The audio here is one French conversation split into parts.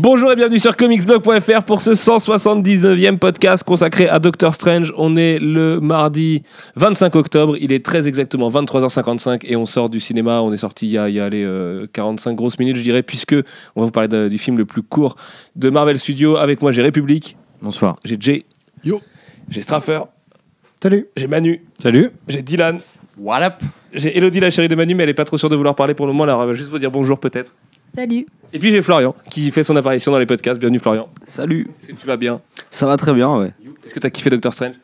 Bonjour et bienvenue sur comicsblog.fr pour ce 179e podcast consacré à Doctor Strange. On est le mardi 25 octobre, il est très exactement 23h55 et on sort du cinéma. On est sorti il y a, il y a euh, 45 grosses minutes, je dirais, puisque on va vous parler de- du film le plus court de Marvel Studios. Avec moi, j'ai République, Bonsoir. j'ai Jay, Yo. j'ai Straffer, Salut. j'ai Manu, Salut. j'ai Dylan, What up? J'ai Elodie, la chérie de Manu, mais elle est pas trop sûre de vouloir parler pour le moment. Alors, elle va juste vous dire bonjour peut-être. Salut. Et puis j'ai Florian qui fait son apparition dans les podcasts. Bienvenue Florian. Salut. Est-ce que tu vas bien? Ça va très bien, ouais. Est-ce que tu as kiffé Doctor Strange?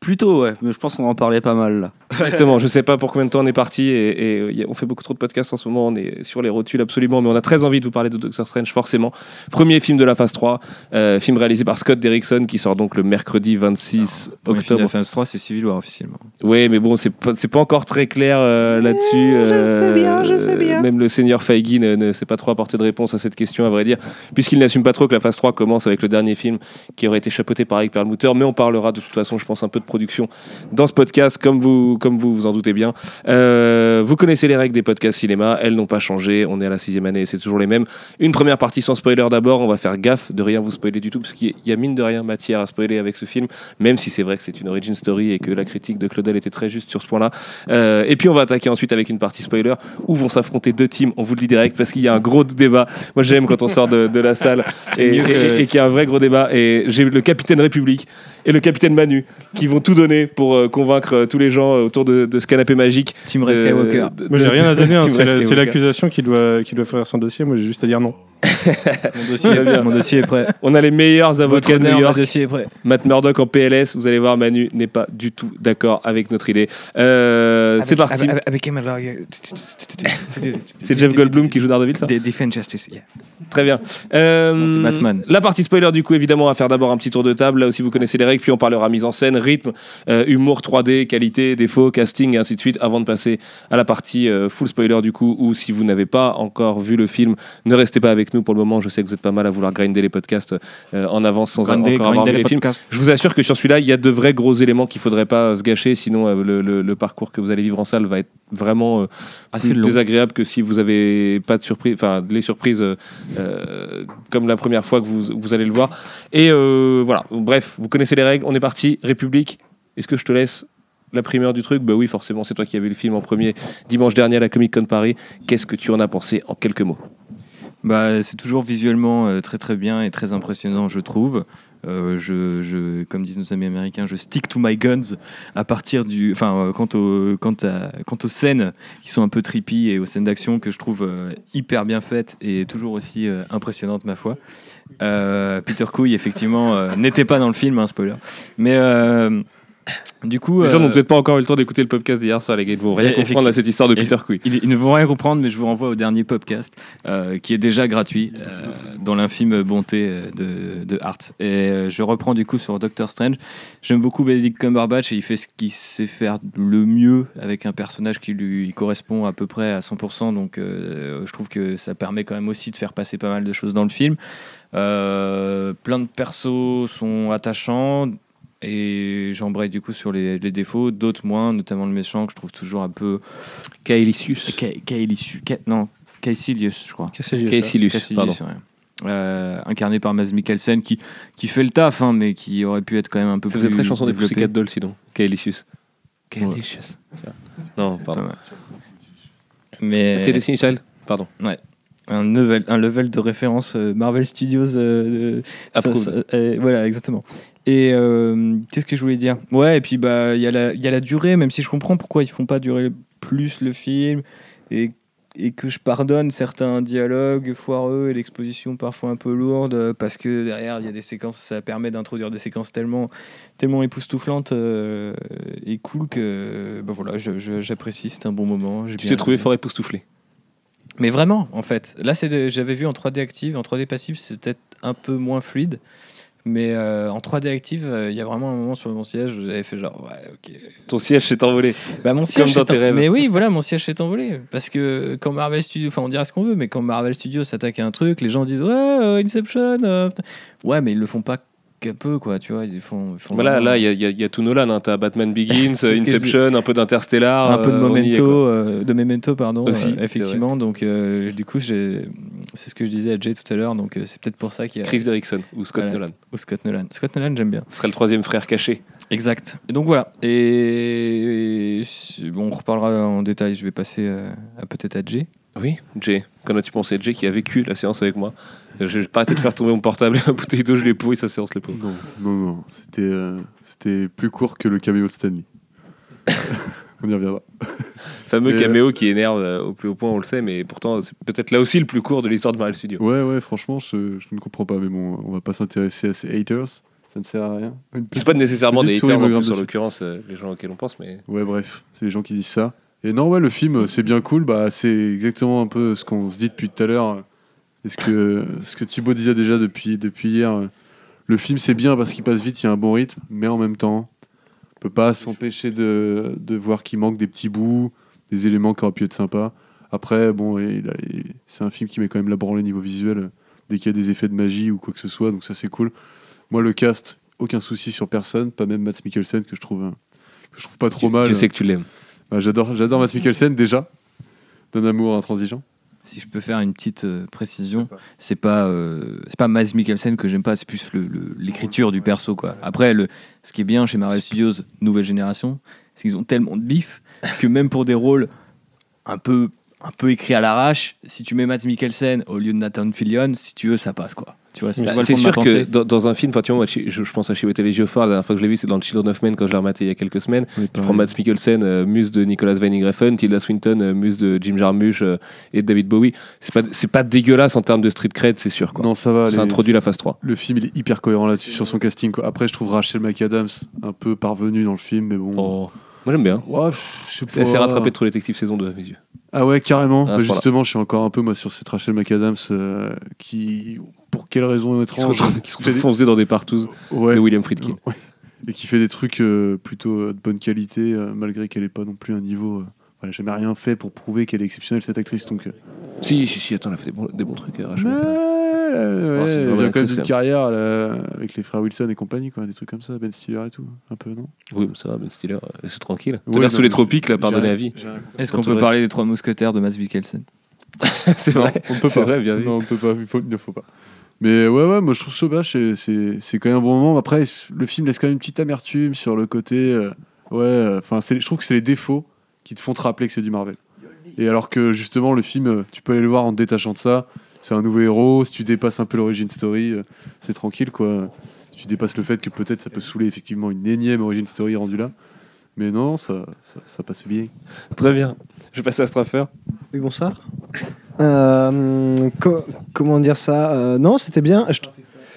Plutôt, ouais. Mais je pense qu'on en parlait pas mal là. Exactement, je sais pas pour combien de temps on est parti et, et, euh, y a- on fait beaucoup trop de podcasts en ce moment, on est sur les rotules absolument, mais on a très envie de vous parler de Doctor Strange forcément. Premier film de la phase 3, euh, film réalisé par Scott Derrickson qui sort donc le mercredi 26 octobre. La phase 3, c'est Civil War officiellement. Oui, mais bon, c'est pas, c'est pas encore très clair euh, là-dessus. je sais bien, je sais bien. Même le seigneur Feige ne, ne sait pas trop apporter de réponse à cette question, à vrai dire, puisqu'il n'assume pas trop que la phase 3 commence avec le dernier film qui aurait été chapeauté par Eric Perlmutter, mais on parlera de toute façon, je pense, un peu de production dans ce podcast, comme vous, comme vous vous en doutez bien. Euh, vous connaissez les règles des podcasts cinéma, elles n'ont pas changé, on est à la sixième année c'est toujours les mêmes. Une première partie sans spoiler d'abord, on va faire gaffe de rien vous spoiler du tout, parce qu'il y a mine de rien matière à spoiler avec ce film, même si c'est vrai que c'est une origin story et que la critique de Claudel était très juste sur ce point-là. Euh, et puis on va attaquer ensuite avec une partie spoiler où vont s'affronter deux teams, on vous le dit direct, parce qu'il y a un gros débat. Moi j'aime quand on sort de, de la salle et, et- et qu'il y a un vrai gros débat. Et j'ai le capitaine République et le capitaine Manu qui vont tout donner pour euh, convaincre euh, tous les gens euh, autour de, de ce canapé magique. Team de- Skywalker. de- Moi, j'ai rien à donner, hein, c'est la- l'accusation qui doit, qui doit faire son dossier. Moi, j'ai juste à dire non. Mon dossier, Très bien. mon dossier est prêt. On a les meilleurs Votre avocats de New mon York. dossier est prêt. Matt Murdock en PLS, vous allez voir, Manu n'est pas du tout d'accord avec notre idée. Euh, c'est parti. Avec, avec. C'est Jeff Goldblum qui joue Daredevil, ça Defend Justice, yeah. Très bien. Euh, Non, c'est Batman. La partie spoiler, du coup, évidemment, on va faire d'abord un petit tour de table. Là aussi, vous connaissez les règles. Puis on parlera mise en scène, rythme, euh, humour 3D, qualité, défaut, casting, et ainsi de suite, avant de passer à la partie euh, full spoiler, du coup, où si vous n'avez pas encore vu le film, ne restez pas avec nous pour le moment. Je sais que vous êtes pas mal à vouloir grinder les podcasts euh, en avance sans Grinder, encore avoir vu les les films. Je vous assure que sur celui-là, il y a de vrais gros éléments qu'il faudrait pas se gâcher, sinon le, le- le parcours que vous allez vivre en salle va être vraiment Assez plus long. désagréable que si vous avez pas de surprise, enfin les surprises comme la première fois que vous, vous allez le voir. Et voilà, bref, vous connaissez les règles, on est parti. République, est-ce que je te laisse la primeur du truc? Bah oui, forcément, c'est toi qui vu le film en premier dimanche dernier à la Comic Con Paris. Qu'est-ce que tu en as pensé en quelques mots? Bah, c'est toujours visuellement euh, très très bien et très impressionnant, je trouve. Euh, je, comme disent nos amis américains, je stick to my guns à partir du, enfin, euh, quant, quant, quant aux scènes qui sont un peu trippy et aux scènes d'action que je trouve hyper bien faites et toujours aussi impressionnantes, ma foi. Peter Couille, effectivement, n'était pas dans le film, un spoiler. Mais du coup, Les gens euh, n'ont peut-être pas encore eu le temps d'écouter le podcast d'hier soir, les gars. Ils vont rien Et comprendre à cette histoire de et- Peter Couille. Ils, ils ne vont rien comprendre, mais je vous renvoie au dernier podcast euh, qui est déjà gratuit, euh, dans l'infime bonté euh, de, de Hart. Et euh, je reprends du coup sur Doctor Strange. J'aime beaucoup Benedict Cumberbatch et il fait ce qu'il sait faire le mieux avec un personnage qui lui correspond à peu près à 100%. Donc euh, je trouve que ça permet quand même aussi de faire passer pas mal de choses dans le film. Euh, plein de persos sont attachants. Et j'embraye du coup sur les, les défauts, d'autres moins, notamment le méchant que je trouve toujours un peu Kaelicius. Kaelisu, Ka- non, Caecilius, je crois. Caecilius, Caecilius, pardon. ouais. Euh, incarné par Mads Mikkelsen qui, qui fait le taf, hein, mais qui aurait pu être quand même un peu Ça plus. faisait très chanson des. Pussycat Dolls, sinon. Kaelicius. Kaelicius. Tiens. Non, pardon. Mais C'était Destiny Child Pardon. un level, un level de référence euh, Marvel Studios. euh, ça- ça- euh, voilà, exactement. Et euh, qu'est-ce que je voulais dire? Ouais, et puis bah il y, a la- il y a la durée, même si je comprends pourquoi ils font pas durer plus le film et, et que je pardonne certains dialogues foireux et l'exposition parfois un peu lourde euh, parce que derrière il y a des séquences, ça permet d'introduire des séquences tellement tellement époustouflantes euh, et cool que bah voilà, j'apprécie, c'est un bon moment. j'ai Tu t'es trouvé fort époustouflé. mais vraiment, en fait. Là, j'avais vu en 3D active. En 3D passive, c'est peut-être un peu moins fluide. Mais euh, en 3D active, euh, il y a vraiment un moment sur mon siège où j'avais fait genre, ouais, ok. Ton siège s'est envolé. Bah, mon siège dans tes rêves. Mais oui, voilà, mon siège s'est envolé. Parce que quand Marvel Studios, enfin, on dira ce qu'on veut, mais quand Marvel Studios s'attaque à un truc, les gens disent, ouais, euh, Inception. ouais, mais ils le font pas peu, quoi, tu vois. Ils font. ils font Voilà, vraiment là, il y, y y a tout Nolan. Hein. T'as Batman Begins, Inception, un peu d'Interstellar. un peu de euh, est, Memento, euh, de Memento, pardon, Aussi, euh, effectivement. Donc, du coup, c'est ce que je disais à Jay tout à l'heure. Donc, c'est peut-être pour ça qu'il y a Chris Derrickson ou Scott Voilà. Nolan. ou Scott Nolan. Scott Nolan, j'aime bien. Ce serait le troisième frère caché. Exact. Et donc voilà. Et, et- bon, on reparlera en détail. Je vais passer à peut-être à Jay. Oui, Jay. Qu'en as-tu pensé? Jay qui a vécu la séance avec moi Je vais pas arrêter de faire tomber mon portable et ma bouteille d'eau, je l'ai pourri sa séance, le pauvre. Non, non, non. C'était euh, c'était plus court que le caméo de Stanley. On y reviendra. Fameux Et, euh, caméo qui énerve euh, au plus haut point, on le sait, mais pourtant, c'est peut-être là aussi le plus court de l'histoire de Marvel Studios. Ouais, ouais, franchement, je, je ne comprends pas. Mais bon, on va pas s'intéresser à ces haters. Ça ne sert à rien. Une C'est pas nécessairement des petite haters, en plus, en l'occurrence, euh, les gens auxquels on pense, mais. Ouais, bref, c'est les gens qui disent ça. Et non, ouais, le film, euh, c'est bien cool. Bah, c'est exactement un peu ce qu'on se dit depuis tout à l'heure. Et ce que, ce que Thibaut disait déjà depuis, depuis hier. Le film, c'est bien parce qu'il passe vite, il y a un bon rythme, mais en même temps, on peut pas s'empêcher de, de voir qu'il manque des petits bouts, des éléments qui auraient pu être sympas. Après, bon, c'est un film qui met quand même la branlée niveau visuel euh, dès qu'il y a des effets de magie ou quoi que ce soit, donc ça c'est cool. Moi, le cast, aucun souci sur personne, pas même Matt Mikkelsen que je trouve, euh, que je trouve pas trop tu, mal. tu sais que tu l'aimes. Bah, j'adore, j'adore Matt Mikkelsen déjà, d'un amour intransigeant. Si je peux faire une petite euh, précision, c'est pas euh, c'est pas Mads Mikkelsen que j'aime pas, c'est plus le- le- l'écriture du perso quoi. Après, le, ce qui est bien chez Marvel Studios nouvelle génération, c'est qu'ils ont tellement de bif que même pour des rôles un peu un peu écrits à l'arrache, si tu mets Mads Mikkelsen au lieu de Nathan Fillion, si tu veux, ça passe quoi. Tu vois, c'est Bah, sûr que dans, dans un film, tu vois, moi, je, je pense à Chiwetel Ejiofor, la dernière fois que je l'ai vu, c'est dans le Children of Men quand je l'ai rematé il y a quelques semaines. Tu prends Mads Mikkelsen, euh, muse de Nicolas Winding Refn, Tilda Swinton, euh, muse de Jim Jarmusch euh, et de David Bowie. C'est pas, c'est pas dégueulasse en termes de street cred, c'est sûr. Quoi. Non, ça va. ça les- introduit la phase 3. Le film, il est hyper cohérent là-dessus sur son casting. quoi. Après, je trouve Rachel McAdams un peu parvenue dans le film, mais bon. Oh. Moi j'aime bien. Ouais, C'est assez rattrapé de True Detective saison 2 à mes yeux. Ah ouais, carrément. Ah, Bah, justement, je suis encore un peu moi sur cette Rachel McAdams euh, qui, pour quelle raison Qui se étrange, qui se foncé dans des partous ouais, de William Friedkin. Ouais. et qui fait des trucs euh, plutôt euh, de bonne qualité, malgré qu'elle ait pas non plus un niveau. Euh, voilà, jamais rien fait pour prouver qu'elle est exceptionnelle cette actrice. Donc, euh, Si, si, si, attends, elle a fait des bons, des bons trucs. euh, mais, McAdams. euh, Oh, c'est ouais, une elle bonne vient quand même même. carrière là, avec les frères Wilson et compagnie, quoi, des trucs comme ça, Ben Stiller et tout, un peu non? Oui, ça va, Ben Stiller, euh, c'est tranquille. Ouais, T'as l'air non, sous les tropiques, là, j'ai pardonner rien- à vie. j'ai Est-ce qu'on tout peut le parler des trois mousquetaires de Mads Mikkelsen? C'est vrai. On peut C'est pas. vrai, bien. Non, on peut pas. Il, faut, il ne faut pas. Mais ouais, ouais, moi je trouve Sauvage, c'est- c'est quand même un bon moment. Après, le film laisse quand même une petite amertume sur le côté. euh, ouais, enfin, je trouve que c'est les défauts qui te font te rappeler que c'est du Marvel. Et alors que justement, le film, euh, tu peux aller le voir en te détachant de ça. C'est un nouveau héros. Si tu dépasses un peu l'origine story, euh, c'est tranquille, quoi. Si tu dépasses le fait que peut-être ça peut saouler effectivement une énième origine story rendue là. Mais non, ça, ça, ça passe bien. Très bien. Je vais passer à Straffer. Oui, bonsoir. Euh, co- comment dire ça Euh, Non, c'était bien. Je,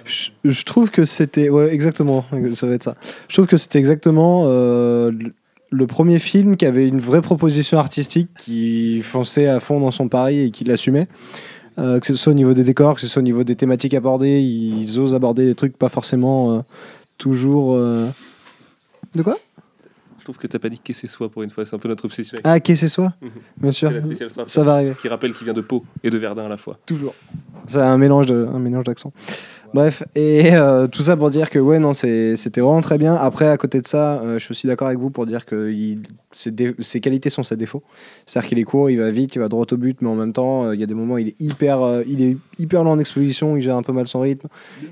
je- je trouve que c'était. Ouais, exactement. Ça va être ça. Je trouve que c'était exactement euh, le- premier film qui avait une vraie proposition artistique, qui fonçait à fond dans son pari et qui l'assumait. Euh, que ce soit au niveau des décors, que ce soit au niveau des thématiques abordées, ils osent aborder des trucs pas forcément euh, toujours. euh, De quoi? Je trouve que t'as pas dit qu'est-ce soit pour une fois, c'est un peu notre obsession. Ah, qu'est-ce que c'est soi? Mhm. Bien sûr. C'est la spéciale Straffer. Ça va arriver. Qui rappelle qu'il vient de Pau et de Verdun à la fois. Toujours. C'est un mélange de, un mélange d'accents. Bref, et euh, tout ça pour dire que ouais, non, c'était vraiment très bien. Après, à côté de ça, euh, je suis aussi d'accord avec vous pour dire que ses, qualités sont ses défauts. C'est-à-dire qu'il est court, il va vite, il va droit au but, mais en même temps, euh, il y a des moments où il est hyper, il est hyper lent en exposition, il gère un peu mal son rythme.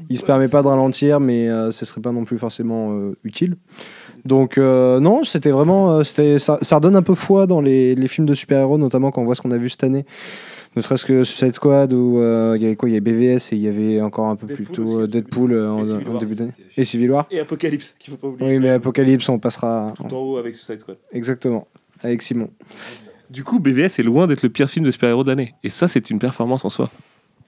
Il se permet pas de ralentir, mais ce serait pas non plus forcément utile. Donc non, c'était vraiment, ça, ça redonne un peu foi dans les films de super-héros, notamment quand on voit ce qu'on a vu cette année. Ne serait-ce que Suicide Squad où euh, il y avait quoi Il y avait BVS et il y avait encore un peu plus Deadpool tôt aussi, euh, Deadpool euh, en, début d'année. Et Civil War. Et Apocalypse, qu'il faut pas oublier. Oui, mais Apocalypse, on passera. Tout en haut avec Suicide Squad. Exactement. Avec Simon. Du coup, BVS est loin d'être le pire film de super-héros d'année. Et ça, c'est une performance en soi.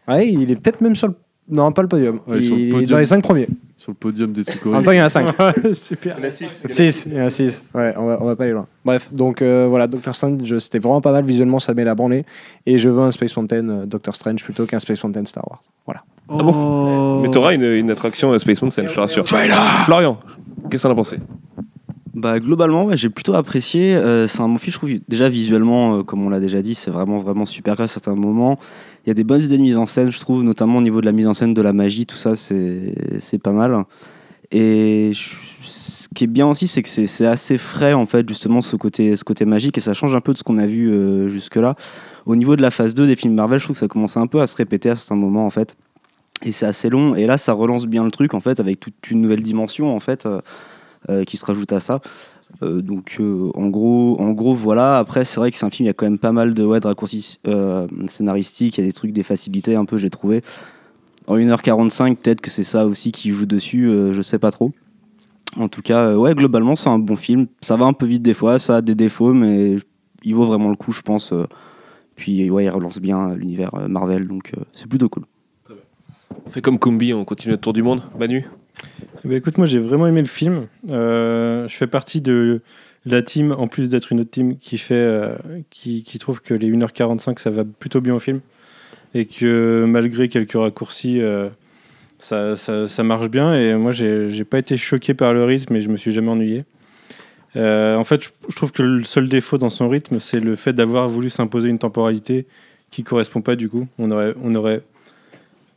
Ouais, il est peut-être même sur le. Non, pas le podium. Ouais, il le est podium. dans les 5 premiers. Sur le podium des trucs En même temps, il y en a 5. Super. Il y en a 6. 6, il y en a 6. Ouais, on va, on va pas aller loin. Bref, donc euh, voilà, Doctor Strange, c'était vraiment pas mal. Visuellement, ça met la branlée. Et je veux un Space Mountain euh, Doctor Strange plutôt qu'un Space Mountain Star Wars. Voilà. Ah bon Mais t'auras une, une attraction euh, Space Mountain, je te rassure. Florian, qu'est-ce que t'en as pensé? Bah globalement, j'ai plutôt apprécié. Euh, c'est un bon film, je trouve. Déjà visuellement, euh, comme on l'a déjà dit, c'est vraiment vraiment super à certains moments. Il y a des bonnes idées de mise en scène, je trouve, notamment au niveau de la mise en scène de la magie, tout ça, c'est pas mal. Et ce qui est bien aussi, c'est que c'est c'est assez frais en fait, justement ce côté ce côté magique et ça change un peu de ce qu'on a vu euh, jusque là. Au niveau de la phase 2 des films Marvel, je trouve que ça commence un peu à se répéter à certains moments en fait. Et c'est assez long. Et là, ça relance bien le truc en fait, avec toute une nouvelle dimension en fait. Euh, qui se rajoute à ça. Euh, donc euh, en gros, en gros voilà. Après c'est vrai que c'est un film, il y a quand même pas mal de, ouais, raccourcis scénaristiques, il y a des trucs, des facilités un peu, j'ai trouvé. En 1h45, peut-être que c'est ça aussi qui joue dessus, je sais pas trop. En tout cas, ouais, globalement c'est un bon film. Ça va un peu vite des fois, ça a des défauts, mais il vaut vraiment le coup, je pense. Puis ouais, il relance bien l'univers Marvel, donc c'est plutôt cool. On fait comme Combi, on continue notre tour du monde. Manu? Eh ben, écoute, moi j'ai vraiment aimé le film. Euh, je fais partie de la team, en plus d'être une autre team, qui, fait, euh, qui, trouve que les 1h45 ça va plutôt bien au film. Et que malgré quelques raccourcis, euh, ça, marche bien. Et moi j'ai pas été choqué par le rythme et je me suis jamais ennuyé. En fait, je, je trouve que le seul défaut dans son rythme, c'est le fait d'avoir voulu s'imposer une temporalité qui correspond pas du coup. On aurait, on aurait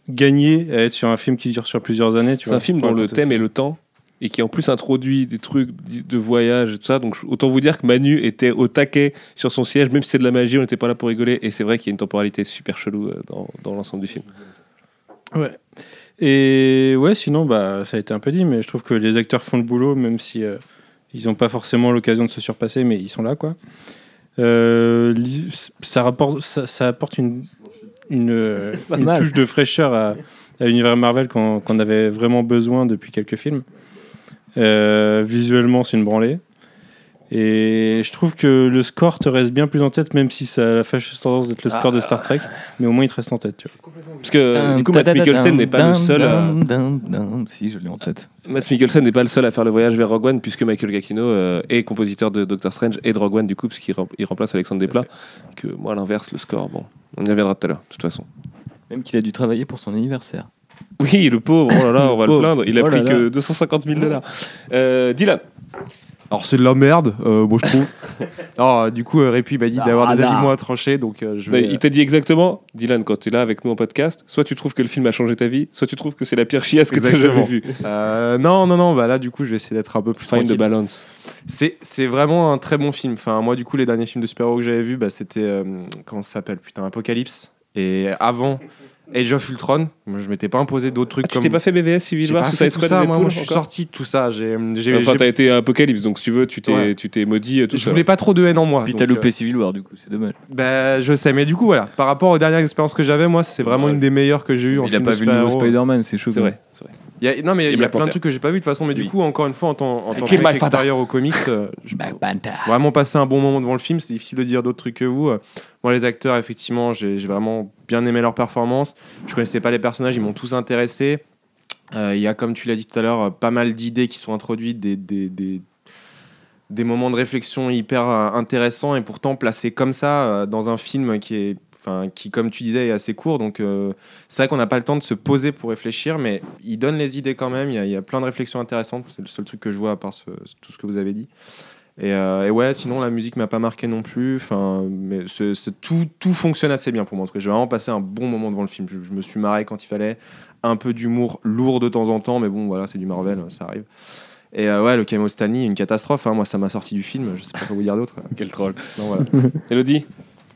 gagné à être sur un film qui dure sur plusieurs années. C'est un film dont le thème est le temps et qui en plus introduit des trucs de voyage et tout ça. Donc autant vous dire que Manu était au taquet sur son siège, même si c'est de la magie, on n'était pas là pour rigoler. Et c'est vrai qu'il y a une temporalité super chelou euh, dans, dans l'ensemble du film. Ouais. Et ouais, sinon, bah, ça a été un peu dit, mais je trouve que les acteurs font le boulot, même si euh, ils n'ont pas forcément l'occasion de se surpasser, mais ils sont là, quoi. Euh, ça, rapporte, ça, ça apporte une, une, euh, une touche de fraîcheur à, à l'univers Marvel qu'on qu'on avait vraiment besoin depuis quelques films. Euh, visuellement, c'est une branlée. Et je trouve que le score te reste bien plus en tête, même si ça a la fâcheuse tendance d'être le score de Star Trek, mais au moins il te reste en tête. Tu vois. Parce que euh, du coup, Matt Mikkelsen n'est pas le seul à... Si, je l'ai en tête. Matt Mikkelsen n'est pas le seul à faire le voyage vers Rogue One, puisque Michael Giacchino euh, est compositeur de Doctor Strange et de Rogue One, du coup, puisqu'il rem- il remplace Alexandre Desplat. Que moi, à l'inverse, le score, bon, on y reviendra tout à l'heure, de toute façon. Même qu'il a dû travailler pour son anniversaire. Oui, le pauvre, oh là là, on va le plaindre. Il a Oh pris là que 250 000 dollars. Euh, Dylan, Alors c'est de la merde, euh, moi je trouve. Alors du coup, euh, Répu m'a dit d'avoir des Ah, avis là. moins tranchés, donc euh, je bah, il t'a dit exactement, Dylan, quand tu es là avec nous en podcast, soit tu trouves que le film a changé ta vie, soit tu trouves que c'est la pire chiasse que tu as jamais vue. Euh, non, non, non, bah là du coup, je vais essayer d'être un peu plus Find the tranquille. balance. C'est c'est vraiment un très bon film. Enfin, moi du coup, les derniers films de super-héros que j'avais vus, bah, c'était euh, comment ça s'appelle? Putain, Apocalypse. Et avant Age of Ultron, je m'étais pas imposé d'autres trucs Ah, tu comme. t'es pas fait BVS, Civil War, pas Suicide fait tout ça, moi, moi, je suis sorti de tout ça. J'ai, j'ai, Enfin, j'ai- t'as été Apocalypse, donc si tu veux, tu t'es, Ouais. tu t'es maudit euh, tout je ça. voulais pas trop de haine en moi. Puis t'as euh, loupé Civil War, du coup, c'est dommage. Bah, je sais, mais du coup, voilà. Par rapport aux dernières expériences que j'avais, moi, c'est vraiment Ouais. une des meilleures que j'ai eues en Il a film pas de vu le nouveau. Spider-Man, c'est chaud. C'est vrai, c'est vrai. Il y a- non, mais il y a plein de trucs que j'ai pas vu de toute façon, mais du coup, encore une fois, en tant, en tant Avec que My mec Father. extérieur aux comics, euh, Panther. vraiment passé un bon moment devant le film. C'est difficile de dire d'autres trucs que vous. Euh, Moi, les acteurs, effectivement, j'ai j'ai vraiment bien aimé leur performance. Je connaissais pas les personnages, ils m'ont tous intéressé. Euh, Il y a, comme tu l'as dit tout à l'heure, euh, pas mal d'idées qui sont introduites, des, des, des, des moments de réflexion hyper euh, intéressants et pourtant placés comme ça dans un film qui est. Enfin, qui, comme tu disais, est assez court. Donc, c'est vrai qu'on n'a pas le temps de se poser pour réfléchir, mais il donne les idées quand même. Il y a, plein de réflexions intéressantes. C'est le seul truc que je vois à part tout ce que vous avez dit. Et, euh, et ouais, sinon la musique m'a pas marqué non plus. Enfin, mais c'est- c'est- tout, tout fonctionne assez bien pour moi. En tout cas, J'ai vraiment passé un bon moment devant le film. Je, je me suis marré quand il fallait. Un peu d'humour lourd de temps en temps, mais bon, voilà, c'est du Marvel, ça arrive. Et euh, ouais, le cameo Stanley, une catastrophe. hein. Moi, ça m'a sorti du film. Je sais pas quoi vous dire d'autre. Quel troll. Non, voilà. Elodie?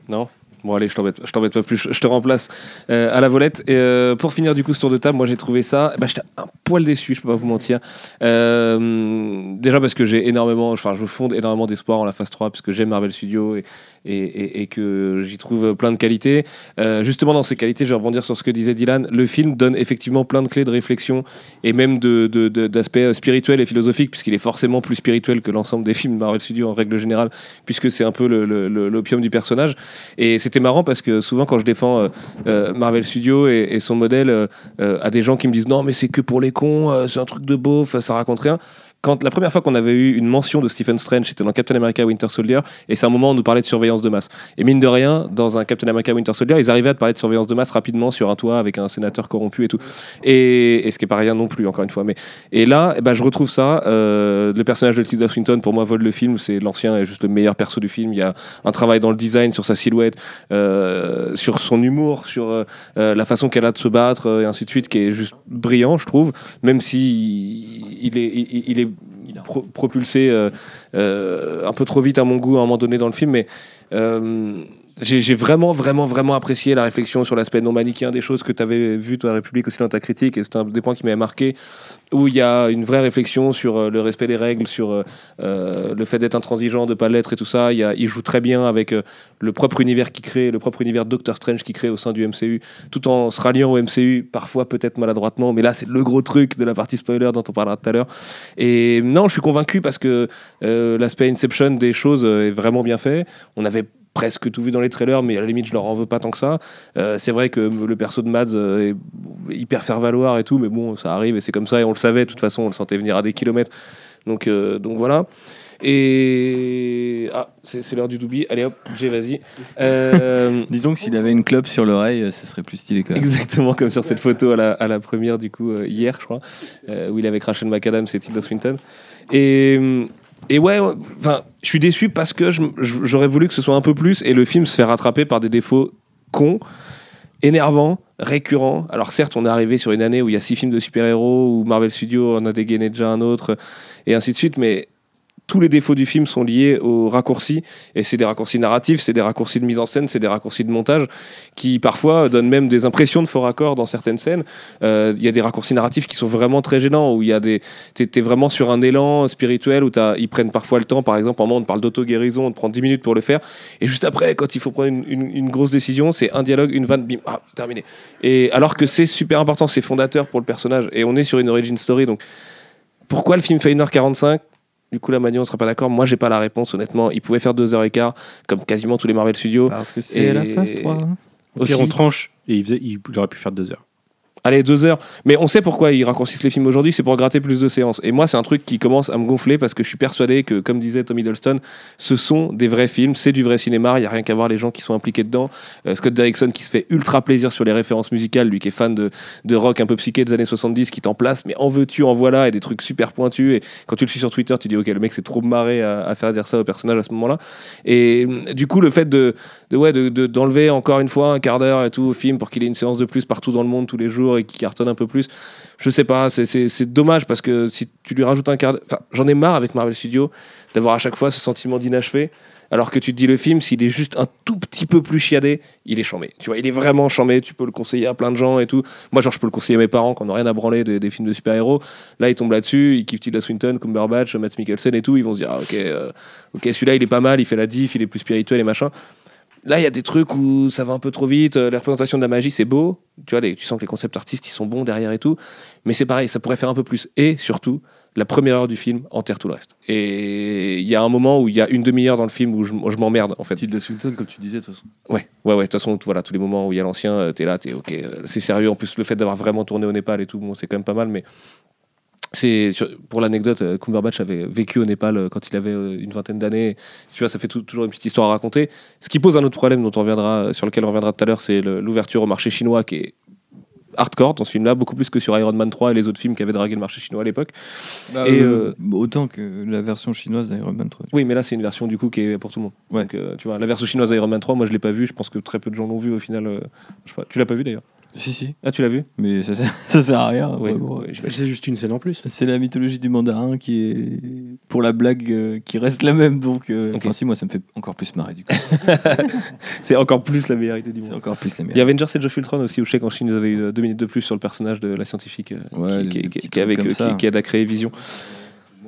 Non? Bon allez, je t'embête, t'embête pas plus, je te remplace euh, à la volette. Et euh, pour finir du coup ce tour de table, moi j'ai trouvé ça, bah, j'étais un poil déçu, je peux pas vous mentir. Euh, déjà parce que j'ai énormément, enfin je fonde énormément d'espoir en la phase 3 parce que j'aime Marvel Studios et, que j'y trouve plein de qualités. Euh, justement dans ces qualités, je vais rebondir sur ce que disait Dylan, le film donne effectivement plein de clés de réflexion et même d'aspects spirituels et philosophiques puisqu'il est forcément plus spirituel que l'ensemble des films Marvel Studios en règle générale puisque c'est un peu l'opium du personnage. Et c'était marrant parce que souvent quand je défends euh, euh, Marvel Studios et, et son modèle euh, euh, à des gens qui me disent non mais c'est que pour les cons, euh, c'est un truc de beauf, ça raconte rien. Quand la première fois qu'on avait eu une mention de Stephen Strange, c'était dans Captain America Winter Soldier, et c'est un moment où on nous parlait de surveillance de masse. Et mine de rien, dans un Captain America Winter Soldier, ils arrivaient à te parler de surveillance de masse rapidement sur un toit avec un sénateur corrompu et tout. Et, ce qui est pas rien non plus, encore une fois. Mais, et là, eh ben, je retrouve ça. euh, le personnage de Tilda Swinton, pour moi, vole le film. C'est l'ancien et juste le meilleur perso du film. Il y a un travail dans le design, sur sa silhouette, euh, sur son humour, sur euh, la façon qu'elle a de se battre, et ainsi de suite, qui est juste brillant, je trouve. Même si il est pro- propulsé euh, euh, un peu trop vite à mon goût à un moment donné dans le film, mais euh, j'ai vraiment, vraiment, vraiment apprécié la réflexion sur l'aspect non manichéen des choses que tu avais vu, toi, République, aussi dans ta critique, et c'est un des points qui m'avait marqué, où il y a une vraie réflexion sur euh, le respect des règles, sur euh, euh, le fait d'être intransigeant, de pas l'être et tout ça. Il, y joue très bien avec le propre univers qu'il crée, le propre univers Doctor Strange qu'il crée au sein du MCU, tout en se ralliant au MCU, parfois peut-être maladroitement, mais là, c'est le gros truc de la partie spoiler dont on parlera tout à l'heure. Et non, je suis convaincu parce que l'aspect Inception des choses est vraiment bien fait. On avait presque tout vu dans les trailers, mais à la limite, je leur en veux pas tant que ça. Euh, c'est vrai que le perso de Mads euh, est hyper faire valoir et tout, mais bon, ça arrive et c'est comme ça et on le savait. De toute façon, on le sentait venir à des kilomètres. Donc, euh, donc voilà. Et ah, c'est l'heure du doobie. Allez hop, j'ai vas-y. Euh, Disons que s'il avait une clope sur l'oreille, ce serait plus stylé quand même. Exactement comme sur cette photo à la, à la première, du coup, hier, je crois, où il avait craché le macadam, c'est Tilda Swinton. Et, et ouais, je suis déçu parce que j'aurais voulu que ce soit un peu plus et le film se fait rattraper par des défauts cons, énervants, récurrents. Alors certes, on est arrivé sur une année où il y a six films de super-héros, où Marvel Studios en a dégainé déjà un autre, et ainsi de suite, mais tous les défauts du film sont liés aux raccourcis, et c'est des raccourcis narratifs, c'est des raccourcis de mise en scène, c'est des raccourcis de montage, qui parfois donnent même des impressions de faux raccords dans certaines scènes. Euh, Il y a des raccourcis narratifs qui sont vraiment très gênants, où il y a des, t'es, vraiment sur un élan spirituel, où t'as- ils prennent parfois le temps, par exemple, en moment on parle d'auto-guérison, on te prend 10 minutes pour le faire, et juste après, quand il faut prendre une grosse décision, c'est un dialogue, une vanne, bim, ah, terminé. Et alors que c'est super important, c'est fondateur pour le personnage, et on est sur une origin story, donc pourquoi le film fait 1h45 du coup, la Magnon ne sera pas d'accord. Moi, j'ai pas la réponse, honnêtement. Il pouvait faire 2h15, comme quasiment tous les Marvel Studios. Parce que Et- c'est la phase 3. hein. Au pire, on tranche et il, faisait- il aurait pu faire deux heures. Allez, deux heures. Mais on sait pourquoi ils raccourcissent les films aujourd'hui, c'est pour gratter plus de séances. Et moi, c'est un truc qui commence à me gonfler parce que je suis persuadé que, comme disait Tom Hiddleston, ce sont des vrais films, c'est du vrai cinéma, il n'y a rien qu'à voir les gens qui sont impliqués dedans. Euh, Scott Derrickson qui se fait ultra plaisir sur les références musicales, lui qui est fan de, de rock un peu psyché des années 70, qui t'en place, mais en veux-tu, en voilà, et des trucs super pointus. Et quand tu le suis sur Twitter, tu dis, ok, le mec s'est trop marré à, faire dire ça au personnage à ce moment-là. Et euh, du coup, le fait de, de, ouais, de, de- d'enlever encore une fois un quart d'heure et tout au film pour qu'il ait une séance de plus partout dans le monde tous les jours et qu'il cartonne un peu plus. Je sais pas, c'est, dommage parce que si tu lui rajoutes un quart j'en ai marre avec Marvel Studios d'avoir à chaque fois ce sentiment d'inachevé. Alors que tu te dis le film, s'il est juste un tout petit peu plus chiadé, il est chambé. Tu vois, il est vraiment chambé. Tu peux le conseiller à plein de gens et tout. Moi, genre, je peux le conseiller à mes parents qui n'ont rien à branler des, des films de super-héros. Là, ils tombent là-dessus, ils kiffent Tilda Swinton, Cumberbatch, Matt Mikkelsen et tout. Ils vont se dire, ah, ok, euh, ok, celui-là, il est pas mal, il fait la diff, il est plus spirituel et machin. Là, il y a des trucs où ça va un peu trop vite. euh, La représentation de la magie, c'est beau. Tu vois, les- tu sens que les concepts artistes, ils sont bons derrière et tout. Mais c'est pareil, ça pourrait faire un peu plus. Et surtout, la première heure du film enterre tout le reste. Et il y a un moment où il y a une demi-heure dans le film où je, je m'emmerde, en fait. Tilda Swinton, comme tu disais, de toute façon. Ouais, ouais, ouais. De toute façon, voilà, tous les moments où il y a l'ancien, euh, t'es là, t'es ok. euh, C'est sérieux. En plus, le fait d'avoir vraiment tourné au Népal et tout, bon, c'est quand même pas mal. Mais c'est pour l'anecdote, euh, Cumberbatch avait vécu au Népal euh, quand il avait euh, une vingtaine d'années. Si tu vois, ça fait tout- toujours une petite histoire à raconter. Ce qui pose un autre problème dont on reviendra, sur lequel on reviendra tout à l'heure, c'est l'ouverture au marché chinois qui est hardcore dans ce film-là, beaucoup plus que sur Iron Man 3 et les autres films qui avaient dragué le marché chinois à l'époque. Bah, Et, euh, autant que la version chinoise d'Iron Man 3. Oui, mais là, c'est une version du coup qui est pour tout le monde. Ouais. Donc, euh, tu vois, la version chinoise d'Iron Man 3, moi, je l'ai pas vue. Je pense que très peu de gens l'ont vue au final. euh, je sais pas. Tu l'as pas vu d'ailleurs? Si, si. Ah, tu l'as vu Mais ça, sert- ça sert à rien. Oui, j'imagine. C'est juste une scène en plus. C'est la mythologie du mandarin qui est, pour la blague, euh, qui reste la même. Donc, euh, Ok. enfin, si, moi, ça me fait encore plus marrer du coup. C'est encore plus la meilleure idée du C'est monde. encore plus la Il y avait Avengers Age of Ultron aussi, où je sais qu'en Chine, ils avaient eu euh, deux minutes de plus sur le personnage de la scientifique euh, Ouais, qui, les qui- petits qui- comme ça. aide à créer Vision.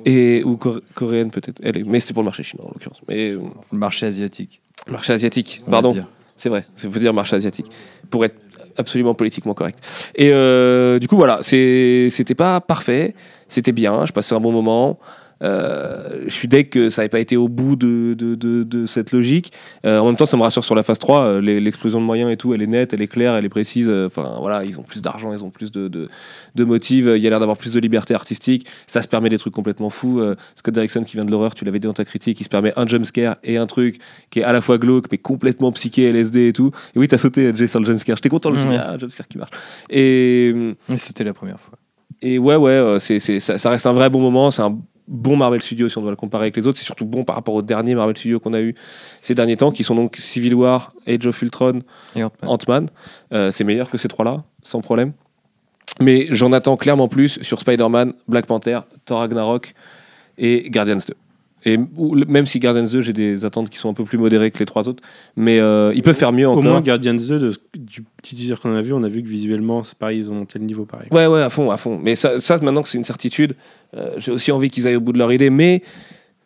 Et, ou coré- coréenne peut-être. Elle est- Mais c'était pour le marché chinois en l'occurrence. Mais euh, Le marché asiatique. marché asiatique, on va pardon. dire. C'est vrai, ça veut dire marché asiatique. Pour être absolument politiquement correct. Et euh, du coup, voilà, c'était pas parfait, c'était bien, je passais un bon moment. Euh, je suis deg que ça n'ait pas été au bout de, de, de- de cette logique. Euh, en même temps, ça me rassure sur la phase 3. euh, L'explosion de moyens et tout, elle est nette, elle est claire, elle est précise. Enfin, voilà, ils ont plus d'argent, ils ont plus de, motifs. Il y a l'air d'avoir plus de liberté artistique. Ça se permet des trucs complètement fous. Scott Derrickson qui vient de l'horreur, tu l'avais dit dans ta critique, il se permet un jumpscare et un truc qui est à la fois glauque, mais complètement psyché, LSD et tout. Et oui, t'as sauté, Jay, sur le jumpscare. J'étais content, dit, Ouais. ah, jumpscare qui marche. Et. C'était la première fois. Et ouais, ouais, c'est- ça, ça reste un vrai bon moment. C'est un bon Marvel Studio si on doit le comparer avec les autres. C'est surtout bon par rapport aux derniers Marvel Studios qu'on a eu ces derniers temps, qui sont donc Civil War, Age of Ultron, Et Ant-Man. Ant-Man. Euh, c'est meilleur que ces trois-là, sans problème. Mais j'en attends clairement plus sur Spider-Man, Black Panther, Thor Ragnarok et Guardians 2. Et ou- même si Guardians 2, j'ai des attentes qui sont un peu plus modérées que les trois autres, mais euh, ils peuvent faire mieux Au encore. moins, Guardians 2, de, du petit teaser qu'on a vu, on a vu que visuellement, c'est pareil, ils ont monté le niveau pareil. Ouais, ouais, à fond, à fond. Mais ça, ça maintenant que c'est une certitude, euh, j'ai aussi envie qu'ils aillent au bout de leur idée, mais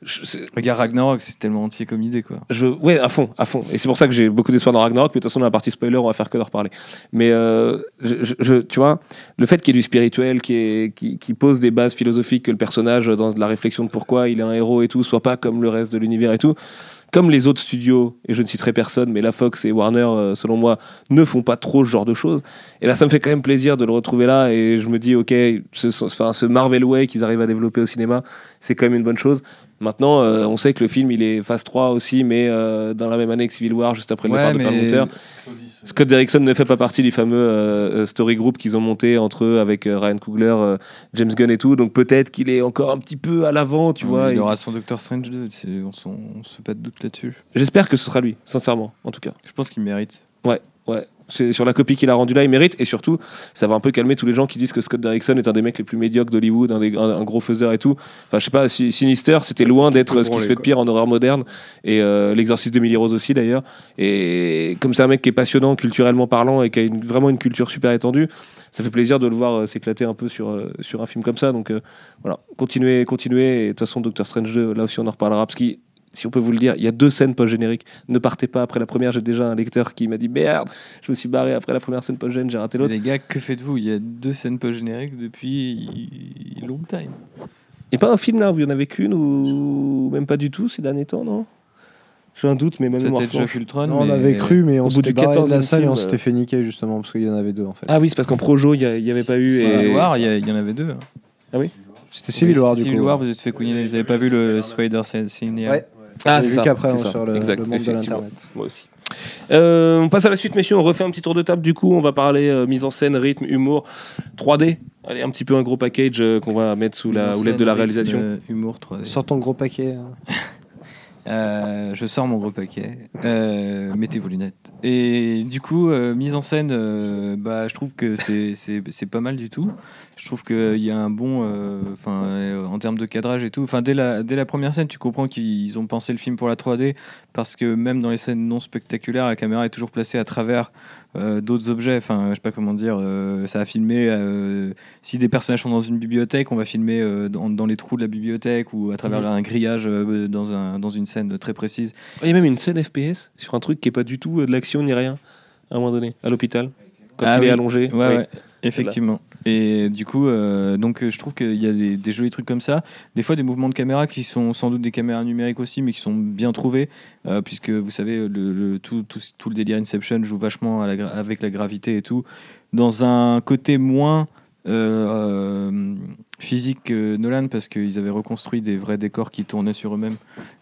je, Regarde Ragnarok, c'est tellement entier comme idée quoi. je, ouais, à fond, à fond. Et c'est pour ça que j'ai beaucoup d'espoir dans Ragnarok, mais de toute façon, dans la partie spoiler, on va faire que d'en reparler. Mais euh, je, je- je- tu vois, le fait qu'il y ait du spirituel, qui, est, qui, qui pose des bases philosophiques, que le personnage, dans la réflexion de pourquoi il est un héros et tout, soit pas comme le reste de l'univers et tout, comme les autres studios, et je ne citerai personne, mais la Fox et Warner, euh, selon moi, ne font pas trop ce genre de choses, et ben ça me fait quand même plaisir de le retrouver là, et je me dis, ok, ce, ce- enfin, ce Marvel Way qu'ils arrivent à développer au cinéma, c'est quand même une bonne chose. Maintenant, euh, on sait que le film, il est phase 3 aussi, mais euh, dans la même année que Civil War, juste après le Ouais, départ de Perlmutter. Scott Derrickson ne fait pas partie du fameux euh, story group qu'ils ont monté entre eux avec Ryan Coogler, James Gunn et tout. Donc peut-être qu'il est encore un petit peu à l'avant, tu vois. il et- aura son Doctor Strange 2, c'est- on, on se fait pas de doute là-dessus. J'espère que ce sera lui, sincèrement, en tout cas. Je pense qu'il mérite. Ouais, c'est sur la copie qu'il a rendue là, il mérite. Et surtout, ça va un peu calmer tous les gens qui disent que Scott Derrickson est un des mecs les plus médiocres d'Hollywood, un, des- un- un gros faiseur et tout. Enfin, je sais pas, Si- Sinister, c'était loin d'être ce qui se fait de pire en horreur moderne. Et euh, l'exorcisme d'Emily Rose aussi, d'ailleurs. Et comme c'est un mec qui est passionnant, culturellement parlant, et qui a une- vraiment une culture super étendue, ça fait plaisir de le voir euh, s'éclater un peu sur, euh, sur un film comme ça. Donc euh, voilà, continuez, continuez. Et de toute façon, Doctor Strange 2, là aussi, on en reparlera. Parce qu'il si on peut vous le dire, il y a deux scènes post-génériques. Ne partez pas après la première. J'ai déjà un lecteur qui m'a dit Merde, je me suis barré après la première scène post-gène, j'ai raté l'autre. les gars, que faites-vous? Il y a deux scènes post-génériques depuis long time. Et pas un film là où il y en avait qu'une ou même pas du tout ces derniers temps, non? J'ai un doute, mais même of Ultron. Non, on avait cru, mais au on bout s'était du barré de 14e la salle et on euh, s'était fait niquer justement parce qu'il y en avait deux en fait. Ah oui, c'est parce qu'en Projo, il n'y avait pas eu. Civil Et... War, il y, en avait deux. C'était Civil War du Civil coup. War, vous êtes fait couiner. Vous avez pas vu le Spider Scene Ouais. Ah, c'est ça, qu'après c'est hein, ça. sur le, Exact, le monde de l'internet. Moi aussi. Euh, on passe à la suite, messieurs. On refait un petit tour de table. Du coup, on va parler euh, mise en scène, rythme, humour, 3D. Allez, un petit peu un gros package euh, qu'on va mettre sous la Mise en houlette de la réalisation. rythme, humour 3D. Sors ton gros paquet. hein. Euh, je sors mon gros paquet. Euh, mettez vos lunettes. Et du coup, euh, mise en scène, euh, bah, je trouve que c'est- c'est c'est pas mal du tout. Je trouve qu'il y a un bon. euh, Enfin, euh, en termes de cadrage et tout. Enfin, dès la, dès la première scène, tu comprends qu'ils ont pensé le film pour la 3D. Parce que même dans les scènes non spectaculaires, la caméra est toujours placée à travers euh, d'autres objets. Enfin, je sais pas comment dire. ça a filmé. si des personnages sont dans une bibliothèque, on va filmer dans, dans les trous de la bibliothèque ou à travers Mhm. un grillage dans, un, dans une scène très précise. Il y a même une scène FPS sur un truc qui est pas du tout de l'action ni rien, à un moment donné, à l'hôpital, quand Ah il oui. est allongé. Ouais, Oui. ouais, effectivement. Et du coup, euh, donc euh, je trouve qu'il y a des, jolis trucs comme ça. Des fois, des mouvements de caméra qui sont sans doute des caméras numériques aussi, mais qui sont bien trouvés, euh, puisque vous savez, tout, le délire Inception joue vachement avec la gravité et tout, dans un côté moins euh, physique que Nolan, parce qu'ils avaient reconstruit des vrais décors qui tournaient sur eux-mêmes.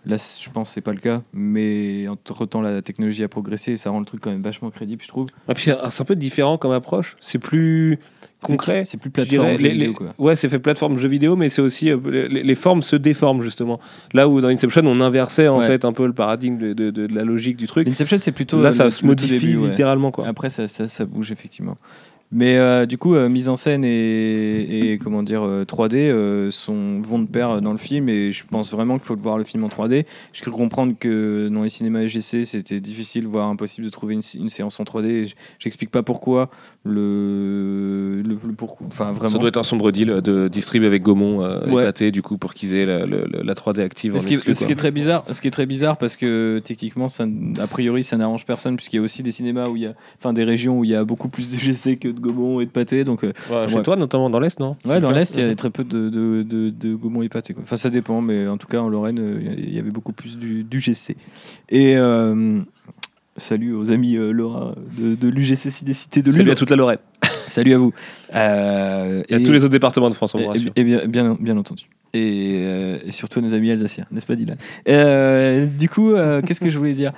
Là, je pense que c'est pas le cas, mais entre temps, la technologie a progressé et ça rend le truc quand même vachement crédible, je trouve. Ah, c'est un peu différent comme approche. C'est plus concret. C'est plus plateforme dirais. jeu Les- vidéo, quoi. Ouais, c'est fait plateforme jeu vidéo, mais c'est aussi euh, les, les formes se déforment justement. Là où dans Inception on inversait en Ouais. fait un peu le paradigme de, de- de- de la logique du truc. Inception, c'est plutôt. Là, euh, ça le- se modifie début, littéralement quoi. Après, ça, ça, ça bouge effectivement. Mais euh, du coup, euh, mise en scène et, et, comment dire euh, 3D euh, sont, vont de pair dans le film et je pense vraiment qu'il faut voir le film en 3D. J'ai cru comprendre que dans les cinémas SGC, c'était difficile, voire impossible de trouver une, une séance en 3D. et j- J'explique pas pourquoi. Le, le. Enfin, vraiment. Ça doit être un sombre deal de distribuer avec Gaumont Ouais. épaté du coup pour qu'ils aient la, le- le- la 3D active. en ce qui, exclu, ce qui est très bizarre, ce qui est très bizarre parce que techniquement, ça, a priori, ça n'arrange personne puisqu'il y a aussi des cinémas où il y a, enfin des régions où il y a beaucoup plus de GC que de Gaumont et de pâté. Donc, euh, Ouais, chez Ouais. toi, notamment dans l'Est, non? Ouais, dans l'Est, il y a très peu de, de, de, de Gaumont et pâté. Quoi. Enfin, ça dépend, mais en tout cas, en Lorraine, euh, il y avait beaucoup plus du, du GC. Et euh, salut aux amis euh, Laura de, de l'UGC des cités de Salut Lille. à toute la Lorraine. Salut à vous. Euh, Et à tous les autres départements de France, on vous et, bien, bien, bien entendu. Et, euh, et surtout à nos amis alsaciens, n'est-ce pas Dylan? Euh, Du coup, euh, qu'est-ce que je voulais dire?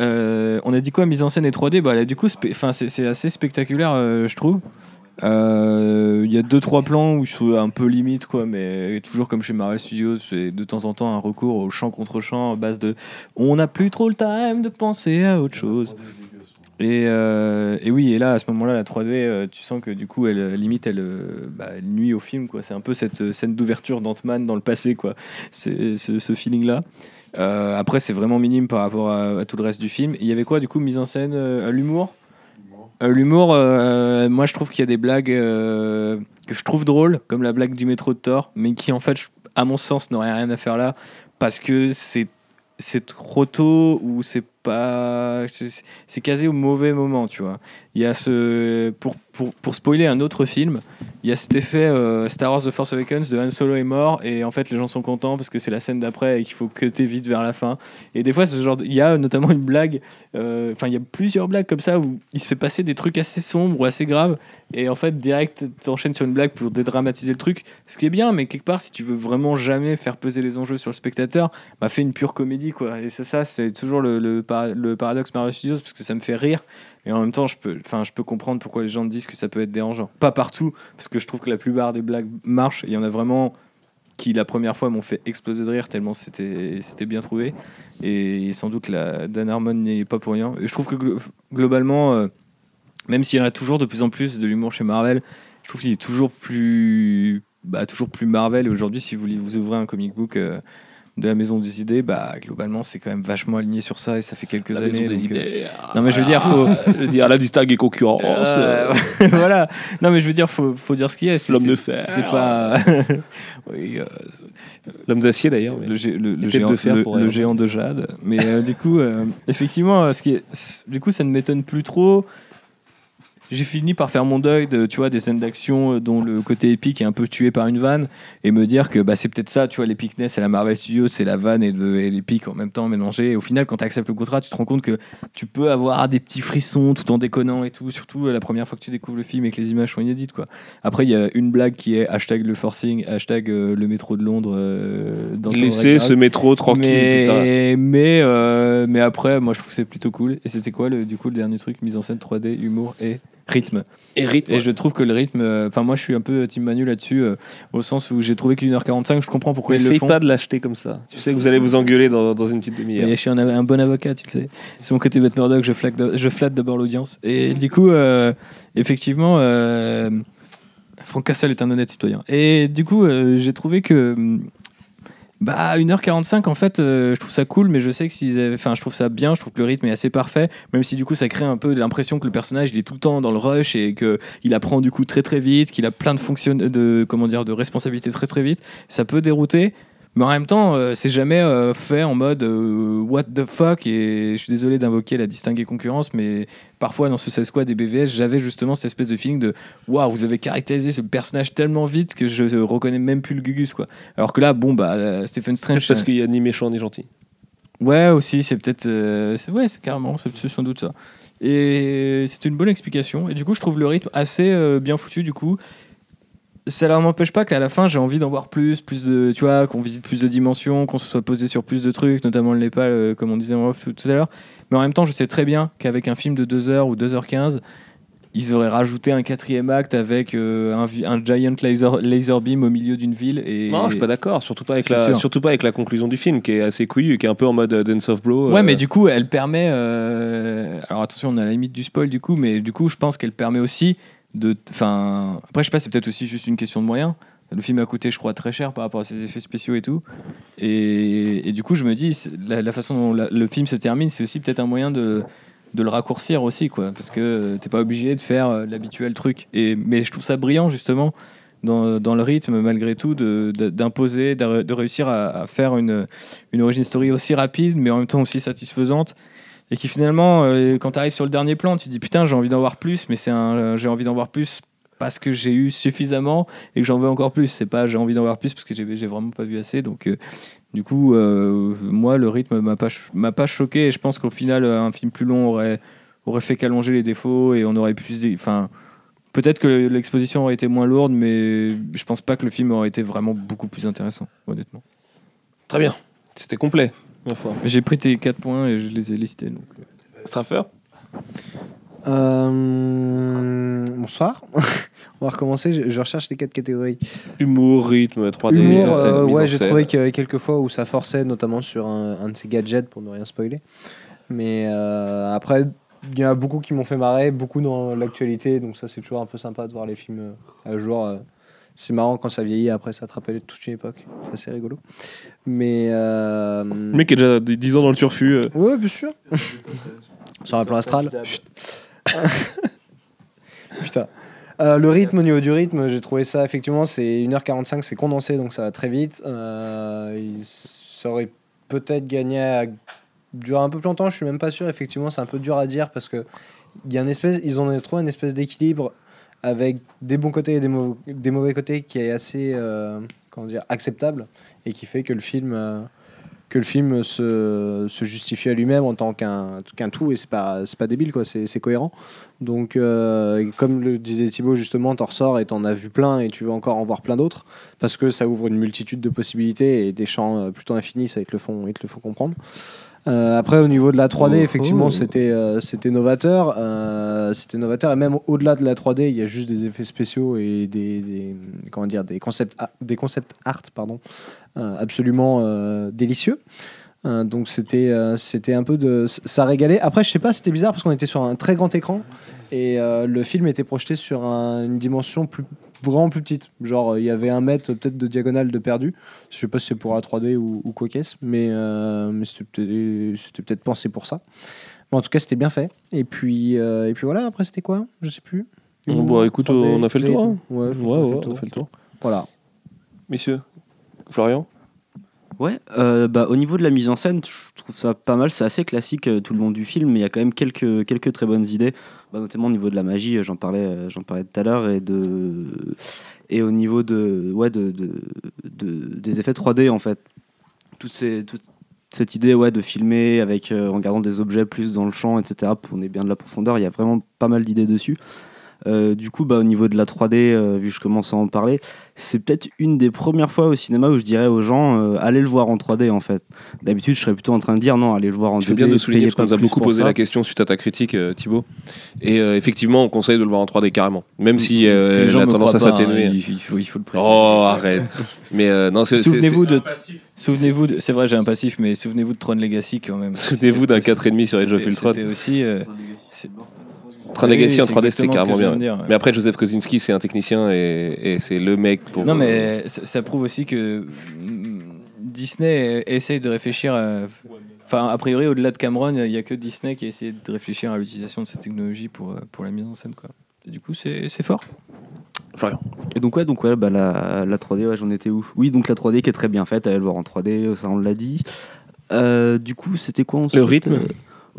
Euh, On a dit quoi Mise en scène et 3D bah, Du coup, c'est assez spectaculaire, euh, je trouve. Euh, Il y a deux trois plans où c'est un peu limite quoi, mais toujours comme chez Marvel Studios, c'est de temps en temps un recours au champ contre champ à base de on n'a plus trop le time de penser à autre chose. Et, et oui, et là, à ce moment-là, la 3D, euh, tu sens que du coup, elle limite, elle, bah, elle nuit au film. quoi. C'est un peu cette scène d'ouverture d'Ant-Man dans le passé, quoi. C'est ce, ce feeling-là. Euh, après, c'est vraiment minime par rapport à, à tout le reste du film. Il y avait quoi, du coup, mise en scène, euh, l'humour? L'humour, euh, moi, je trouve qu'il y a des blagues que je trouve drôles, comme la blague du métro de Thor, mais qui, en fait, je- à mon sens, n'aurait rien à faire là, parce que c'est c'est trop tôt ou c'est pas c'est casé au mauvais moment tu vois il y a ce pour, pour, pour spoiler un autre film il y a cet effet euh, Star Wars The Force Awakens de Han Solo est mort et en fait les gens sont contents parce que c'est la scène d'après et qu'il faut que vite vers la fin. Et des fois ce genre il y a notamment une blague euh, enfin il y a plusieurs blagues comme ça où il se fait passer des trucs assez sombres ou assez graves et en fait direct t'enchaînes sur une blague pour dédramatiser le truc ce qui est bien mais quelque part si tu veux vraiment jamais faire peser les enjeux sur le spectateur bah fais une pure comédie quoi. Et c'est ça c'est toujours le, le, par- le paradoxe Marvel Studios parce que ça me fait rire et en même temps je peux je peux comprendre pourquoi les gens disent que ça peut être dérangeant. Pas partout parce que je trouve que la plupart des blagues marchent. Il y en a vraiment qui la première fois m'ont fait exploser de rire tellement c'était bien trouvé. Et sans doute la Dan Harmon n'y est pas pour rien. Et je trouve que glo- globalement euh, même s'il y en a toujours de plus en plus de l'humour chez Marvel je trouve qu'il est toujours plus bah, toujours plus Marvel. Et aujourd'hui si vous vous ouvrez un comic book euh, de la maison des idées bah globalement c'est quand même vachement aligné sur ça et ça fait quelques La années maison des donc, euh, idées. non mais je veux dire faut Je veux dire, la distingue et concurrence. euh, voilà non mais je veux dire faut, faut dire ce qu'il y a L'homme de fer. c'est pas oui euh, L'homme d'acier d'ailleurs. le, géant, de fer le- pour le géant de jade. Mais euh, du coup, euh, effectivement, euh, ce qui est, du coup, ça ne m'étonne plus trop. J'ai fini par faire mon deuil de, tu vois, des scènes d'action euh, dont le côté épique est un peu tué par une vanne et me dire que bah, c'est peut-être ça, tu vois, l'épicness à la Marvel Studios, c'est la vanne et, et l'épique en même temps mélangé. Et au final, quand tu acceptes le contrat, tu te rends compte que tu peux avoir des petits frissons tout en déconnant et tout, surtout euh, la première fois que tu découvres le film et que les images sont inédites. Quoi. Après, il y a une blague qui est hashtag le forcing, hashtag euh, le métro de Londres. euh, dans Laissez ce métro tranquille. putain. Mais, mais, euh, mais après, moi je trouve que c'est plutôt cool. Et c'était quoi le, du coup le dernier truc Mise en scène 3D, humour et rythme. Et rythme. Et je trouve que le rythme, euh, enfin moi je suis un peu Team Manu là-dessus, euh, au sens où j'ai trouvé que 1h45, je comprends pourquoi ils le Essaye font. pas de l'acheter comme ça. Tu sais que vous allez vous engueuler dans, dans une petite demi-heure. Mais je suis un, un bon avocat, tu le sais. C'est mon côté Matt Murdock, je flatte, je flatte d'abord l'audience. Et du coup, euh, effectivement, euh, Franck Castle est un honnête citoyen. Et du coup, euh, j'ai trouvé que. Bah, 1h45, en fait, euh, je trouve ça cool, mais je sais que s'ils avaient. Enfin, je trouve ça bien, je trouve que le rythme est assez parfait, même si du coup, ça crée un peu l'impression que le personnage, il est tout le temps dans le rush et qu'il apprend du coup très très vite, qu'il a plein de fonctions. de, comment dire, de responsabilités très très vite. Ça peut dérouter. Mais en même temps, euh, c'est jamais euh, fait en mode euh, what the fuck. Et je suis désolé d'invoquer la distinguée concurrence, mais parfois dans ce 16 Squad et BVS, j'avais justement cette espèce de feeling de waouh, vous avez caractérisé ce personnage tellement vite que je reconnais même plus le Gugus. Quoi. Alors que là, bon, bah, Stephen Strange. Parce qu'il y a ni méchant ni gentil. Ouais, aussi, c'est peut-être. ouais, c'est carrément, c'est sans doute ça. Et c'est une bonne explication. Et du coup, je trouve le rythme assez bien foutu, du coup. Ça ne m'empêche pas qu'à la fin, j'ai envie d'en voir plus, plus de, tu vois, qu'on visite plus de dimensions, qu'on se soit posé sur plus de trucs, notamment le Népal, euh, comme on disait en off tout, tout à l'heure. Mais en même temps, je sais très bien qu'avec un film de 2h ou 2h15, ils auraient rajouté un quatrième acte avec euh, un, giant laser, laser beam au milieu d'une ville. Et, Non, je suis pas d'accord. Surtout pas avec la, sûr. surtout pas avec la conclusion du film, qui est assez couillue, qui est un peu en mode euh, Dance of Blow. Ouais, euh, mais du coup, elle permet. Alors attention, on est à la limite du spoil du coup, mais du coup, je pense qu'elle permet aussi Enfin, après, je sais pas, c'est peut-être aussi juste une question de moyens. Le film a coûté, je crois, très cher par rapport à ses effets spéciaux et tout. Et, du coup, je me dis, la, façon dont le film se termine, c'est aussi peut-être un moyen de, le raccourcir aussi, quoi. Parce que euh, t'es pas obligé de faire euh, l'habituel truc. Et, mais je trouve ça brillant, justement, dans, le rythme, malgré tout, d'imposer, de, réussir à, faire une origin story aussi rapide, mais en même temps aussi satisfaisante. Et qui finalement, euh, quand tu arrives sur le dernier plan, tu te dis putain, j'ai envie d'en voir plus, mais c'est un, euh, j'ai envie d'en voir plus parce que j'ai eu suffisamment et que j'en veux encore plus. C'est pas j'ai envie d'en voir plus parce que j'ai, j'ai vraiment pas vu assez. Donc, euh, du coup, euh, moi, le rythme m'a pas, ch- m'a pas choqué et je pense qu'au final, un film plus long aurait, aurait fait qu'allonger les défauts et on aurait pu. se Enfin. Peut-être que l'exposition aurait été moins lourde, mais je pense pas que le film aurait été vraiment beaucoup plus intéressant, honnêtement. Très bien. C'était complet, ma foi. Mais J'ai pris tes 4 points et je les ai listés. Donc. euh. Straffer? Euh, bonsoir. On va recommencer. Je, je recherche les quatre catégories. Humour, rythme, 3D, Humour, mise en scène, euh, ouais, j'ai trouvé qu'il y avait quelques fois où ça forçait, notamment sur un, un de ces gadgets, pour ne rien spoiler. Mais euh, après, il y en a beaucoup qui m'ont fait marrer, beaucoup dans l'actualité, donc ça c'est toujours un peu sympa de voir les films à jour. C'est marrant quand ça vieillit, après ça te rappelle toute une époque. C'est assez rigolo. Mais. Euh... Le mec est déjà 10 ans dans le turfu. euh. Ouais, bien sûr. Sur un plan astral. Putain. Euh, le rythme, au niveau du rythme, j'ai trouvé ça effectivement, c'est 1h45, c'est condensé donc ça va très vite. Euh, il ça aurait peut-être gagné à durer un peu plus longtemps, je suis même pas sûr. Effectivement, c'est un peu dur à dire parce que il y a une espèce, ils ont trouvé une espèce d'équilibre avec des bons côtés et des, mau- des mauvais côtés qui est assez euh, comment dire, acceptable et qui fait que le film. euh, que le film se, justifie à lui-même en tant qu'un qu'un tout et c'est pas pas débile c'est cohérent donc euh, comme le disait Thibaut justement t'en ressors et t'en as vu plein et tu veux encore en voir plein d'autres parce que ça ouvre une multitude de possibilités et des champs plutôt infinis ça ils le font ils te le font comprendre Euh, après au niveau de la 3D Oh, effectivement oh. c'était euh, c'était novateur euh, c'était novateur et même au-delà de la 3D il y a juste des effets spéciaux et des, des- comment dire des concepts des concepts art pardon absolument délicieux. Donc c'était c'était un peu de ça régalait. Après je sais pas c'était bizarre parce qu'on était sur un très grand écran et le film était projeté sur un- une dimension plus vraiment plus petite. Genre il y avait un mètre peut-être de diagonale de perdu. Je sais pas si c'est pour la 3D ou, ou quoi qu'est-ce, mais, euh, mais c'était peut-être c'était peut-être pensé pour ça. Mais en tout cas c'était bien fait. Et puis euh, et puis voilà après c'était quoi? Je sais plus. Bon, bah, écoute, 3D, on a fait le tour, hein. Ouais, on a fait le tour. Voilà. Messieurs, Florian? Ouais, euh, bah, au niveau de la mise en scène, je trouve ça pas mal. C'est assez classique euh, tout le long du film, mais il y a quand même quelques, quelques très bonnes idées, bah, notamment au niveau de la magie, euh, j'en parlais, j'en parlais tout à l'heure, et, de... et au niveau de, ouais, de, de, de- des effets 3D en fait. Toutes ces, toute cette idée ouais, de filmer avec, en gardant des objets plus dans le champ, etc., pour qu'on ait bien de la profondeur, il y a vraiment pas mal d'idées dessus. Euh, du coup, bah, au niveau de la 3D, euh, vu que je commence à en parler, c'est peut-être une des premières fois au cinéma où je dirais aux gens euh, allez le voir en 3D en fait. D'habitude, je serais plutôt en train de dire non, allez le voir en Tu fais 2D. bien de souligner parce qu'on nous a beaucoup posé ça. la question suite à ta critique, euh, Thibaut. Et euh, effectivement, on conseille de le voir en 3D carrément. Même si euh, les gens la me tendance à hein, s'atténuer. il, il faut, il faut le préciser. Oh, arrête. Mais euh, non, Souvenez-vous c'est- de. Souvenez-vous de. C'est vrai, j'ai un passif, mais souvenez-vous de Tron Legacy quand même. Souvenez-vous d'un C'était- 4,5 sur Age of Ultron. C'était aussi. Euh, Tron Oui, en c'est 3D, c'était carrément bien. dire, ouais. Mais après, Joseph Kosinski, c'est un technicien et, et c'est le mec pour. Non, euh, mais ça, ça prouve aussi que mm, Disney essaye de réfléchir. à- Enfin, a priori, au-delà de Cameron, il n'y a que Disney qui a essayé de réfléchir à l'utilisation de cette technologie pour, euh, pour la mise en scène. Quoi. Et du coup, c'est c'est fort. Florian. Et donc ouais, donc ouais, bah, la, la 3D, ouais, j'en étais où? Oui, donc la 3D qui est très bien faite, allez le voir en 3D, ça on l'a dit. Euh, du coup, c'était quoi ensuite Le rythme Euh,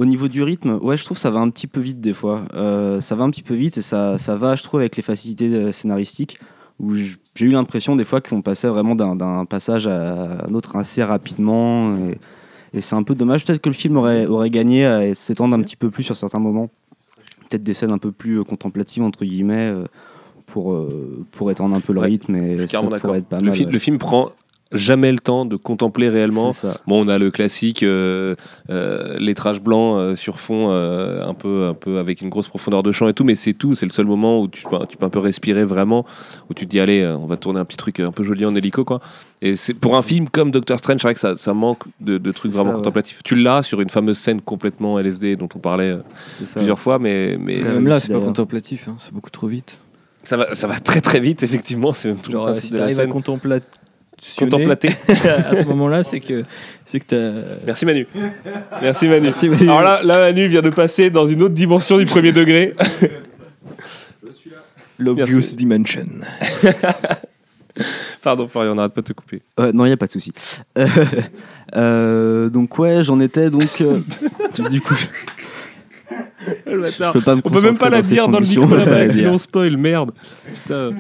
Au niveau du rythme, ouais, je trouve que ça va un petit peu vite des fois. Euh, ça va un petit peu vite et ça, ça va, je trouve, avec les facilités euh, scénaristiques. Où j'ai eu l'impression des fois qu'on passait vraiment d'un passage à un autre assez rapidement. Et, et c'est un peu dommage. Peut-être que le film aurait, aurait gagné à s'étendre un petit peu plus sur certains moments. Peut-être des scènes un peu plus euh, contemplatives, entre guillemets, pour, pour étendre un peu le Ouais, rythme. Et ça pourrait être pas Le, mal. fi- le film prend jamais le temps de contempler réellement. Bon, on a le classique euh, euh, lettrage blanc euh, sur fond, euh, un peu, un peu avec une grosse profondeur de champ et tout, mais c'est tout. C'est le seul moment où tu, peux- tu peux un peu respirer vraiment, où tu te dis allez, on va tourner un petit truc un peu joli en hélico, quoi. Et c'est pour un film comme Doctor Strange, c'est vrai que ça, ça manque de, de trucs vraiment ça, ouais. contemplatifs. Tu l'as sur une fameuse scène complètement LSD dont on parlait ça. plusieurs fois, mais, mais Même là, c'est pas contemplatif, hein, c'est beaucoup trop vite. ça va, ça va très très vite effectivement. C'est même tout Genre, le principe si de la à contempla- Contemplater. à ce moment-là, c'est que c'est que t'as. Merci Manu. Merci Manu. Merci, Manu. Alors là, là, Manu vient de passer dans une autre dimension du premier degré. L'obvious Merci. dimension. Pardon, Florian, on n'arrête pas de te couper. Euh, non, il n'y a pas de souci. Euh, euh, donc, ouais, j'en étais donc. euh, du coup, je peux pas me On peut même pas la dire dans le micro là-bas, Ouais, sinon on spoil, merde. Putain.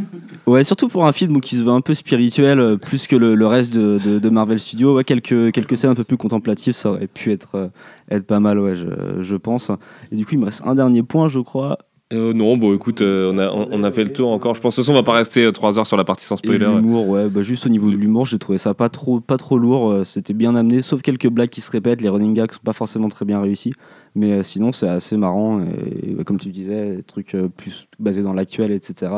Ouais, surtout pour un film qui se veut un peu spirituel, euh, plus que le, le reste de, de- de Marvel Studios. Ouais, quelques, quelques scènes un peu plus contemplatives, ça aurait pu être, euh, être pas mal, ouais, je, je pense. Et du coup, il me reste un dernier point, je crois. Euh, non, bon, écoute, euh, on, a, on, on a fait le tour encore. Je pense que de toute façon, on va pas rester 3 heures sur la partie sans spoiler. l'humour, ouais, bah, juste au niveau de l'humour, j'ai trouvé ça pas trop, pas trop lourd. euh, C'était bien amené, sauf quelques blagues qui se répètent. Les running gags sont pas forcément très bien réussis. Mais euh, sinon, c'est assez marrant. Et, bah, comme tu disais, trucs euh, plus basés dans l'actuel, etc.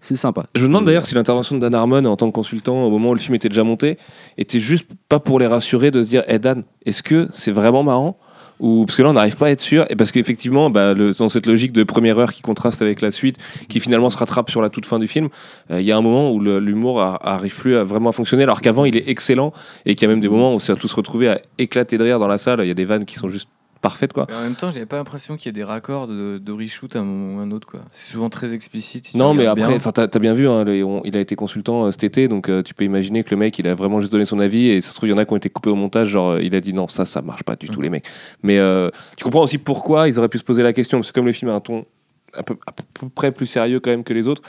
C'est, sympa. Je me demande d'ailleurs si l'intervention de Dan Harmon en tant que consultant au moment où le film était déjà monté était juste pas pour les rassurer de se dire Hey Dan, est-ce que c'est vraiment marrant? Ou parce que là on n'arrive pas à être sûr et parce qu'effectivement bah, dans cette logique de première heure qui contraste avec la suite qui finalement se rattrape sur la toute fin du film euh, il y a un moment où l'humour a- arrive plus à vraiment à fonctionner alors qu'avant il est excellent et qu'il y a même des moments où on s'est tous retrouvés à éclater de rire dans la salle il y a des vannes qui sont juste parfaites quoi Mais en même temps, j'avais pas l'impression qu'il y ait des raccords de, de reshoot à un moment ou à un autre. quoi. C'est souvent très explicite. si Non, mais après, enfin, t'as as bien vu, hein, le- on- il a été consultant euh, cet été, donc euh, tu peux imaginer que le mec, il a vraiment juste donné son avis, et ça se trouve, il y en a qui ont été coupés au montage, genre, euh, il a dit non, ça, ça marche pas du tout, les mecs. Mais euh, tu comprends aussi pourquoi ils auraient pu se poser la question, parce que comme le film a un ton à peu, à peu près plus sérieux quand même que les autres,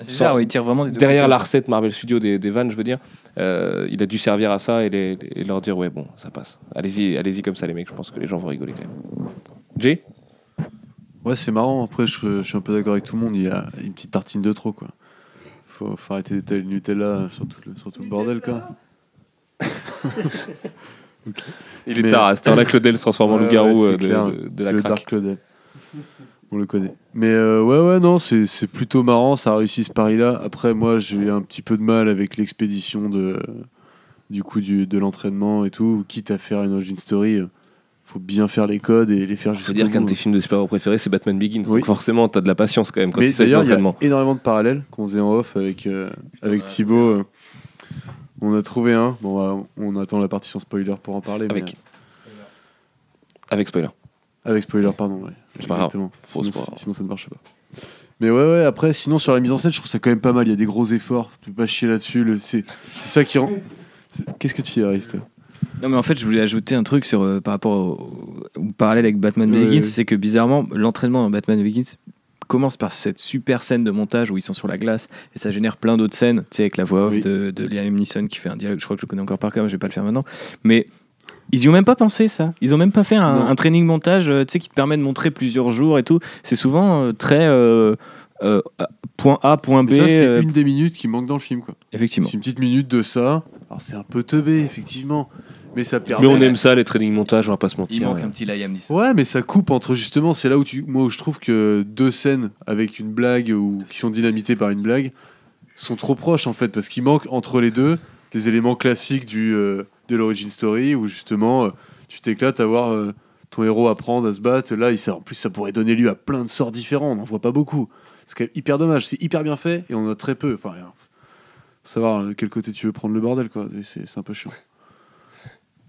C'est bizarre, ouais, il tire vraiment des derrière la recette Marvel Studios des, des vannes, je veux dire, euh, il a dû servir à ça et, les- et leur dire, ouais, bon, ça passe. Allez-y, allez-y comme ça, les mecs, je pense que les gens vont rigoler quand même. Jay? Ouais, c'est marrant. Après, je, je suis un peu d'accord avec tout le monde. Il y a une petite tartine de trop, quoi. Faut, faut arrêter d'étaler le Nutella sur tout le, sur tout le bordel, quoi. Il est Mais- tard, à cette heure-là, Claudel se transforme en Ouais, loup-garou ouais, euh, de, la le craque. Dark Claudel. On le connaît. Mais euh, ouais, ouais, non, c'est c'est plutôt marrant. Ça a réussi ce pari-là. Après, moi, j'ai eu un petit peu de mal avec l'expédition de du coup du, de l'entraînement et tout. Quitte à faire une origin story, euh, faut bien faire les codes et les faire jusqu'au faut dire qu'un de bout. tes films de super-héros préférés, c'est Batman Begins. Oui. Donc forcément, t'as de la patience quand même quand Mais s'agit d'ailleurs, il y a énormément de parallèles qu'on faisait en off avec, euh, avec Thibaut. euh, on a trouvé un. Bon, on va- on attend la partie sans spoiler pour en parler. mais, Avec. Avec spoiler. Avec spoiler, pardon. Ouais, C'est pas grave. Faut Sinon, se voir. sinon, ça ne marche pas. Mais ouais, ouais, après, sinon, sur la mise en scène, je trouve ça quand même pas mal. Il y a des gros efforts. Tu peux pas chier là-dessus. le- C'est c'est ça qui rend. c'est- Qu'est-ce que tu fais, Aris, toi? Non, mais en fait, je voulais ajouter un truc sur, euh, par rapport au, au parallèle avec Batman Ouais, Begins, ouais. c'est que bizarrement, l'entraînement dans Batman Begins commence par cette super scène de montage où ils sont sur la glace et ça génère plein d'autres scènes, tu sais, avec la voix off Oui. de, de Liam Neeson qui fait un dialogue, je crois que je le connais encore par cœur, mais je vais pas le faire maintenant. Mais ils y ont même pas pensé ça. Ils ont même pas fait un, un training montage, euh, tu sais, qui te permet de montrer plusieurs jours et tout. C'est souvent euh, très euh, euh, point A, point B. Ça, c'est euh, une des minutes qui manque dans le film, quoi. Effectivement. C'est une petite minute de ça. Alors, c'est un peu teubé, effectivement. Mais ça permet. Mais on aime ça, les training montages, on va pas se mentir. Il manque ouais. un petit Liam Neeson. Ouais, mais ça coupe entre justement, c'est là où tu, moi où je trouve que deux scènes avec une blague ou qui sont dynamitées par une blague sont trop proches en fait, parce qu'il manque entre les deux des éléments classiques du euh, de l'origin story où justement euh, tu t'éclates à voir euh, ton héros apprendre à se battre. Là, il, ça- en plus, ça pourrait donner lieu à plein de sorts différents. On n'en voit pas beaucoup. C'est quand même hyper dommage. C'est hyper bien fait et on en a très peu. Enfin, savoir de quel côté tu veux prendre le bordel, quoi. C'est c'est un peu chiant.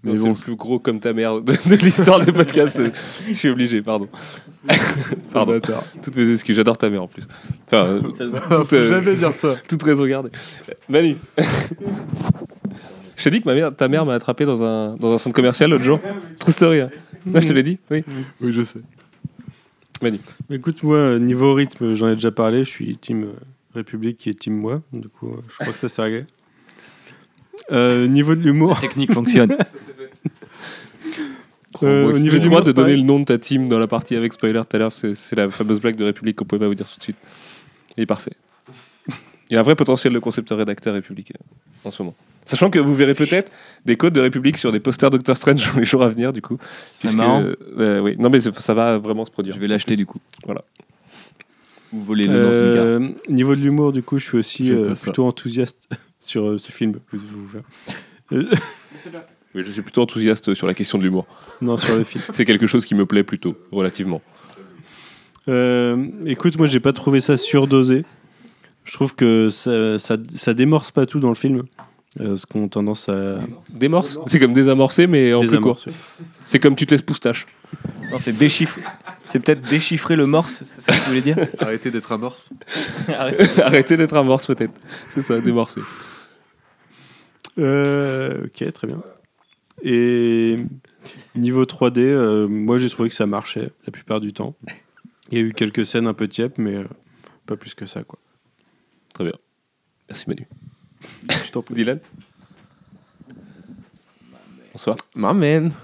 Non, Mais c'est bon, le plus gros comme ta mère de, de l'histoire des podcasts. Je suis obligé, pardon. pardon. Toutes mes excuses, j'adore ta mère en plus. Enfin, euh, toute, euh, jamais dire ça. toute raison gardée. Manu. Je t'ai dit que ma mère, ta mère m'a attrapé dans un, dans un centre commercial l'autre jour. True story. hein. Ouais, je te l'ai dit Oui. Oui, je sais. Mais Écoute, moi, euh, niveau rythme, j'en ai déjà parlé. Je suis team euh, République qui est team moi. Du coup, euh, je crois que ça s'est réglé. Euh, niveau de l'humour, La technique fonctionne. euh, Moi au niveau J'ai du humour, de donner le nom de ta team dans la partie avec spoiler tout à l'heure. C'est la fameuse blague de République qu'on pouvait pas vous dire tout de suite. Il est parfait. Il a un vrai potentiel de concepteur-rédacteur République euh, en ce moment. Sachant que vous verrez peut-être des codes de République sur des posters Doctor Strange dans les jours à venir, du coup. C'est marrant. euh, oui. Non, mais ça va vraiment se produire. Je vais l'acheter du coup. Voilà. Ou voler le dans une gare. Euh, niveau de l'humour, du coup, je suis aussi euh, plutôt enthousiaste sur euh, ce film. Vous- vous- vous- Euh, Oui, je suis plutôt enthousiaste sur la question de l'humour. non, sur le film. C'est quelque chose qui me plaît plutôt, relativement. Euh, écoute, moi, j'ai pas trouvé ça surdosé. Je trouve que ça, ça, ça démorce pas tout dans le film. Euh, ce qu'on a tendance à Démorce C'est comme désamorcer, mais en plus court. C'est comme tu te laisses poustache. Non, c'est déchiffre. C'est peut-être déchiffrer le morse, c'est ça que tu voulais dire Arrêtez d'être amorce. Arrête. Arrêtez d'être amorce peut-être. C'est ça, démorcer. Euh, ok, très bien. Et niveau 3D, euh, moi j'ai trouvé que ça marchait la plupart du temps. Il y a eu quelques scènes un peu tièpes, mais euh, pas plus que ça. Quoi. Très bien. Merci Manu. Je t'en prie. Dylan Bonsoir.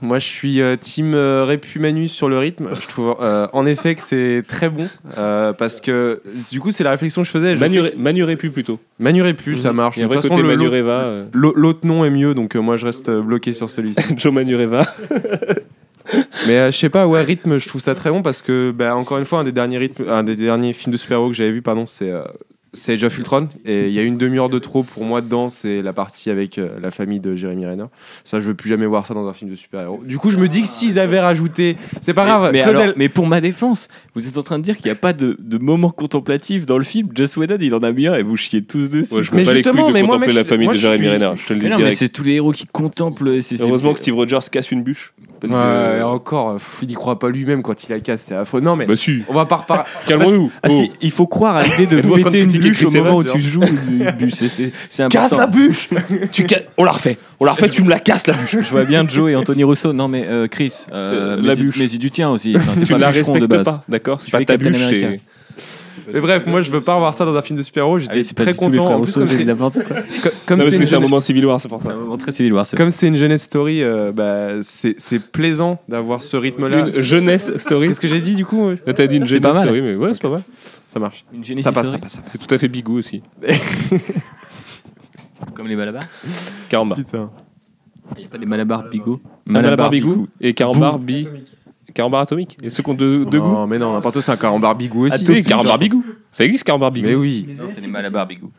Moi, je suis euh, team euh, Répu Manu sur le rythme. Je trouve euh, en effet que c'est très bon euh, parce que du coup, c'est la réflexion que je faisais. Je Manu, sais- Manu Répu plutôt. Manu Répu, ça marche. Il y a un vrai côté façon, le- Manu l'autre- Reva. euh, l'au- L'autre nom est mieux, donc euh, moi, je reste euh, bloqué sur celui-ci. Joe Manu Reva. Mais euh, je sais pas, ouais, rythme, je trouve ça très bon parce que, bah, encore une fois, un des derniers rythmes, un des derniers films de super-héros que j'avais vu, pardon, c'est euh, c'est Age of Ultron. Et il y a une demi-heure de trop pour moi dedans, c'est la partie avec euh, la famille de Jeremy Renner. Ça, je veux plus jamais voir ça dans un film de super-héros. Du coup, je me dis que s'ils avaient rajouté, c'est pas grave. mais, Claudel- alors, mais pour ma défense, vous êtes en train de dire qu'il n'y a pas de, de moment contemplatif dans le film. Joss Whedon, il en a mis un et vous chiez tous dessus. Ouais, je Mais m'en bats les couilles justement, de mais moi, contempler mec, la je- famille moi, de je Jeremy suis- Renner. Je te le dis Mais non, mais direct. c'est tous les héros qui contemplent. c'est- c'est- Heureusement que Steve Rogers casse une bûche. Parce que- Ouais, encore, pff, il y croit pas lui-même quand il la casse, c'est affreux. Non, mais Bah si. on va pas reparler. Calmons-nous. Parce Oh. qu'il il faut croire à l'idée de péter une bûche au moment où tu joues. C'est- c'est important. Casse la bûche Tu ca- On la refait. On la refait, tu me la casses la bûche. Je vois bien Joe et Anthony Rousseau. Non, mais euh, Chris, euh, Euh, mais la si- bûche. Mais du tien aussi. Enfin, Tu pas ne la bûcheron de respectes base. pas, d'accord C'est pas ta bûche. Mais bref, moi je veux pas voir ça dans un film de super-héros, j'étais Ah très content. En plus, comme c'est comme un moment civil war, c'est pour ça. un moment très civil war. comme c'est une jeunesse story, euh, bah, c'est plaisant d'avoir ce rythme-là. Une jeunesse story. Qu'est-ce que j'ai dit du coup? T'as dit une jeunesse story, mais ouais, c'est pas mal. Ça marche. Une Genesis Ça passe, ça story. passe, ça passe. C'est tout à fait bigou aussi. Comme les Malabar. Carambar. Putain. Il n'y a pas des Malabar Bigot Malabar bigou et Carambar bi. Carambar atomique. Et ceux qui ont deux deux goûts Non, mais non, n'importe quoi, c'est un carambar bigou aussi. Oui, Carambar bigou. Ça existe Carambar Mais bigou. oui. Non, c'est les Malabar Bigot.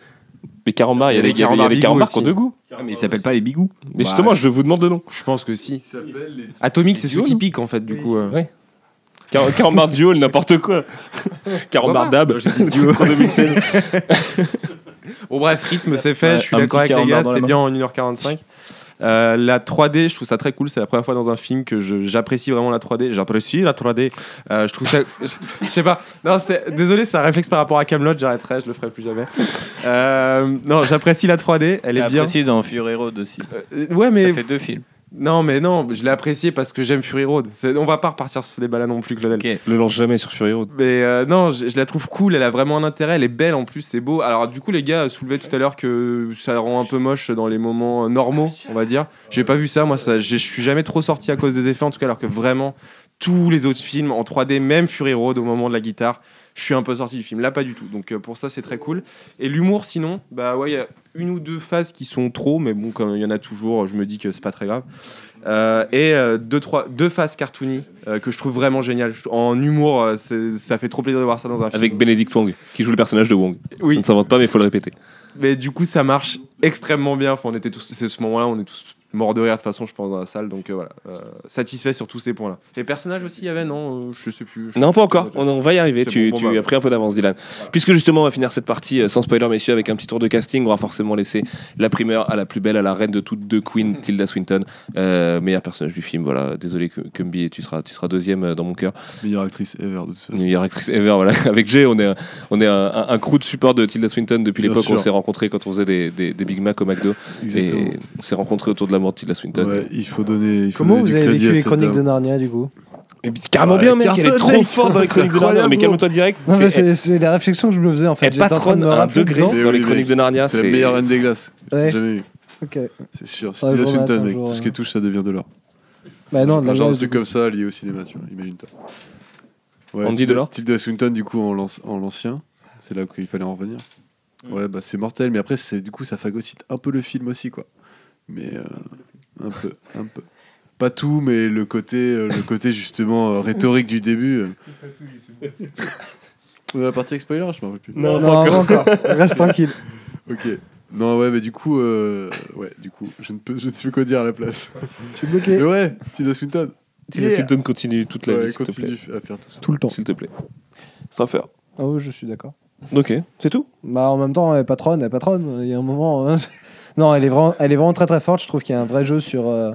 Mais Carambar, il y a des des il y a Carambar des bigou Carambar qui ont deux goûts. mais ils s'appellent pas les Bigous. Mais Bah, justement, je vous demande le nom. Je pense que si. Atomique, c'est ceux qui piquent en fait, du coup. euh. Ouais. Car- Carambar duo, n'importe quoi. Carambar Pourquoi dab. Duo 2016. Bon, bref, rythme, c'est fait. Ouais, je suis un d'accord avec les gars, c'est bien en 1h45. Euh, la 3D, je trouve ça très cool. C'est la première fois dans un film que j'apprécie vraiment la 3D. J'apprécie la 3D. Euh, je trouve ça. Je sais pas. Non, c'est désolé, c'est un réflexe par rapport à Camelot. J'arrêterai, je le ferai plus jamais. Euh, non, j'apprécie la 3D. Elle est bien. apprécié dans Fury Road aussi. Euh, ouais, mais Ça fait deux films. Non, mais non, je l'ai apprécié parce que j'aime Fury Road. On va pas repartir sur ce débat-là non plus, Claudel. Ok. Le lance jamais sur Fury Road. Mais euh, non, je, je la trouve cool, elle a vraiment un intérêt, elle est belle en plus, c'est beau. Alors du coup les gars soulevaient tout à l'heure que ça rend un peu moche dans les moments euh, normaux, on va dire. J'ai pas vu ça, moi ça, je suis jamais trop sorti à cause des effets en tout cas, alors que vraiment tous les autres films en 3D, même Fury Road au moment de la guitare, je suis un peu sorti du film. Là pas du tout, donc euh, pour ça c'est très cool. Et l'humour sinon, bah ouais, il y a une ou deux phases qui sont trop, mais bon comme il y en a toujours, je me dis que c'est pas très grave. Euh, et euh, deux, trois, deux phases cartoony euh, que je trouve vraiment géniales. En humour, ça fait trop plaisir de voir ça dans un film. Avec Benedict Wong, qui joue le personnage de Wong. Ça Oui, ne s'invente pas, mais il faut le répéter. mais du coup, ça marche extrêmement bien. Enfin, on était tous, c'est ce moment-là, on est tous morts de rire de toute façon, je pense, dans la salle. Donc euh, voilà, Euh, satisfait sur tous ces points-là. Les personnages aussi, il y avait, non Euh, Je sais plus. Je- Non, pas encore. On, on va y arriver. Tu, bon, tu bon, bah. as pris un peu d'avance, Dylan. Puisque justement, on va finir cette partie euh, sans spoiler, messieurs, avec un petit tour de casting. On va forcément laisser la primeur à la plus belle, à la reine de toutes deux queens, Tilda Swinton, euh, meilleur personnage du film. Voilà. Désolé, que- Kumbi, tu seras, tu seras deuxième euh, dans mon cœur. meilleure actrice ever de toute façon. Meilleure actrice ever. Voilà. Avec Jay, on est, un- on est un, un- un crew de support de Tilda Swinton depuis l'époque où on s'est rencontrés quand on faisait des, des, des Big Mac au McDo. Exactement. Et on s'est rencontrés autour de la Tilda Swinton. Ouais, il faut donner. il faut Comment donner vous du avez crédit vécu à les cette chroniques de dame. Narnia du coup Mais carrément Ouais, bien, mec. Elle est trop forte dans les chroniques de Narnia. Mais calme-toi direct. Non, mais C'est- c'est la réflexion que je me faisais en fait. Elle J'étais en train de patronne me à un rappeler degré dedans. Dans les chroniques de Narnia. C'est la meilleure reine des glaces. que Ouais. j'ai jamais eu. Ok. C'est sûr. C'est Ouais, Tilda bon, Swinton, attends, mec. je Tout ce qui touche, ça devient de l'or. Bah non, de la Un genre de truc du comme ça lié au cinéma, tu vois. Imagine-toi. Ouais, On dit Tilda- de l'or Tilda Swinton, du coup, en l'anci- en l'ancien. C'est là qu'il fallait en revenir. Ouais, bah c'est mortel. Mais après, c'est du coup, ça phagocyte un peu le film aussi, quoi. Mais euh, un peu, un peu. Pas tout, mais le côté, euh, le côté justement euh, rhétorique du début. On a la partie avec spoiler, je m'en rappelle plus. Non, non, pas encore. Reste tranquille. Ok. Non, ouais, mais du coup, euh, ouais, du coup, je ne peux, je ne sais plus quoi dire à la place. Je suis bloqué Mais ouais, Tilda Swinton. Tilda Swinton continue toute la Ouais, vie, s'il te plaît. continue à faire tout ça. tout le temps. S'il te plaît. Ça faire. Ah oui, je suis d'accord. Ok, c'est tout? Bah en même temps, elle patronne, elle patronne. Il y a un moment. hein, Non, elle est vraiment, elle est vraiment très très forte. Je trouve qu'il y a un vrai jeu sur, euh,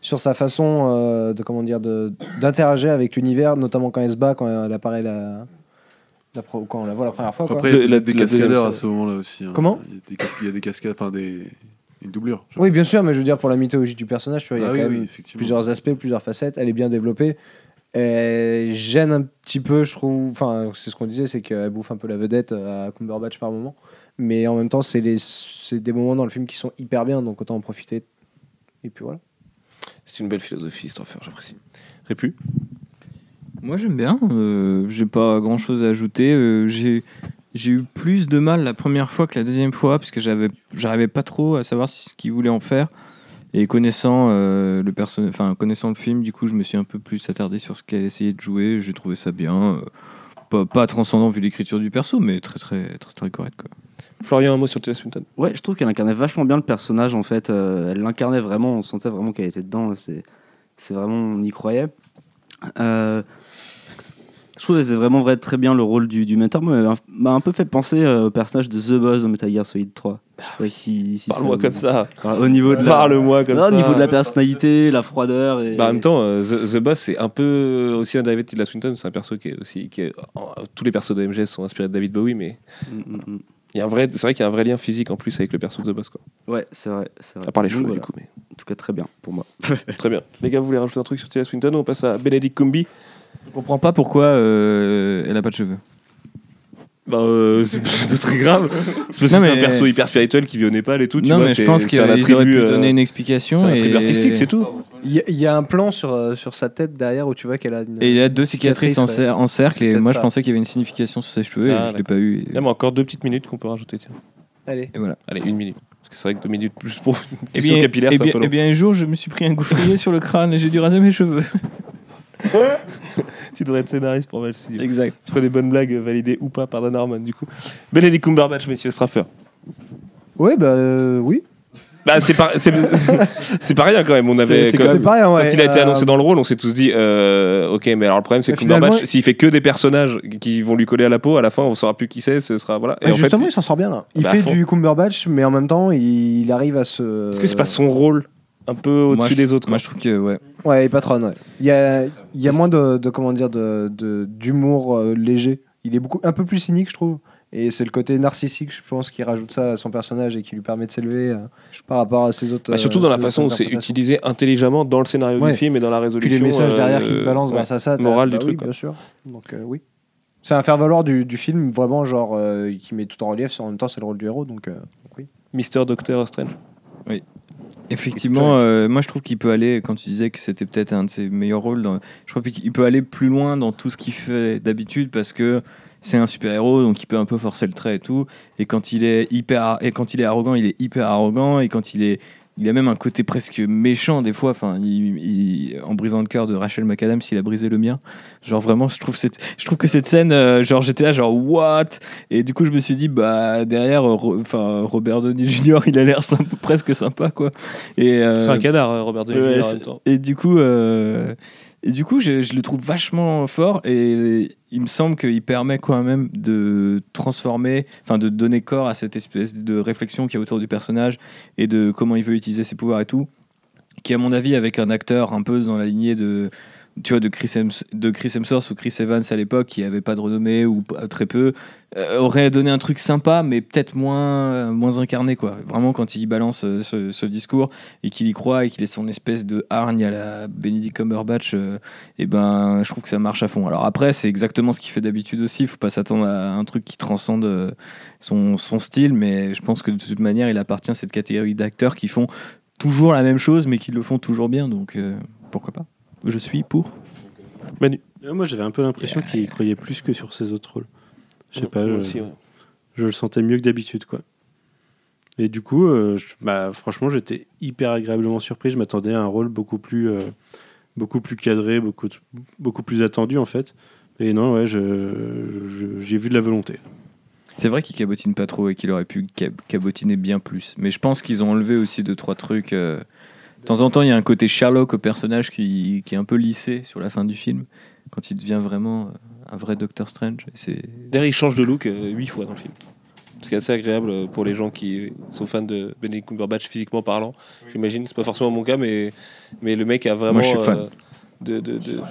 sur sa façon euh, de comment dire de d'interagir avec l'univers, notamment quand elle se bat, quand elle apparaît la, la pro- quand on la voit la première fois. quoi. Après, il y a des cascadeurs à ce moment-là aussi. hein. Comment il y, a des casca- il y a des cascades, enfin des une doublure. Oui, bien sûr, mais je veux dire pour la mythologie du personnage, tu vois, il y a Ah quand oui, même oui, effectivement. plusieurs aspects, plusieurs facettes. Elle est bien développée. Elle gêne un petit peu, je trouve. Enfin, c'est ce qu'on disait, c'est qu'elle bouffe un peu la vedette à Cumberbatch par moment. Mais en même temps, c'est les, c'est des moments dans le film qui sont hyper bien, donc autant en profiter. Et puis voilà. C'est une belle philosophie, Stoffer, j'apprécie. Répu Moi j'aime bien, euh, j'ai pas grand chose à ajouter. euh, j'ai j'ai eu plus de mal la première fois que la deuxième fois parce que j'avais j'arrivais pas trop à savoir si- ce qu'il voulait en faire. Et connaissant euh, le enfin connaissant le film, du coup je me suis un peu plus attardé sur ce qu'elle essayait de jouer. J'ai trouvé ça bien, euh, pas, pas transcendant vu l'écriture du perso, mais très très très très correct quoi. Florian, un mot sur Tilda Swinton Ouais, je trouve qu'elle incarnait vachement bien le personnage en fait. Euh, elle l'incarnait vraiment, on sentait vraiment qu'elle était dedans. C'est, c'est vraiment, on y croyait. Euh, je trouve que c'est vraiment vrai, très bien le rôle du, du mentor. M'a un peu fait penser euh, au personnage de The Boss dans Metal Gear Solid 3. Je sais pas si, si Parle-moi comme ça. Au niveau de la, Parle-moi comme Non, ça. au niveau de la personnalité, la froideur. Et... Bah, en même temps, euh, The, The Boss, c'est un peu aussi un de Tilda Swinton. C'est un perso qui est aussi. Qui est- tous les persos de MGS sont inspirés de David Bowie, mais Mm, mm, mm. il y a un vrai, c'est vrai qu'il y a un vrai lien physique en plus avec le perso de The Boss. Quoi. Ouais, c'est vrai. À part les cheveux, voilà. du coup. Mais... En tout cas, très bien pour moi. Très bien. Les gars, vous voulez rajouter un truc sur Tilda Swinton on passe à Benedict Cumby? Je comprends pas pourquoi euh, elle a pas de cheveux. Bah, euh, c'est c'est pas très grave. C'est parce que Non, c'est mais- un perso hyper spirituel qui vit au Népal et tout. tu non vois, mais je c'est- pense c'est qu'ils un auraient attribut, pu euh, donner une C'est explication. un et... attribut artistique, c'est tout. Il y, a- il y a un plan sur, euh, sur sa tête derrière où tu vois qu'elle a une. Et il a deux cicatrices en, Cicatrices, ouais. cer- en cercle C'est et peut-être moi je ça. pensais qu'il y avait une signification sur ses cheveux Ah, et je l'ai pas eu. Il y a encore deux petites minutes qu'on peut rajouter. Tiens. Allez. Et voilà. Allez, une minute. Parce que c'est vrai que deux minutes plus pour une Eh question bien, capillaire, eh c'est un bien- peu long. eh bien, un jour, je me suis pris un gouffrier sur le crâne et j'ai dû raser mes cheveux. Tu devrais être scénariste pour Val Studio. Exact. Tu ferais des bonnes blagues validées ou pas par Dan Harmon, du coup. Benedict Cumberbatch, messieurs Straffer. Ouais, bah euh, oui. Bah, c'est pas, c'est, c'est pas rien quand même. On avait, C'est- c'est quand, C'est pareil, quand ouais. il a été euh, annoncé dans le rôle, on s'est tous dit, euh, ok, mais alors le problème c'est que Cumberbatch, s'il fait que des personnages qui vont lui coller à la peau, à la fin on saura plus qui c'est, ce sera voilà. bah, en fait, justement, il s'en sort bien là. Il Bah, fait du Cumberbatch, mais en même temps, il arrive à se. est-ce que c'est pas son rôle un peu au-dessus des autres Moi, je trouve que, ouais. Ouais, il patronne, ouais. Il y a, il y a moins de, de, comment dire, de, de- d'humour euh, léger. Il est beaucoup, un peu plus cynique, je trouve. Et c'est le côté narcissique, je pense, qui rajoute ça à son personnage et qui lui permet de s'élever euh, par rapport à ses autres. Bah, surtout dans la façon où c'est utilisé intelligemment dans le scénario Ouais. du film et dans la Puis résolution. les messages derrière euh, qu'il balance ouais. grâce à ça. Morale du bah truc, Oui, quoi. bien sûr. Donc, euh, oui. C'est un faire-valoir du, du film, vraiment, genre, euh, qui met tout en relief. c'est- En même temps, c'est le rôle du héros. Donc, euh, donc oui. Mister Doctor Strange. Effectivement, euh, moi je trouve qu'il peut aller, quand tu disais que c'était peut-être un de ses meilleurs rôles, dans- je crois qu'il peut aller plus loin dans tout ce qu'il fait d'habitude parce que c'est un super-héros, donc il peut un peu forcer le trait et tout. Et quand il est hyper, et quand il est arrogant, il est hyper arrogant. Et quand il est, il a même un côté presque méchant des fois. Enfin, il, il- en brisant le cœur de Rachel McAdams, il a brisé le mien. Genre vraiment, je trouve cette, je trouve que cette scène, euh, genre j'étais là, genre what? Et du coup, je me suis dit, bah derrière, euh, enfin Robert Downey Jr. il a l'air sympa- presque sympa quoi. Et euh, C'est un euh, Robert Downey Ouais, Jr. en c'est- même temps. et du coup, euh, et du coup, je, le trouve vachement fort et il me semble qu'il permet quand même de transformer, enfin de donner corps à cette espèce de réflexion qu'il y a autour du personnage et de comment il veut utiliser ses pouvoirs et tout. Qui, à mon avis, avec un acteur un peu dans la lignée de, tu vois, de Chris, Hemsworth ou Chris Evans à l'époque, qui avait pas de renommée ou p- très peu, euh, aurait donné un truc sympa, mais peut-être moins, moins incarné, quoi. Vraiment, quand il balance euh, ce, discours et qu'il y croit et qu'il est son espèce de hargne à la Benedict Cumberbatch, euh, et ben, je trouve que ça marche à fond. Alors après, c'est exactement ce qu'il fait d'habitude aussi. Il faut pas s'attendre à un truc qui transcende euh, son, style, mais je pense que de toute manière, il appartient à cette catégorie d'acteurs qui font toujours la même chose, mais qui le font toujours bien. Donc euh, pourquoi pas Je suis pour. Euh, Moi, j'avais un peu l'impression qu'il y croyait plus que sur ses autres rôles. Je sais pas, je, aussi, ouais. je le sentais mieux que d'habitude, quoi. Et du coup, euh, je- bah, franchement, j'étais hyper agréablement surpris. Je m'attendais à un rôle beaucoup plus, euh, beaucoup plus cadré, beaucoup, beaucoup plus attendu, en fait. Et non, ouais, j'ai vu de la volonté. C'est vrai qu'il cabotine pas trop et qu'il aurait pu cab- cabotiner bien plus. Mais je pense qu'ils ont enlevé aussi deux trois trucs. euh. De temps en temps, il y a un côté Sherlock au personnage qui, qui est un peu lissé sur la fin du film, quand il devient vraiment euh, un vrai Doctor Strange. D'ailleurs, il change de look euh, huit fois dans le film. Ce qui est assez agréable euh, pour les gens qui sont fans de Benedict Cumberbatch physiquement parlant. J'imagine, c'est pas forcément mon cas, mais, mais le mec a vraiment. Moi, je suis fan. euh, de, de, de, de-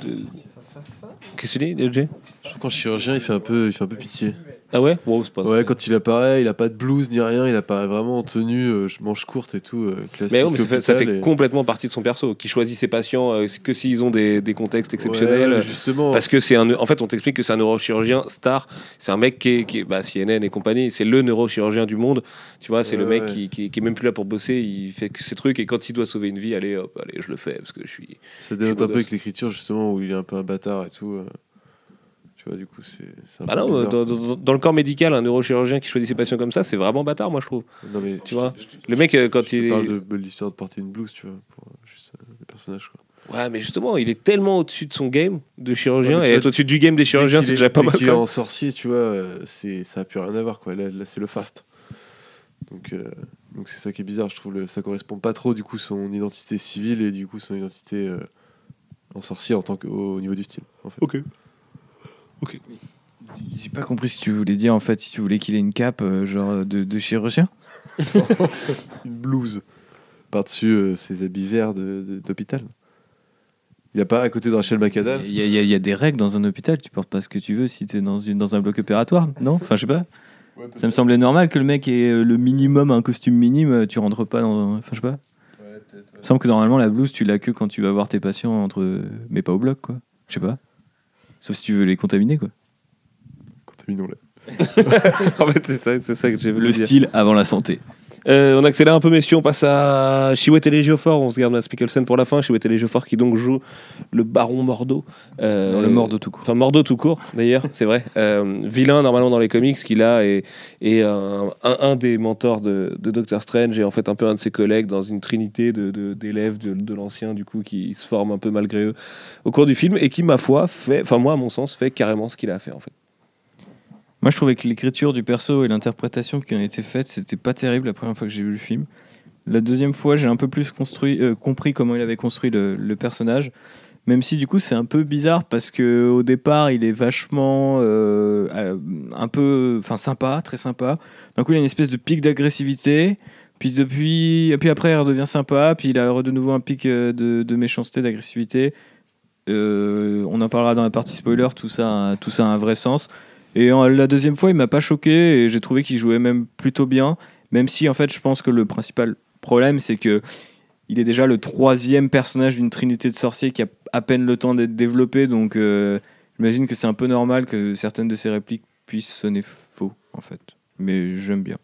Qu'est-ce que tu dis, LG Je trouve qu'en chirurgien, il fait un peu, il fait un peu pitié. Ah ouais? Wow, c'est pas Ouais, quand il apparaît, il a pas de blouse ni rien, il apparaît vraiment en tenue, euh, manche courte et tout, euh, classique. Mais, ouais, mais ça fait, ça hôpital fait et- complètement partie de son perso, qui choisit ses patients euh, que s'ils ont des, des contextes exceptionnels. ouais, justement. Parce que c'est un, en fait, on t'explique que c'est un neurochirurgien star. C'est un mec qui est, qui est- bah, CNN et compagnie, c'est le neurochirurgien du monde. Tu vois, c'est le mec qui, qui, qui est même plus là pour bosser. Il fait que ses trucs et quand il doit sauver une vie, allez, hop, allez, je le fais parce que je suis. ça dénote un peu avec l'écriture, justement, où il est un peu un bâtard et tout. Tu vois, du coup, c'est c'est un Bah non, dans, dans- dans le corps médical, un neurochirurgien qui choisit ses patients comme ça, c'est vraiment bâtard, moi je trouve. Non, mais Tu vois, le mec euh, quand je il parle de, l'histoire de porter une blouse, tu vois, pour euh, juste euh, le personnage, quoi. ouais, mais justement, il est tellement au-dessus de son game de chirurgien Ouais, et être au-dessus du game des chirurgiens, c'est déjà pas mal. quoi. en sorcier, tu vois, c'est ça a plus rien à voir, quoi. Là, là, c'est le fast. Donc, euh, donc c'est ça qui est bizarre, je trouve. Le, ça correspond pas trop, du coup, son identité civile et du coup son identité euh, en sorcier en tant que au, au niveau du style. En fait. Ok. J'ai pas compris si tu voulais dire en fait si tu voulais qu'il ait une cape euh, genre de, de chirurgien. Une blouse par-dessus euh, ses habits verts de- de- d'hôpital. Il y a pas à côté de Rachel McAdams. Il y, a- il y a- il y a des règles dans un hôpital, tu portes pas ce que tu veux si t'es dans, une, dans un bloc opératoire, non? Enfin, je sais pas. Ça me semblait normal que le mec ait euh, le minimum, un costume minime, euh, tu rentres pas dans. Enfin, je sais pas. Il me semble que normalement la blouse, tu l'as que quand tu vas voir tes patients, entre... mais pas au bloc, quoi. Je sais pas. Sauf si tu veux les contaminer, quoi. Contaminons-le. en fait, c'est ça, c'est ça que j'ai voulu Le dire. style avant la santé. Euh, on accélère un peu, messieurs. On passe à Chiwetel Ejiofor. On se garde Mads Mikkelsen pour la fin. Chiwetel Ejiofor qui donc joue le baron Mordo. Euh, Dans le Mordo tout court. Enfin, Mordo tout court, d'ailleurs, c'est vrai. Euh, vilain, normalement, dans les comics, qu'il a est, est un, un- un des mentors de, de Doctor Strange et en fait un peu un de ses collègues dans une trinité de- d'élèves de, de l'ancien, du coup, qui se forment un peu malgré eux au cours du film et qui, ma foi, fait, enfin, moi, à mon sens, fait carrément ce qu'il a à faire, en fait. Moi, je trouvais que l'écriture du perso et l'interprétation qui en était faite, c'était pas terrible la première fois que j'ai vu le film. La deuxième fois, j'ai un peu plus construit, euh, compris comment il avait construit le, personnage. Même si du coup c'est un peu bizarre parce que au départ il est vachement euh, un peu enfin sympa, très sympa. D'un coup il a une espèce de pic d'agressivité, puis depuis puis après il redevient sympa, puis il a de nouveau un pic euh, de, méchanceté, d'agressivité. On en parlera dans la partie spoiler, tout ça, tout ça a un vrai sens. Et en- la deuxième fois, il m'a pas choqué et j'ai trouvé qu'il jouait même plutôt bien. Même si, en fait, je pense que le principal problème, c'est que il est déjà le troisième personnage d'une trinité de sorciers qui a à peine le temps d'être développé. Donc, euh, j'imagine que c'est un peu normal que certaines de ses répliques puissent sonner faux, en fait. Mais j'aime bien.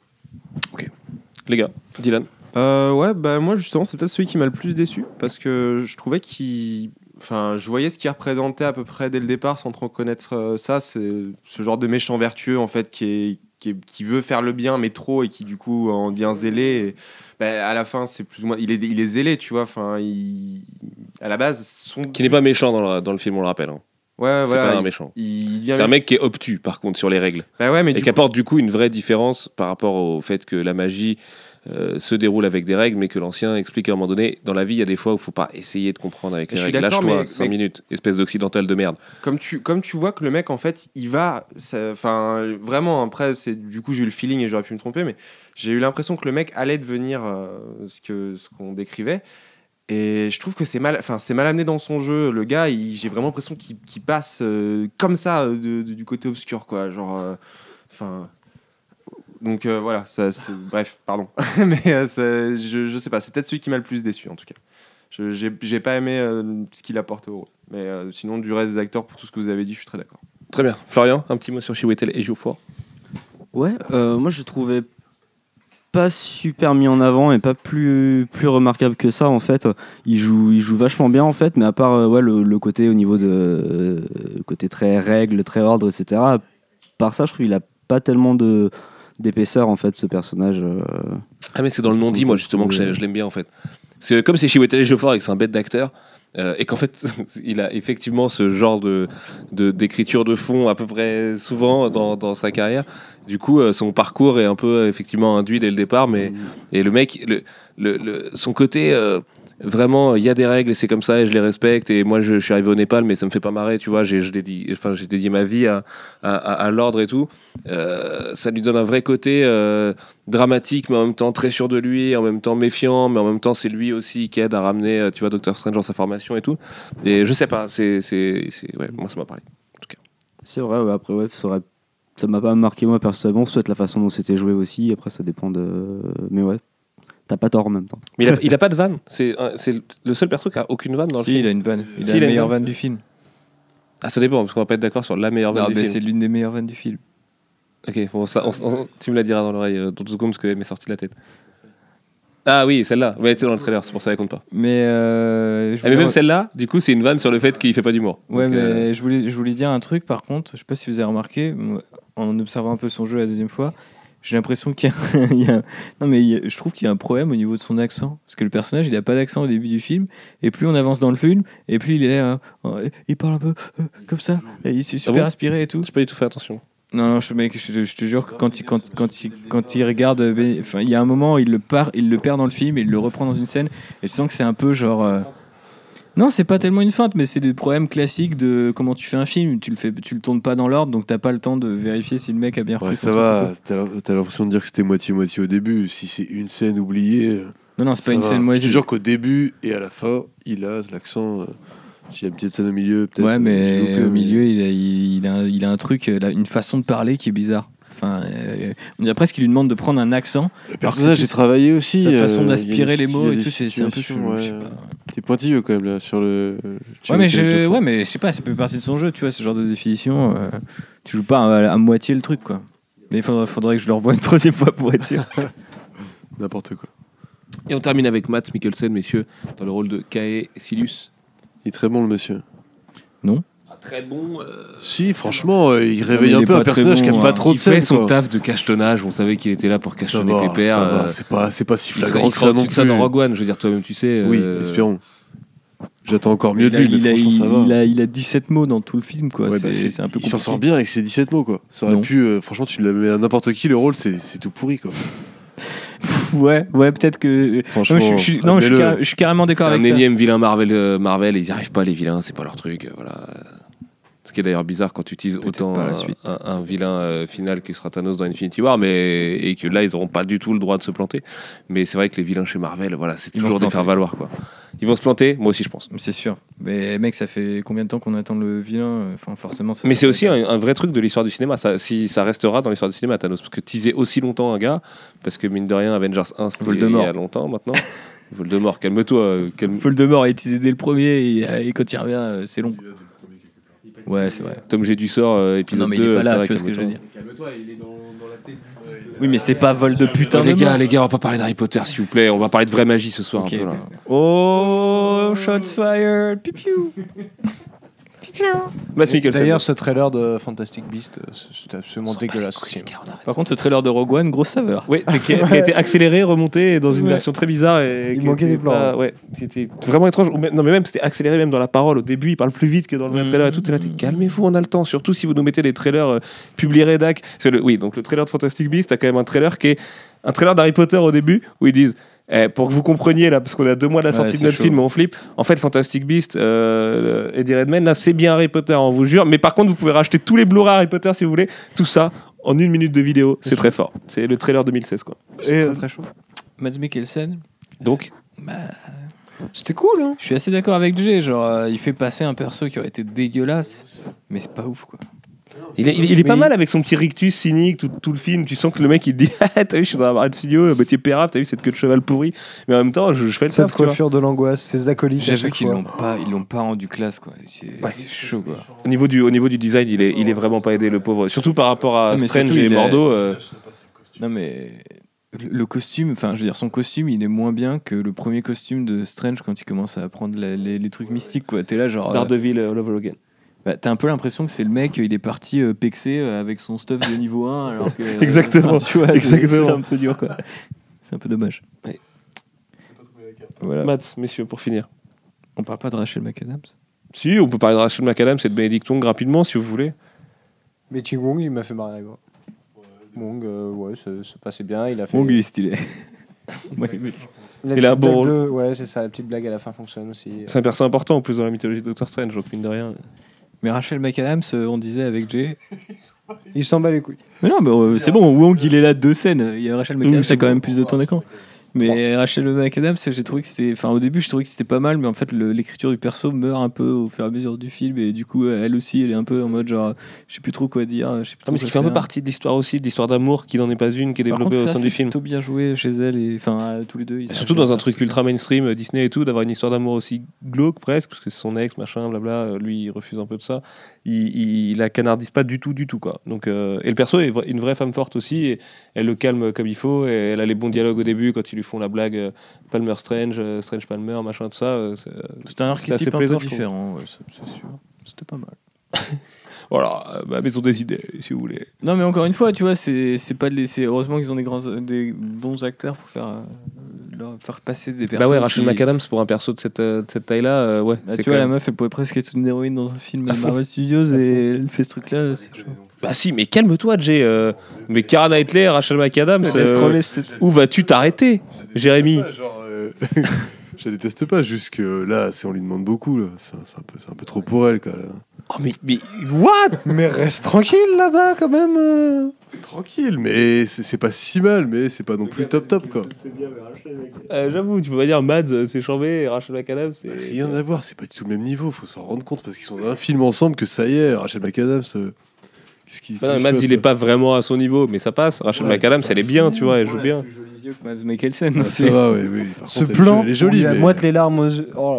Les gars, Dylan. Euh, ouais, bah moi justement, c'est peut-être celui qui m'a le plus déçu parce que je trouvais qu'il. Enfin, je voyais ce qu'il représentait à peu près dès le départ sans trop connaître euh, ça. C'est ce genre de méchant vertueux en fait qui, est, qui, est- qui veut faire le bien mais trop et qui du coup en devient zélé. Et, bah, à la fin, c'est plus ou moins. Il est, il est zélé, tu vois. Enfin, il, à la base, son. Qui n'est pas méchant dans le, dans le film, on le rappelle. hein. Ouais, C'est voilà. pas un méchant. C'est un mec qui est obtus, par contre, sur les règles. Bah ouais, mais et qui apporte du coup une vraie différence par rapport au fait que la magie euh, se déroule avec des règles, mais que l'ancien explique à un moment donné, dans la vie, il y a des fois où il faut pas essayer de comprendre avec les règles. Lâche-toi, mais- 5 mais- minutes, espèce d'occidental de merde. comme tu, comme tu vois que le mec, en fait, il va. Enfin, vraiment, après, c'est du coup, j'ai eu le feeling et j'aurais pu me tromper, mais j'ai eu l'impression que le mec allait devenir euh, ce que ce qu'on décrivait. Et je trouve que c'est mal, enfin, c'est mal amené dans son jeu. Le gars, il- j'ai vraiment l'impression qu'il qu'il passe euh, comme ça de- de- du côté obscur, quoi. Genre, enfin. Donc euh, voilà, ça, bref, pardon. mais euh, ça- je, je sais pas, c'est peut-être celui qui m'a le plus déçu en tout cas. Je- J'ai j'ai pas aimé euh, ce qu'il apporte au rôle. Mais euh, sinon, du reste des acteurs, pour tout ce que vous avez dit, je suis très d'accord. Très bien. Florian, un petit mot sur Chiwetel et Geoffroy. Ouais, euh, moi je trouvais pas super mis en avant et pas plus, plus remarquable que ça en fait. Il joue, il joue vachement bien en fait, mais à part euh, ouais, le, le côté au niveau de euh, le côté très règle, très ordre, etc. Par ça, je trouve qu'il a pas tellement de d'épaisseur en fait ce personnage. euh. Ah, mais c'est dans le non-dit, moi, justement, que je, l'aime bien, en fait. C'est comme c'est Chiwetel Ejiofor et que c'est un bête d'acteur. euh, et qu'en fait, il a effectivement ce genre de de- d'écriture de, fond à peu près souvent dans, dans sa carrière. Du coup, euh, son parcours est un peu effectivement induit dès le départ, mais et le mec, le, le, le- son côté vraiment, il y a des règles et c'est comme ça et je les respecte. Et moi, je, suis arrivé au Népal, mais ça me fait pas marrer, tu vois. J'ai je dédie- enfin, dédié ma vie à, à, l'ordre et tout. Euh, ça lui donne un vrai côté euh, dramatique, mais en même temps très sûr de lui, en même temps méfiant, mais en même temps, c'est lui aussi qui aide à ramener, euh, tu vois, Doctor Strange dans sa formation et tout. Et je sais pas, c'est. Ouais, moi, ça m'a parlé. C'est vrai, après, ouais, ça aurait- m'a pas marqué moi personnellement, soit la façon dont c'était joué aussi, après ça dépend de. Mais ouais, t'as pas tort en même temps. Mais il a, il a pas de vanne. C'est le seul perso qui a aucune vanne dans le Si, film. il a une vanne. Il Si, a la meilleure vanne. du film. Ah, ça dépend, parce qu'on va pas être d'accord sur la meilleure vanne Non, du mais film. c'est l'une des meilleures vannes du film. Ok, bon, ça, on- on- tu me la diras dans l'oreille euh, dans deux secondes parce qu'elle m'est sortie de la tête. Ah oui, celle-là. Ouais, c'est dans le trailer, c'est pour ça qu'elle compte pas. Mais, euh, je Ah, mais même celle-là, du coup, c'est une vanne sur le fait qu'il fait pas d'humour. Ouais, Donc, mais euh, je, voulais, je voulais dire un truc par contre, je sais pas si vous avez remarqué, en observant un peu son jeu la deuxième fois, j'ai l'impression qu'il y a, il y a- Non, mais a- je trouve qu'il y a un problème au niveau de son accent. Parce que le personnage, il a pas d'accent au début du film, et plus on avance dans le film, et plus il est là, euh, il parle un peu euh, comme ça, et il s'est super Ah bon aspiré et tout. J'ai pas du tout fait attention. Non, non, je, mec, je, te- je te jure que quand il, quand, quand il, quand il regarde, euh, enfin, il y a un moment, il le, part, il le perd dans le film et il le reprend dans une scène, et tu sens que c'est un peu genre. euh, Non, c'est pas tellement une feinte, mais c'est des problèmes classiques de comment tu fais un film. Tu le fais, tu le tournes pas dans l'ordre, donc t'as pas le temps de vérifier si le mec a bien repris Ouais, ça va, t'as l'im- t'as l'impression de dire que c'était moitié-moitié au début. Si c'est une scène oubliée. Non, non, c'est pas une va. scène Je moitié. te jure qu'au début et à la fin, il a l'accent. euh, a une petite scène au milieu, peut-être. Ouais, euh, j'ai mais loupé, au milieu, il a, il, a, un- il a un truc, euh, une façon de parler qui est bizarre. Enfin, euh, on dirait presque qu'il lui demande de prendre un accent. Le personnage est travaillé aussi. Sa euh, façon il y a d'aspirer des- les mots et tout, c'est un peu chelou. je sais ouais. pas. T'es pointilleux quand même là sur le. Ouais mais, je, ouais, mais je sais pas, ça peut partie de son jeu, tu vois, ce genre de définition. euh, tu joues pas à, à moitié le truc, quoi. Mais il faudrait, faudrait que je le revoie une troisième fois pour être sûr. N'importe quoi. Et on termine avec Matt Mikkelsen, messieurs, dans le rôle de Kae Silus. Il est très bon le monsieur. Très bon. Si, franchement, euh, il réveille il un peu un personnage qui bon, a pas hein. trop de il fait scène. son quoi. taf de cachetonnage. On savait qu'il était là pour Ça cachetonner va, Pépère. ça euh, c'est pas, c'est pas si flagrant que ça non de ça dans plus. Rogue One, je veux dire, toi-même, tu sais. Oui, euh, espérons. J'attends encore mieux de a, lui, il, a, ça il- va. il a, il a 17 mots dans tout le film, quoi. Ouais, c'est bah, c'est- c'est un peu il s'en sort bien avec ses 17 mots, quoi. Ça aurait Non. pu, euh, franchement, tu le mets à n'importe qui, le rôle, c'est c'est tout pourri, quoi. Ouais, ouais, peut-être que. Franchement, Non, je, suis- non, je suis, admets-le. carré- je suis carrément C'est d'accord un avec ça. énième vilain Marvel, euh, Marvel, ils n'y arrivent pas, les vilains, c'est pas leur truc. euh, Voilà. Ce qui est d'ailleurs bizarre quand tu utilises autant un, suite. un- un vilain euh, final que sera Thanos dans Infinity War, mais et que là ils n'auront pas du tout le droit de se planter. Mais c'est vrai que les vilains chez Marvel, voilà, c'est toujours des faire valoir quoi. Ils vont se planter, moi aussi je pense. C'est sûr. Mais mec, ça fait combien de temps qu'on attend le vilain? Enfin, forcément. ça Mais c'est aussi un, un vrai truc de l'histoire du cinéma. Ça, si ça restera dans l'histoire du cinéma, Thanos, parce que teaser aussi longtemps un gars, parce que mine de rien, Avengers 1 c'était il y Voldemort. a longtemps maintenant. Voldemort, calme-toi, euh, calme. Voldemort a utilisé dès le premier et, et quand il revient, euh, c'est long. Ouais, c'est vrai. Tom G du sort, euh, épisode Non, mais il 2, est pas c'est là, vrai, tu vois ce que je veux calme-toi. dire. Calme-toi, il est dans, dans la tête du Oui, mais c'est pas vol de putain les de gars, mort. les gars, on va pas parler d'Harry Potter, s'il vous plaît. On va parler de vraie magie ce soir. Un peu, là. Oh, shots fired. Mikkelsen. D'ailleurs, ce trailer de Fantastic Beast, euh, c'est absolument dégueulasse. aussi. Par contre, ce trailer de Rogue One, grosse saveur. Oui, qui, a, qui a été accéléré, remonté dans une Ouais. version très bizarre. Et Il qui manquait des plans, pas- hein. ouais, qui était vraiment étrange. Non, mais même c'était accéléré même dans la parole. Au début, il parle plus vite que dans le vrai Mhm. trailer et tout. T'es, calmez-vous, on a le temps. Surtout si vous nous mettez des trailers euh, publiés rédac. Le- oui, donc le trailer de Fantastic Beast, t'as quand même un trailer qui est un trailer d'Harry Potter au début où ils disent. eh, pour que vous compreniez là, parce qu'on est à deux mois de la Ouais, sortie de notre chaud. film, on flippe. En fait, Fantastic Beast, euh, Eddie Redmayne, là, c'est bien Harry Potter, on vous jure. Mais par contre, vous pouvez racheter tous les Blu-ray Harry Potter si vous voulez. Tout ça en une minute de vidéo, c'est très fort. C'est le trailer 2016, quoi. Et euh, très chaud. Mads Mikkelsen. Donc, Bah, C'était cool, hein je suis assez d'accord avec Jay. Genre, euh, il fait passer un perso qui aurait été dégueulasse, mais c'est pas ouf, quoi. Il est, il est- il est pas mal avec son petit rictus cynique, tout, tout le film. Tu sens que le mec il te dit Ah, T'as vu, je suis dans la barre de studio, euh, bah, t'es pérave, t'as vu cette queue de cheval pourri. Mais en même temps, je, je fais le Cette taf. coiffure de l'angoisse, ces acolytes. J'avoue chaque qu'ils l'ont pas, ils l'ont pas rendu classe, quoi. C'est Ouais. c'est chaud, quoi. Au niveau, du, au niveau du design, il est, il est vraiment pas aidé, le pauvre. Surtout par rapport à Non, Strange surtout, et il est- Mordo. euh, Non, mais le- costume, enfin, je veux dire, son costume, il est moins bien que le premier costume de Strange quand il commence à apprendre la- les, les trucs mystiques, quoi. T'es là, genre. euh, Daredevil all over again. Bah, T'as un peu l'impression que c'est le mec, il est parti euh, pexer euh, avec son stuff de niveau 1, alors que. euh, Exactement. tu vois, Exactement. C'est un peu dur, quoi. C'est un peu dommage. Ouais. Voilà. Matt, messieurs, pour finir. On parle pas de Rachel McAdams? Si, on peut parler de Rachel McAdams et de Benedict Wong rapidement, si vous voulez. Mais Ching Wong, il m'a fait marrer. moi. Wong, euh, ouais, ça, ça passait bien. Il a fait. Bon, il est stylé. Ouais, mais- La Il a un blague rôle. de- Ouais, c'est ça, la petite blague à la fin fonctionne aussi. C'est un perso important en plus dans la mythologie de Doctor Strange, donc mine de rien. Mais Rachel McAdams, euh, on disait avec Jay. Il s'en bat les couilles. Mais non, mais euh, c'est bon, Wong il est là deux scènes. Il y a Rachel McAdams, c'est quand même plus de temps d'écran. Mais Rachel McAdams, j'ai trouvé que c'était. Enfin, au début, je trouvais que c'était pas mal, mais en fait, l'écriture du perso meurt un peu au fur et à mesure du film. Et du coup, elle aussi, elle est un peu en mode genre, je sais plus trop quoi dire. Je sais plus Non, mais ce qui fait un peu partie de l'histoire aussi, de l'histoire d'amour qui n'en est pas une, qui est développée contre, au sein du film. plutôt bien joué chez elle, et enfin, tous les deux. ils surtout dans un truc ultra mainstream, euh, Disney et tout, d'avoir une histoire d'amour aussi glauque presque, parce que son ex, machin, blabla, euh, lui il refuse un peu de ça. Il, il, il la canardise pas du tout, du tout, quoi. Donc, euh, et le perso est une vraie femme forte aussi, et elle le calme comme il faut, et elle a les bons dialogues au début quand ils lui font la blague euh, Palmer Strange, euh, Strange Palmer, machin, tout ça. euh, c'est- C'était un C'était assez archétype un plaisant, peu différent, ouais, c'est sûr. C'était pas mal. Voilà, euh, ma maison des idées, si vous voulez. Non, mais encore une fois, tu vois, c'est c'est pas de laisser. Heureusement qu'ils ont des, grands, des bons acteurs pour faire, euh, leur- faire passer des personnes. Bah ouais, Rachel qui- McAdams pour un perso de cette, de cette taille-là, euh, ouais. Bah, tu vois, la meuf, elle pourrait presque être une héroïne dans un film À. Marvel Studios et elle fait ce truc-là. Bah si, mais calme-toi, Jay. euh, mais Cara Knightley, Rachel McAdams, euh, où vas-tu t'arrêter, Jérémy Pas, genre, euh, Je la déteste pas, juste que là, c'est on lui demande beaucoup. là. C'est c'est un, peu- c'est un peu trop pour elle. Quoi, là. Oh mais, mais what? Mais reste tranquille là-bas quand même. euh. Tranquille, mais c'est c'est pas si mal, mais c'est pas non plus top top. quoi. Euh, J'avoue, tu peux pas dire Mads, c'est chambé, Rachel McAdams, c'est... Rien à voir, c'est pas du tout le même niveau. Faut s'en rendre compte parce qu'ils sont dans un film ensemble que ça y est, Rachel McAdams. Qu'est-ce qui. Bah non, qu'est-ce Mads, il est pas vraiment à son niveau, mais ça passe. Rachel Ouais, McAdams, elle est bien, tu vois, elle joue bien. plus jolis yeux que Mads Mikkelsen. Ça va, oui, oui. Par Ce contre, elle est plan, elle est jolie, il a mais. moite les larmes aux yeux. Oh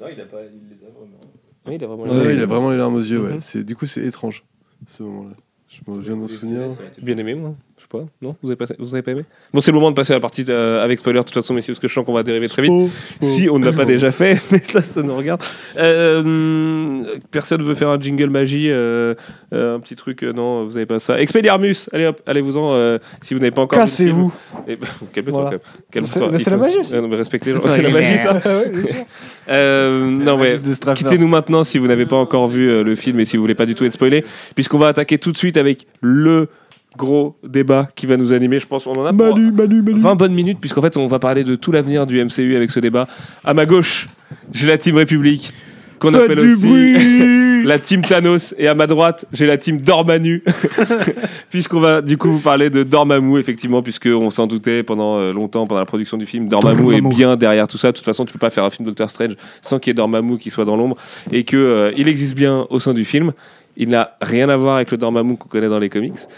là. Non, il a pas. Il les a vraiment. Oui, il a vraiment Ouais, ouais, il a vraiment les larmes aux yeux, ouais. Mhm. C'est- Du coup, c'est étrange, ce moment-là. Je me viens de souvenir. bien aimé, moi. Je sais pas. Non vous avez, pas, vous avez pas aimé? Bon, c'est le moment de passer à la partie euh, avec spoiler, de toute façon, messieurs, parce que je sens qu'on va dériver très vite. Si on ne l'a pas déjà fait, mais ça, ça nous regarde. Euh, personne veut faire un jingle magie, euh, euh, un petit truc, euh, non, vous avez pas ça. Expelliarmus, allez hop, allez-vous-en, euh, si vous n'avez pas encore. Cassez-vous. Eh ben, Calme-toi, Voilà. C'est- mais c'est la magie aussi. Euh, respectez les C'est la magie, ça. Euh, non, ouais. Quittez-nous maintenant si vous n'avez pas encore vu euh, le film et si vous voulez pas du tout être spoilé, puisqu'on va attaquer tout de suite avec le gros débat qui va nous animer. Je pense qu'on en a pour 20 bonnes minutes, puisqu'en fait, on va parler de tout l'avenir du MCU avec ce débat. À ma gauche, j'ai la Team République, qu'on appelle aussi la Team Thanos, et à ma droite, j'ai la Team Dormammu, puisqu'on va du coup vous parler de Dormammu, effectivement, puisqu'on s'en doutait pendant euh, longtemps, pendant la production du film. Dormammu, est bien derrière tout ça. De toute façon, tu peux pas faire un film Doctor Strange sans qu'il y ait Dormammu qui soit dans l'ombre, et que euh, il existe bien au sein du film. Il n'a rien à voir avec le Dormammu qu'on connaît dans les comics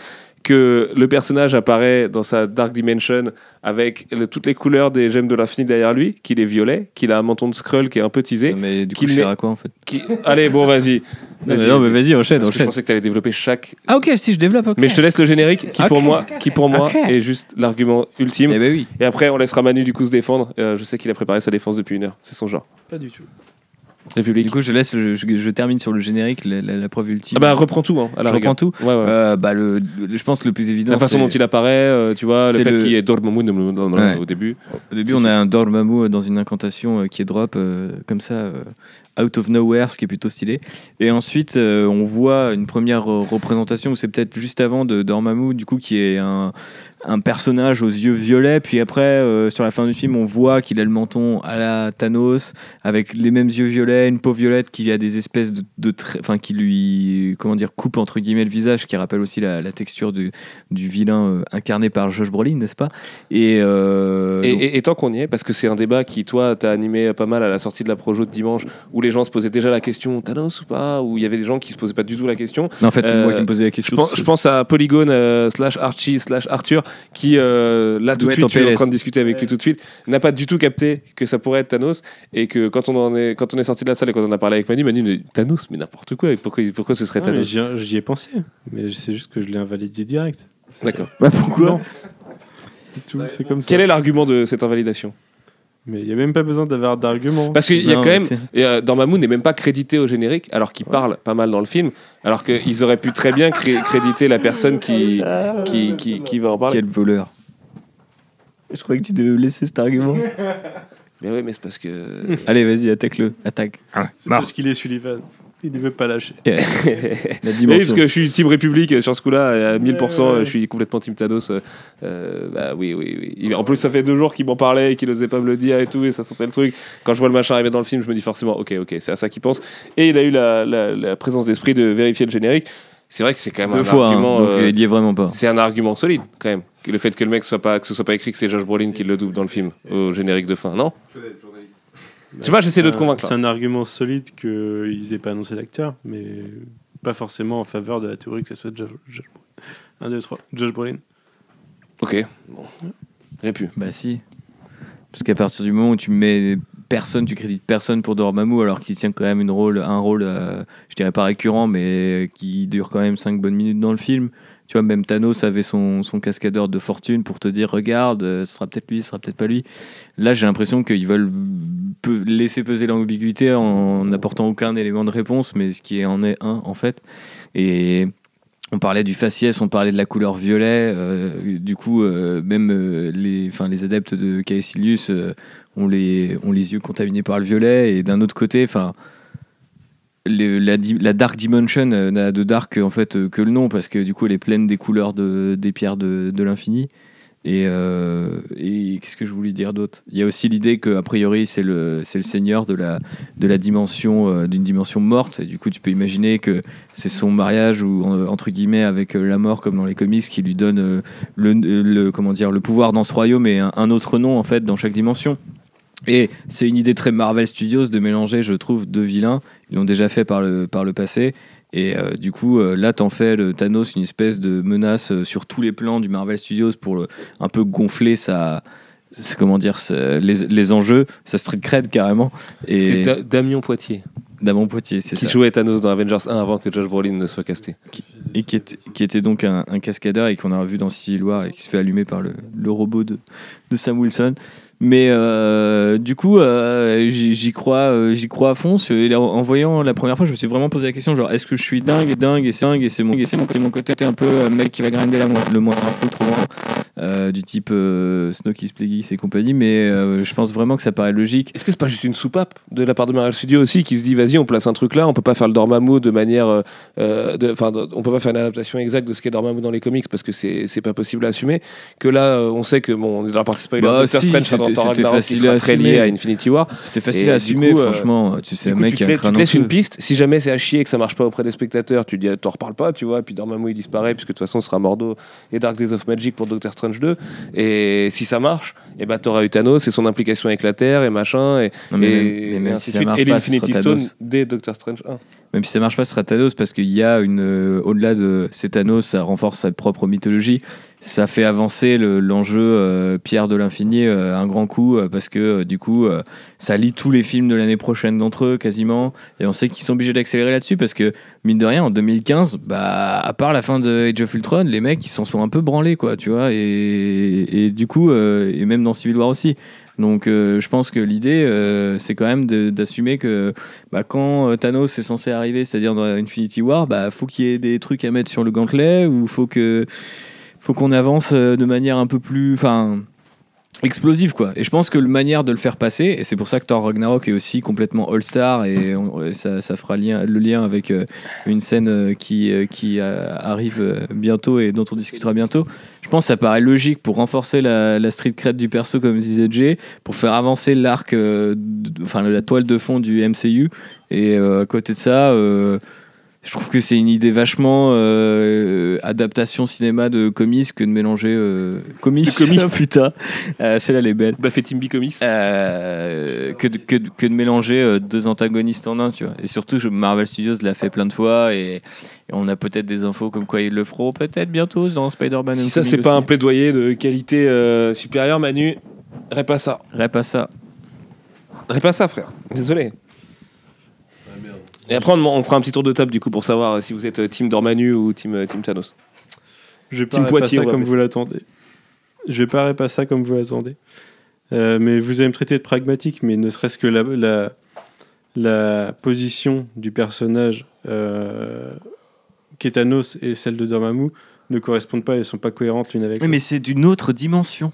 que le personnage apparaît dans sa Dark Dimension avec le- toutes les couleurs des gemmes de l'infini derrière lui, qu'il est violet, qu'il a un menton de Skrull qui est un peu teasé. Mais du coup, je à quoi en fait qui- Allez, bon, vas-y. Non, mais non, mais vas-y, enchaîne, Parce que je enchaîne. pensais que tu allais développer chaque. Ah, ok, si je développe, ok. Mais je te laisse le générique qui, pour moi, qui pour moi est juste l'argument ultime. Eh ben oui. Et après, on laissera Manu du coup se défendre. Euh, je sais qu'il a préparé sa défense depuis une heure. C'est son genre. Pas du tout. République. Du coup, je laisse, je, je termine sur le générique, la, la- la preuve ultime. Ah bah, reprends tout, hein, à la je reprends tout. Ouais, ouais. Euh, bah, le, le- je pense que le plus évident. la façon dont il apparaît, euh, tu vois, le fait le- qu'il y ait Dormammu Ouais. au début. Au début, on a un Dormammu dans une incantation euh, qui est drop, euh, comme ça, euh, out of nowhere, ce qui est plutôt stylé. Et ensuite, euh, on voit une première euh, représentation, où c'est peut-être juste avant de Dormammu, du coup, qui est un, un personnage aux yeux violets. Puis après, euh, sur la fin du film, on voit qu'il a le menton à la Thanos, avec les mêmes yeux violets, une peau violette qui a des espèces de, de enfin, qui lui, comment dire, coupe entre guillemets le visage, qui rappelle aussi la, la texture du, du vilain euh, incarné par Josh Brolin, n'est-ce pas? Et, euh, Et, donc- et- et tant qu'on y est, parce que c'est un débat qui, toi, t'a animé pas mal à la sortie de la Projo de dimanche, où les gens se posaient déjà la question Thanos ou pas? Où il y avait des gens qui se posaient pas du tout la question. Non, en fait, c'est moi qui me posais la Je question. pense, je pense à Polygon euh, slash Archie slash Arthur qui euh, là tout de suite en je suis en train de discuter avec lui tout de suite n'a pas du tout capté que ça pourrait être Thanos et que quand on en est quand on est sorti de la salle et quand on a parlé avec Manu Manu dit Thanos mais n'importe quoi pourquoi pourquoi ce serait Ah, Thanos? J'y ai pensé, mais c'est juste que je l'ai invalidé direct. d'accord. Bah, pourquoi? C'est comme ça. quel est l'argument de cette invalidation? Mais il n'y a même pas besoin d'avoir d'argument. parce qu'il y a quand même euh, Dormammu n'est même pas crédité au générique alors qu'il parle pas mal dans le film alors qu'ils auraient pu très bien cré- créditer la personne qui qui, qui, qui va en parler Quel voleur. Je croyais que tu devais me laisser cet argument. mais oui mais c'est parce que Allez, vas-y, attaque-le. Attaque. C'est parce qu'il est Sullivan. Il ne veut pas lâcher. La Oui, dimension. parce que je suis Team République euh, sur ce coup-là, à 1000%, Ouais, ouais, ouais. je suis complètement Team Thanos. euh, euh, bah oui, oui, oui. En plus, ça fait deux jours qu'il m'en parlait et qu'il n'osait pas me le dire et tout, et ça sentait le truc. Quand je vois le machin arriver dans le film, je me dis forcément, ok, ok, c'est à ça qu'il pense. Et il a eu la, la- la présence d'esprit de vérifier le générique. C'est vrai que c'est quand même un fois, hein, argument. donc euh, il y est vraiment pas. c'est un argument solide quand même. Le fait que le mec soit pas, que ce soit pas écrit que c'est Josh Brolin qui le double dans le film au générique de fin, non? Je sais pas, j'essaie de te convaincre. C'est un argument solide qu'ils aient pas annoncé l'acteur, mais pas forcément en faveur de la théorie que ce soit Josh, Josh Brolin. 1, 2, 3, Josh Brolin. Ok, bon. Répu. Bah si. Parce qu'à partir du moment où tu mets personne, tu crédites personne pour Dormammu alors qu'il tient quand même une rôle, un rôle, euh, je dirais pas récurrent, mais qui dure quand même 5 bonnes minutes dans le film. Tu vois, même Thanos avait son, son cascadeur de fortune pour te dire regarde, euh, ce sera peut-être lui, ce sera peut-être pas lui. Là, j'ai l'impression qu'ils veulent laisser peser l'ambiguïté en n'apportant aucun élément de réponse, mais ce qui en est un en fait. Et on parlait du faciès, on parlait de la couleur violet. euh, du coup, euh, même les, les adeptes de Caecilius ont, les, ont les yeux contaminés par le violet. Et d'un autre côté, enfin, la, Dark Dimension euh, n'a de dark en fait euh, que le nom parce que du coup, elle est pleine des couleurs de, des pierres de, de l'infini. Et, euh, qu'est-ce que je voulais dire d'autre? Il y a aussi l'idée que a priori c'est le c'est le seigneur de la de la dimension euh, d'une dimension morte. Et du coup, tu peux imaginer que c'est son mariage ou en- entre guillemets avec euh, la mort comme dans les comics qui lui donne euh, le, le- comment dire le pouvoir dans ce royaume et un, un autre nom en fait dans chaque dimension. Et c'est une idée très Marvel Studios de mélanger, je trouve, deux vilains. Ils l'ont déjà fait par le, par le passé. Et euh, du coup, euh, là, t'en fais le Thanos une espèce de menace euh, sur tous les plans du Marvel Studios pour le- un peu gonfler sa, c'est- comment dire, sa- les, les enjeux, sa street cred carrément. Et Da- Damien Poitier Damon Poitier, c'est qui ça. jouait Thanos dans Avengers 1 avant que Josh Brolin ne soit casté. et qui était, qui était donc un, un cascadeur et qu'on a revu dans Civil War et qui se fait allumer par le, le robot de, de Sam Wilson. Mais euh, du coup, euh, j'y crois, euh, j'y crois à fond. En, voyant la première fois, je me suis vraiment posé la question genre, est-ce que je suis dingue dingue et c'est dingue et c'est mon, mon, mon côté un peu euh, mec qui va grinder la, le moins trop loin, euh, du type euh, Snowkiss, Plagueis et compagnie. Mais euh, je pense vraiment que ça paraît logique. Est-ce que c'est pas juste une soupape de la part de Marvel Studios aussi qui se dit vas-y on place un truc là, on peut pas faire le Dormammu de manière, euh, enfin on peut pas faire une adaptation exacte de ce qu'est Dormammu dans les comics parce que c'est pas possible à assumer. Que là on sait que bon on est dans la partie spoiler. Bah, si, c'était- facile à très lié assumer. à Infinity War. C'était facile Et à assumer, coup, franchement. Tu sais, un mec qui a tu laisses une piste. Si jamais c'est à chier et que ça marche pas auprès des spectateurs, tu dis ah, t'en reparles pas, tu vois. Puis Dormammu il disparaît puisque de toute façon ce sera Mordo et Dark Days of Magic pour Doctor Strange 2. Et si ça marche, et bah t'auras eu Thanos et son implication avec la Terre et machin et, Non, mais et, même- mais même et si ainsi suite. et l'Infinity Stone dès Doctor Strange 1. Même si ça marche pas, ce sera Thanos parce qu'il y a une. euh, Au-delà de c'est Thanos, ça renforce sa propre mythologie. Ça fait avancer le- l'enjeu euh, Pierre de l'Infini euh, un grand coup euh, parce que du coup, ça lie tous les films de l'année prochaine d'entre eux quasiment. Et on sait qu'ils sont obligés d'accélérer là-dessus parce que, mine de rien, en 2015, bah, à part la fin de Age of Ultron, les mecs ils s'en sont un peu branlés, quoi, tu vois. Et, et du coup, et même dans Civil War aussi. Donc je pense que l'idée, c'est quand même d'assumer que bah, quand Thanos est censé arriver, c'est-à-dire dans Infinity War, bah faut qu'il y ait des trucs à mettre sur le gantelet ou faut que faut qu'on avance euh, de manière un peu plus, enfin explosive quoi. Et je pense que la manière de le faire passer, et c'est pour ça que Thor Ragnarok est aussi complètement all-star et, on- et ça, fera le lien avec euh, une scène euh, qui, arrive bientôt et dont on discutera bientôt. Je pense que ça paraît logique pour renforcer la, street cred du perso comme disait pour faire avancer l'arc, enfin la toile de fond du MCU. Et à côté de ça, je trouve que c'est une idée vachement euh, adaptation cinéma de comics que de mélanger euh, comics. Comics. Putain, Euh, celle-là elle est belle. Bah fait Timby Comics. Euh, que, de, que, que de mélanger euh, deux antagonistes en un, tu vois. Et surtout, Marvel Studios l'a fait plein de fois et, et on a peut-être des infos comme quoi ils le feront peut-être bientôt dans Spider-Man. Si ça c'est pas un plaidoyer de qualité supérieure, Manu, pas ça. Pas ça. Pas ça, frère. Désolé. Et après, on, on fera un petit tour de table du coup pour savoir euh, si vous êtes euh, Team Dormanu ou Team, euh, team Thanos. Je vais Team pas Poitiers, ça on va comme vous l'attendez. Je vais pas pas ça comme vous l'attendez. Euh, mais vous allez me traiter de pragmatique, mais ne serait-ce que la, la, la position du personnage euh, Kétanos et celle de Dormammu ne correspondent pas et ne sont pas cohérentes l'une avec Oui, l'autre. mais c'est d'une autre dimension.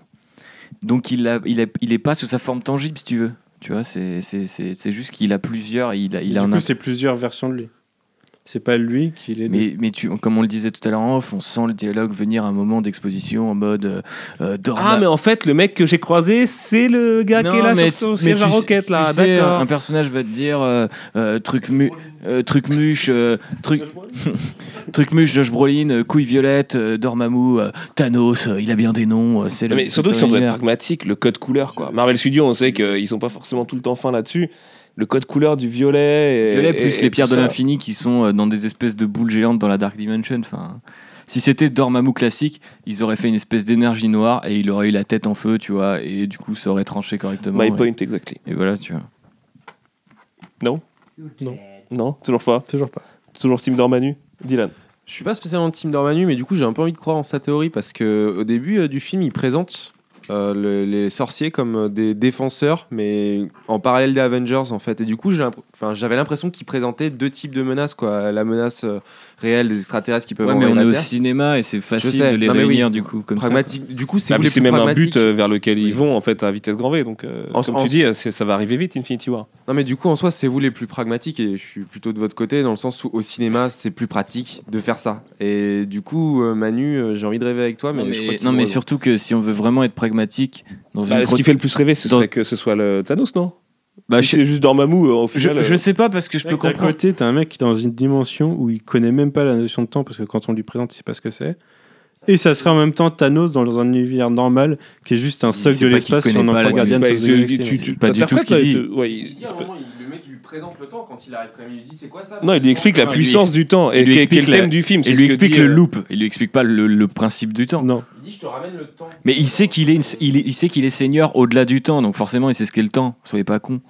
Donc il, a, il, a, il est pas sous sa forme tangible, si tu veux. Tu vois, c'est c'est- c'est- c'est juste qu'il a plusieurs. Il a, il du coup, c'est plusieurs versions de lui. C'est pas lui qui les. Mais, mais tu, comme on le disait tout à l'heure en off, on sent le dialogue venir à un moment d'exposition en mode euh, euh, Dorma- Ah, mais en fait, le mec que j'ai croisé, c'est le gars qui est là mais sur son siège à roquette, là. tu sais, un personnage va te dire euh, euh, truc, mu, euh, truc muche, euh, truc, truc muche, Josh Brolin, euh, couille violette, euh, Dormammu, euh, Thanos, euh, il a bien des noms. euh, c'est le Mais surtout si on doit être pragmatique, le code couleur, quoi. Marvel Studios, on sait qu'ils sont pas forcément tout le temps fins là-dessus. Le code couleur du violet. Et, Violet et- plus et les pierres de l'infini qui sont euh, dans des espèces de boules géantes dans la Dark Dimension. Enfin, si c'était Dormammu classique, ils auraient fait une espèce d'énergie noire et il aurait eu la tête en feu, tu vois, et du coup ça aurait tranché correctement. My et, point, exactly. et voilà, tu vois. Non? Non. Non, toujours pas? Toujours pas. Toujours Team Dormanu? Dylan? Je suis pas spécialement team Dormanu, mais du coup j'ai un peu envie de croire en sa théorie parce que au début euh, du film il présente euh, le- les sorciers comme euh, des défenseurs, mais en parallèle des Avengers en fait. Et du coup j'avais l'impression qu'il présentait deux types de menaces quoi, la menace réelle des extraterrestres qui peuvent Ouais, mais on est au cinéma et c'est facile de les Non, mais oui. réunir du coup comme Pragmatique. Du coup c'est Ah, même un but euh, vers lequel ils Oui. vont en fait à vitesse grand V. Donc, euh, En- comme en- tu dis, euh, ça va arriver vite, Infinity War. Non mais du coup en soi c'est vous les plus pragmatiques et je suis plutôt de votre côté dans le sens où au cinéma c'est plus pratique de faire ça. Et du coup euh, Manu j'ai envie de rêver avec toi ça. mais, Non, je crois mais, non, surtout que si on veut vraiment être pragmatique dans Bah, une ce qui fait le plus rêver, ce serait que ce soit le Thanos, non? Bah, c'est juste Dormammu, euh, au je, je euh, sais pas parce que je peux D'un comprendre. côté, t'as un mec qui est dans une dimension où il connaît même pas la notion de temps parce que quand on lui présente, il sait pas ce que c'est. Et ça serait en même temps Thanos dans un univers normal qui est juste un socle de l'espace on connaît en pas bah, du tout ce qu'il dit. un le mec il lui présente le temps quand il arrive quand même, il lui dit c'est quoi ça? Non, il lui explique la puissance du temps et il lui quel thème du film. Il lui que explique le euh, loop, il lui explique pas le, principe du temps. Non. Il dit je te ramène le temps. Mais il sait qu'il est, il, est- il sait qu'il est seigneur au-delà du temps, donc forcément il sait ce qu'est le temps. Soyez pas con.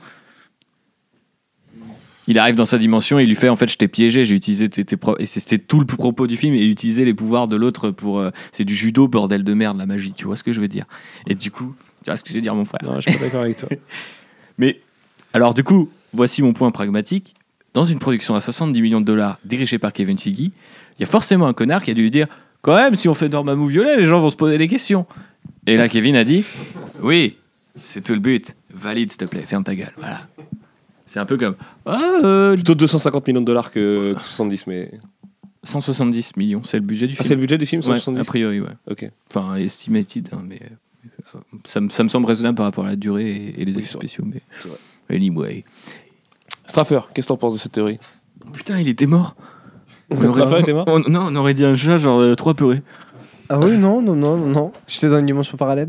Il arrive dans sa dimension et il lui fait en fait je t'ai piégé, j'ai utilisé tes, tes pro- et c'était tout le propos du film et utiliser les pouvoirs de l'autre pour euh, c'est du judo bordel de merde la magie, tu vois ce que je veux dire. Et du coup, tu vois ce que je veux dire mon frère. Non, je suis pas d'accord avec toi. Mais alors du coup, voici mon point pragmatique. Dans une production à 70 millions de dollars dirigée par Kevin Feige, il y a forcément un connard qui a dû lui dire quand même si on fait Dormammu violet, les gens vont se poser des questions. Et là Kevin a dit oui, c'est tout le but. Valide s'il te plaît, ferme ta gueule. Voilà. C'est un peu comme ah, euh, Plutôt 250 millions de dollars que 70, mais. 170 millions, c'est le budget du Ah, c'est film. le budget du film, Ouais, 170 a priori, ouais. Ok. Enfin, estimated, hein, mais euh, ça, me- ça me semble raisonnable par rapport à la durée et, et les Oui, effets c'est spéciaux. Mais C'est vrai. Anyway. Straffer, qu'est-ce que t'en penses de cette théorie? Putain, il était mort. On aurait- Straffer était mort? On- Non, on aurait dit un chat genre euh, trois peurés. Ah oui, non, non, non, non, non. J'étais dans une dimension parallèle.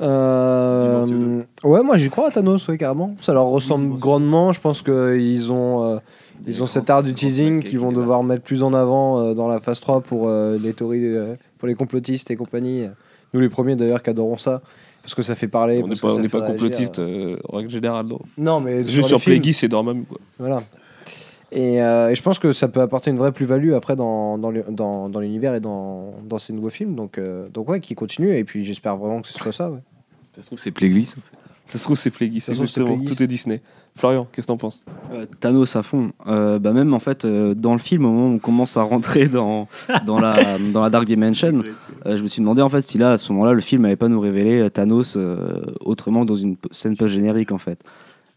Euh, Dimension ouais, moi j'y crois à Thanos, ouais, carrément. Ça leur ressemble grandement. Je pense qu'ils ont, euh, ils ont cet art du teasing qu'ils vont devoir mettre plus en avant euh, dans la phase 3 pour euh, les théories, euh, pour les complotistes et compagnie. Nous, les premiers d'ailleurs, qui adorons ça. Parce que ça fait parler. On n'est pas, on fait pas complotiste euh, en règle générale. non. Non, mais Juste sur films, Plagueis, c'est Dormammu. Quoi. Voilà. Et, euh, et je pense que ça peut apporter une vraie plus-value après dans, dans, le- dans, dans l'univers et dans, dans ces nouveaux films. Donc, euh, donc ouais, qui continue. Et puis j'espère vraiment que ce soit ça. Ouais. Ça se trouve, c'est Plagueis. Ça se trouve, c'est Plagueis, Ça se trouve, c'est justement. Tout est Disney. Florian, qu'est-ce que t'en penses? Euh, Thanos à fond. Euh, bah même en fait euh, dans le film au moment où on commence à rentrer dans dans la dans la Dark Dimension, euh, je me suis demandé en fait si là à ce moment-là le film n'allait pas nous révéler euh, Thanos euh, autrement que dans une scène post générique en fait.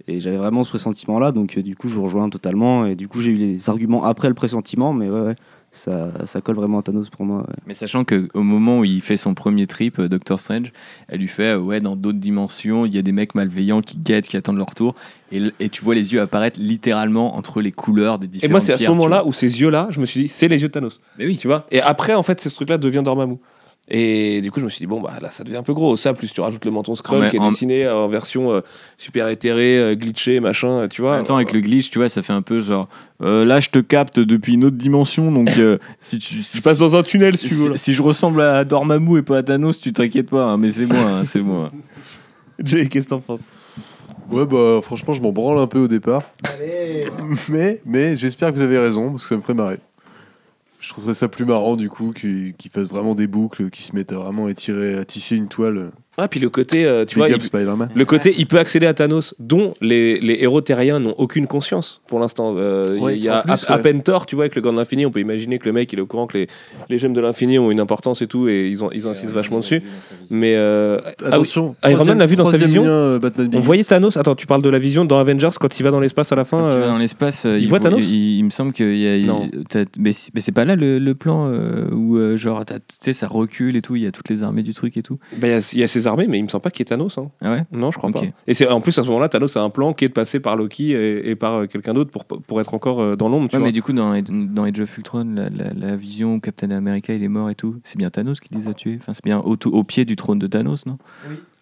Et j'avais vraiment ce pressentiment là donc euh, du coup je vous rejoins totalement et du coup j'ai eu les arguments après le pressentiment mais ouais, ouais ça, ça colle vraiment à Thanos pour moi. ouais. Mais sachant qu'au moment où il fait son premier trip, euh, Doctor Strange, elle lui fait euh, Ouais, dans d'autres dimensions, il y a des mecs malveillants qui guettent, qui attendent leur tour. Et, et tu vois les yeux apparaître littéralement entre les couleurs des Et différentes moi, c'est à ce moment-là où ces yeux-là, je me suis dit, c'est les yeux de Thanos. Mais oui, Tu vois? Et après, en fait, ce truc-là devient Dormammu. Et du coup, je me suis dit, bon, bah là, ça devient un peu gros. Ça, plus tu rajoutes le menton En qui est en- dessiné en version euh, super éthérée, euh, glitché, machin, tu vois. En même temps, avec le glitch, tu vois, ça fait un peu genre euh, là, je te capte depuis une autre dimension, donc euh, si tu si Je passe dans un tunnel, si si, tu veux. là. si je ressemble à Dormammu et pas à Thanos, tu t'inquiètes pas, hein, mais c'est moi, hein, c'est moi. Jay, qu'est-ce que t'en penses? Ouais, bah franchement, je m'en branle un peu au départ. Mais, mais j'espère que vous avez raison, parce que ça me ferait marrer. Je trouverais ça plus marrant, du coup, qu'ils fassent vraiment des boucles, qu'ils se mettent à vraiment étirer, à tisser une toile Ah, puis le côté, euh, tu Big vois, up il- Spider-Man. le côté, il peut accéder à Thanos, dont les, les héros terriens n'ont aucune conscience pour l'instant. Euh, Il y a plus, à, peine Thor, tu vois, avec le gant de l'infini, on peut imaginer que le mec il est au courant que les, les gemmes de l'infini ont une importance et tout, et ils, ont, ils insistent vachement dessus. Mais euh, ah oui, Attention, Iron Man l'a vu dans sa vision lien, euh, on voyait Thanos. Attends, tu parles de la vision dans Avengers quand il va dans l'espace à la fin. Quand il va dans l'espace, euh, il voit Thanos il, il me semble qu'il y a. Non. mais c'est pas là le, le plan euh, où, genre, tu sais, ça recule et tout, il y a toutes les armées du truc et tout. bah, Il y, a- il armées, mais il me semble pas qu'il y ait Thanos. hein. Ah ouais? Non, je crois pas. Et c'est en plus à ce moment-là, Thanos a un plan qui est de passer par Loki et, et par euh, quelqu'un d'autre pour, pour être encore euh, dans l'ombre. Ouais, mais du coup, dans, dans Age of Ultron, la, la- la vision où Captain America il est mort et tout, c'est bien Thanos qui les a tués. Enfin, c'est bien au, pied du trône de Thanos, non?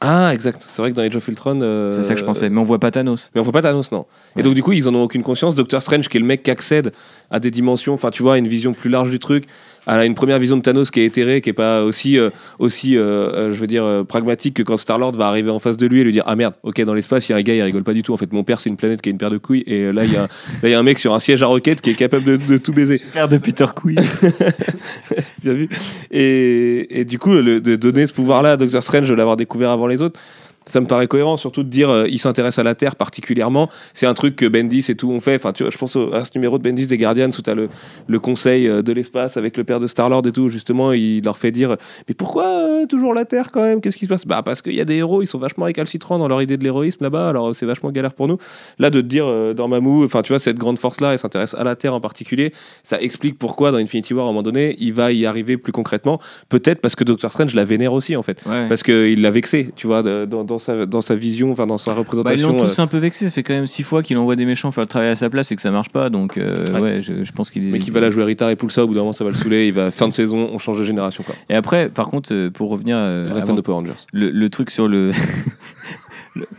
Ah, exact. C'est vrai que dans Age of Ultron. euh, C'est ça que je pensais. Mais on voit pas Thanos. Mais on voit pas Thanos, non. Et donc, du coup, ils en ont aucune conscience. Doctor Strange, qui est le mec qui accède à des dimensions, enfin, tu vois, à une vision plus large du truc, à une première vision de Thanos qui est éthérée, qui est pas aussi, euh, aussi euh, euh, je veux dire, euh, pragmatique que quand Star-Lord va arriver en face de lui et lui dire Ah merde, ok, dans l'espace, il y a un gars, il rigole pas du tout. En fait, mon père, c'est une planète qui a une paire de couilles. Et là, il y, a- là, il y a un mec sur un siège à roquette qui est capable de, de tout baiser. Père de Peter Quill. Bien vu. Et, et du coup, le- de donner ce pouvoir-là à Doctor Strange, de l'avoir découvert avant les autres, ça me paraît cohérent, surtout de dire euh, il s'intéresse à la Terre particulièrement. C'est un truc que Bendis et tout ont fait. Enfin, tu vois, je pense au- à ce numéro de Bendis des Guardians où tu as le, le conseil euh, de l'espace avec le père de Star-Lord et tout. Justement, il leur fait dire Mais pourquoi euh, toujours la Terre quand même? Qu'est-ce qui se passe? Bah, parce qu'il y a des héros, ils sont vachement récalcitrants dans leur idée de l'héroïsme là-bas, alors c'est vachement galère pour nous. Là, de te dire euh, dans Mamou, enfin, tu vois, cette grande force-là, elle s'intéresse à la Terre en particulier, ça explique pourquoi dans Infinity War, à un moment donné, il va y arriver plus concrètement. Peut-être parce que Doctor Strange la vénère aussi, en fait. Ouais. Parce qu'il l'a vexé, tu vois, dans, dans sa, dans sa vision, enfin dans sa Bah, ils représentation. l'ont tous euh, un peu vexé. Ça fait quand même six fois qu'il envoie des méchants faire le travail à sa place et que ça marche pas. Donc, euh, Ouais. ouais, je, je pense qu'il est. mais qui va la jouer Rita et Pulsa, au bout d'un moment, ça va le saouler. Il va fin de saison, on change de génération, quoi. Et après, par contre, euh, pour revenir. euh, Vrai avant- fan de Power Rangers. le, le truc sur le.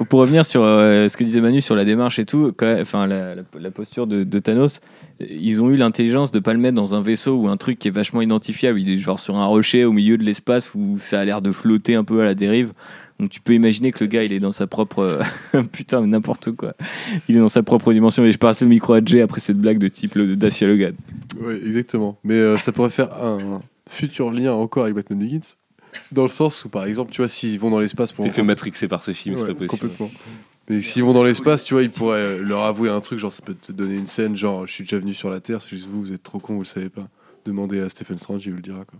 pour revenir sur euh, ce que disait Manu sur la démarche et tout, enfin la, la- la posture de, de Thanos, ils ont eu l'intelligence de pas le mettre dans un vaisseau ou un truc qui est vachement identifiable. Il est genre sur un rocher au milieu de l'espace où ça a l'air de flotter un peu à la dérive. Donc tu peux imaginer que le gars il est dans sa propre euh, putain mais n'importe quoi. Il est dans sa propre dimension. Et je passe le micro à Jay après cette blague de type le- Dacia Logan. Oui, exactement. Mais euh, ça pourrait faire un futur lien encore avec Batman Begins. Dans le sens où, par exemple, tu vois, s'ils vont dans l'espace pour. T'es fait matrixer par ce film, c'est Ouais, pas possible. complètement. Mais s'ils vont dans l'espace, tu vois, ils pourraient euh, leur avouer un truc, genre ça peut te donner une scène, genre je suis déjà venu sur la Terre, c'est juste vous, vous êtes trop con, vous le savez pas. Demandez à Stephen Strange, il vous le dira quoi.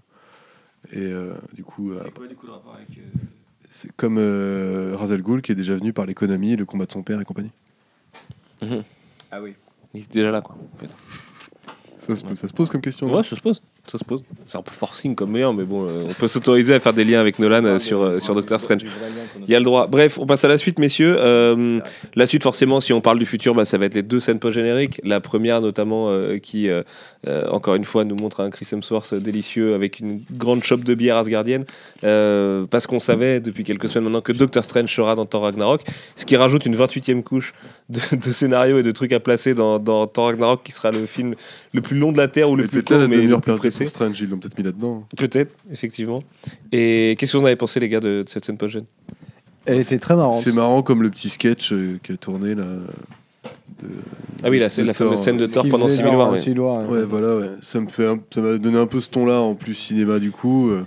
Et euh, du coup, euh, quoi du coup le rapport avec c'est comme euh, Ra's al Ghul qui est déjà venu par l'économie, le combat de son père et compagnie. Ah oui. Il était déjà là, quoi. en fait. Ça se, ça se pose comme question. non? Ouais, ça se pose. Ça se pose. C'est un peu forcing comme meilleur, mais bon, euh, on peut s'autoriser à faire des liens avec Nolan euh, sur, euh, sur Doctor Strange. Il y a le droit. Bref, on passe à la suite, messieurs. Euh, la suite, forcément, si on parle du futur, bah, ça va être les deux scènes post-génériques. La première, notamment, euh, qui, encore une fois, nous montre un Chris Hemsworth délicieux avec une grande chope de bière asgardienne. Euh, parce qu'on savait depuis quelques semaines maintenant que Doctor Strange sera dans Thor Ragnarok. Ce qui rajoute une 28e couche de, de scénarios et de trucs à placer dans, dans Thor Ragnarok, qui sera le film le plus long de la Terre ou le Mais plus court, mais le plus perdue pour Strange, ils l'ont peut-être mis là-dedans. Peut-être, effectivement. Et qu'est-ce que vous en avez pensé, les gars, de, de cette scène post-gène Elle était très marrante. C'est marrant comme le petit sketch euh, qui a tourné là. de- Ah oui, la, scène- de la fameuse Thor, scène de euh, Thor pendant Civil War. euh, ouais. Civil War, Ouais, voilà, ouais. Ça me fait, un- ça m'a donné un peu ce ton-là en plus cinéma du coup. euh,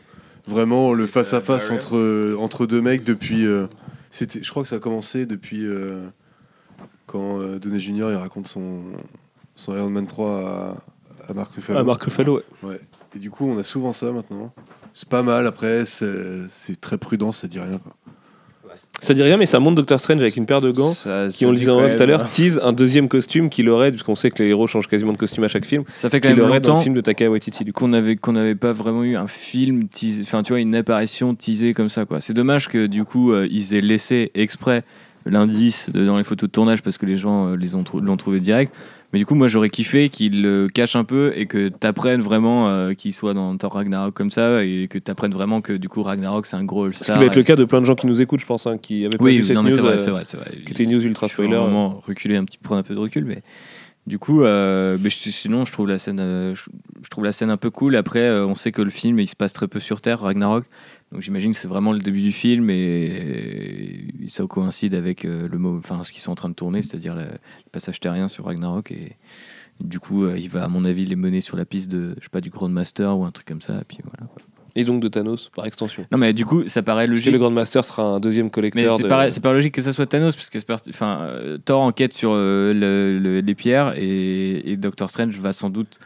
vraiment le face à face entre euh, entre deux mecs depuis. euh, c'était, je crois que ça a commencé depuis euh, quand euh, Downey Junior il raconte son son Iron Man 3 à, à Mark Ruffalo. Marc Ruffalo, ouais. Ouais. Et du coup, on a souvent ça maintenant. C'est pas mal. Après, c'est, très prudent, ça dit rien. Quoi. Ça dit rien, mais ça montre Doctor Strange avec une paire de gants. Qui, on le disait en off tout à l'heure, tease un deuxième costume qu'il aurait, puisqu'on sait que les héros changent quasiment de costume à chaque film, Ça fait quand qu'il même aurait dans le film de Taika Waititi. Du coup. qu'on avait qu'on n'avait pas vraiment eu un film teasé, enfin tu vois une apparition teasée comme ça quoi. C'est dommage que du coup euh, ils aient laissé exprès l'indice dans les photos de tournage parce que les gens euh, les ont trou- l'ont trouvé direct. Mais du coup moi j'aurais kiffé qu'ils le cachent un peu et que t'apprennes vraiment euh, qu'il soit dans Thor Ragnarok comme ça et que t'apprennes vraiment que du coup Ragnarok c'est un gros Ce All-Star. qui va être le cas de plein de gens qui nous écoutent, je pense, hein, qui avaient pas Oui, vu cette non mais news, c'est vrai, euh, c'est vrai, c'est vrai. qui était une news ultra spoiler. vraiment reculer un petit prendre un peu de recul mais du coup euh, sinon je trouve la scène euh, je, trouve la scène un peu cool. Après euh, on sait que le film il se passe très peu sur terre Ragnarok. Donc j'imagine que c'est vraiment le début du film et, et ça coïncide avec le enfin ce qu'ils sont en train de tourner c'est-à-dire le, passage terrien sur Ragnarok. Et du coup il va à mon avis les mener sur la piste de je sais pas du Grand Master ou un truc comme ça. Et puis voilà Et donc de Thanos, par extension. Non, mais du coup, ça paraît logique. le Grandmaster sera un deuxième Mais collecteur. c'est de- pas, c'est pas logique que ça soit Thanos, parce que c'est parti- enfin, euh, Thor enquête sur euh, le- le- les pierres et, et Doctor Strange va sans doute,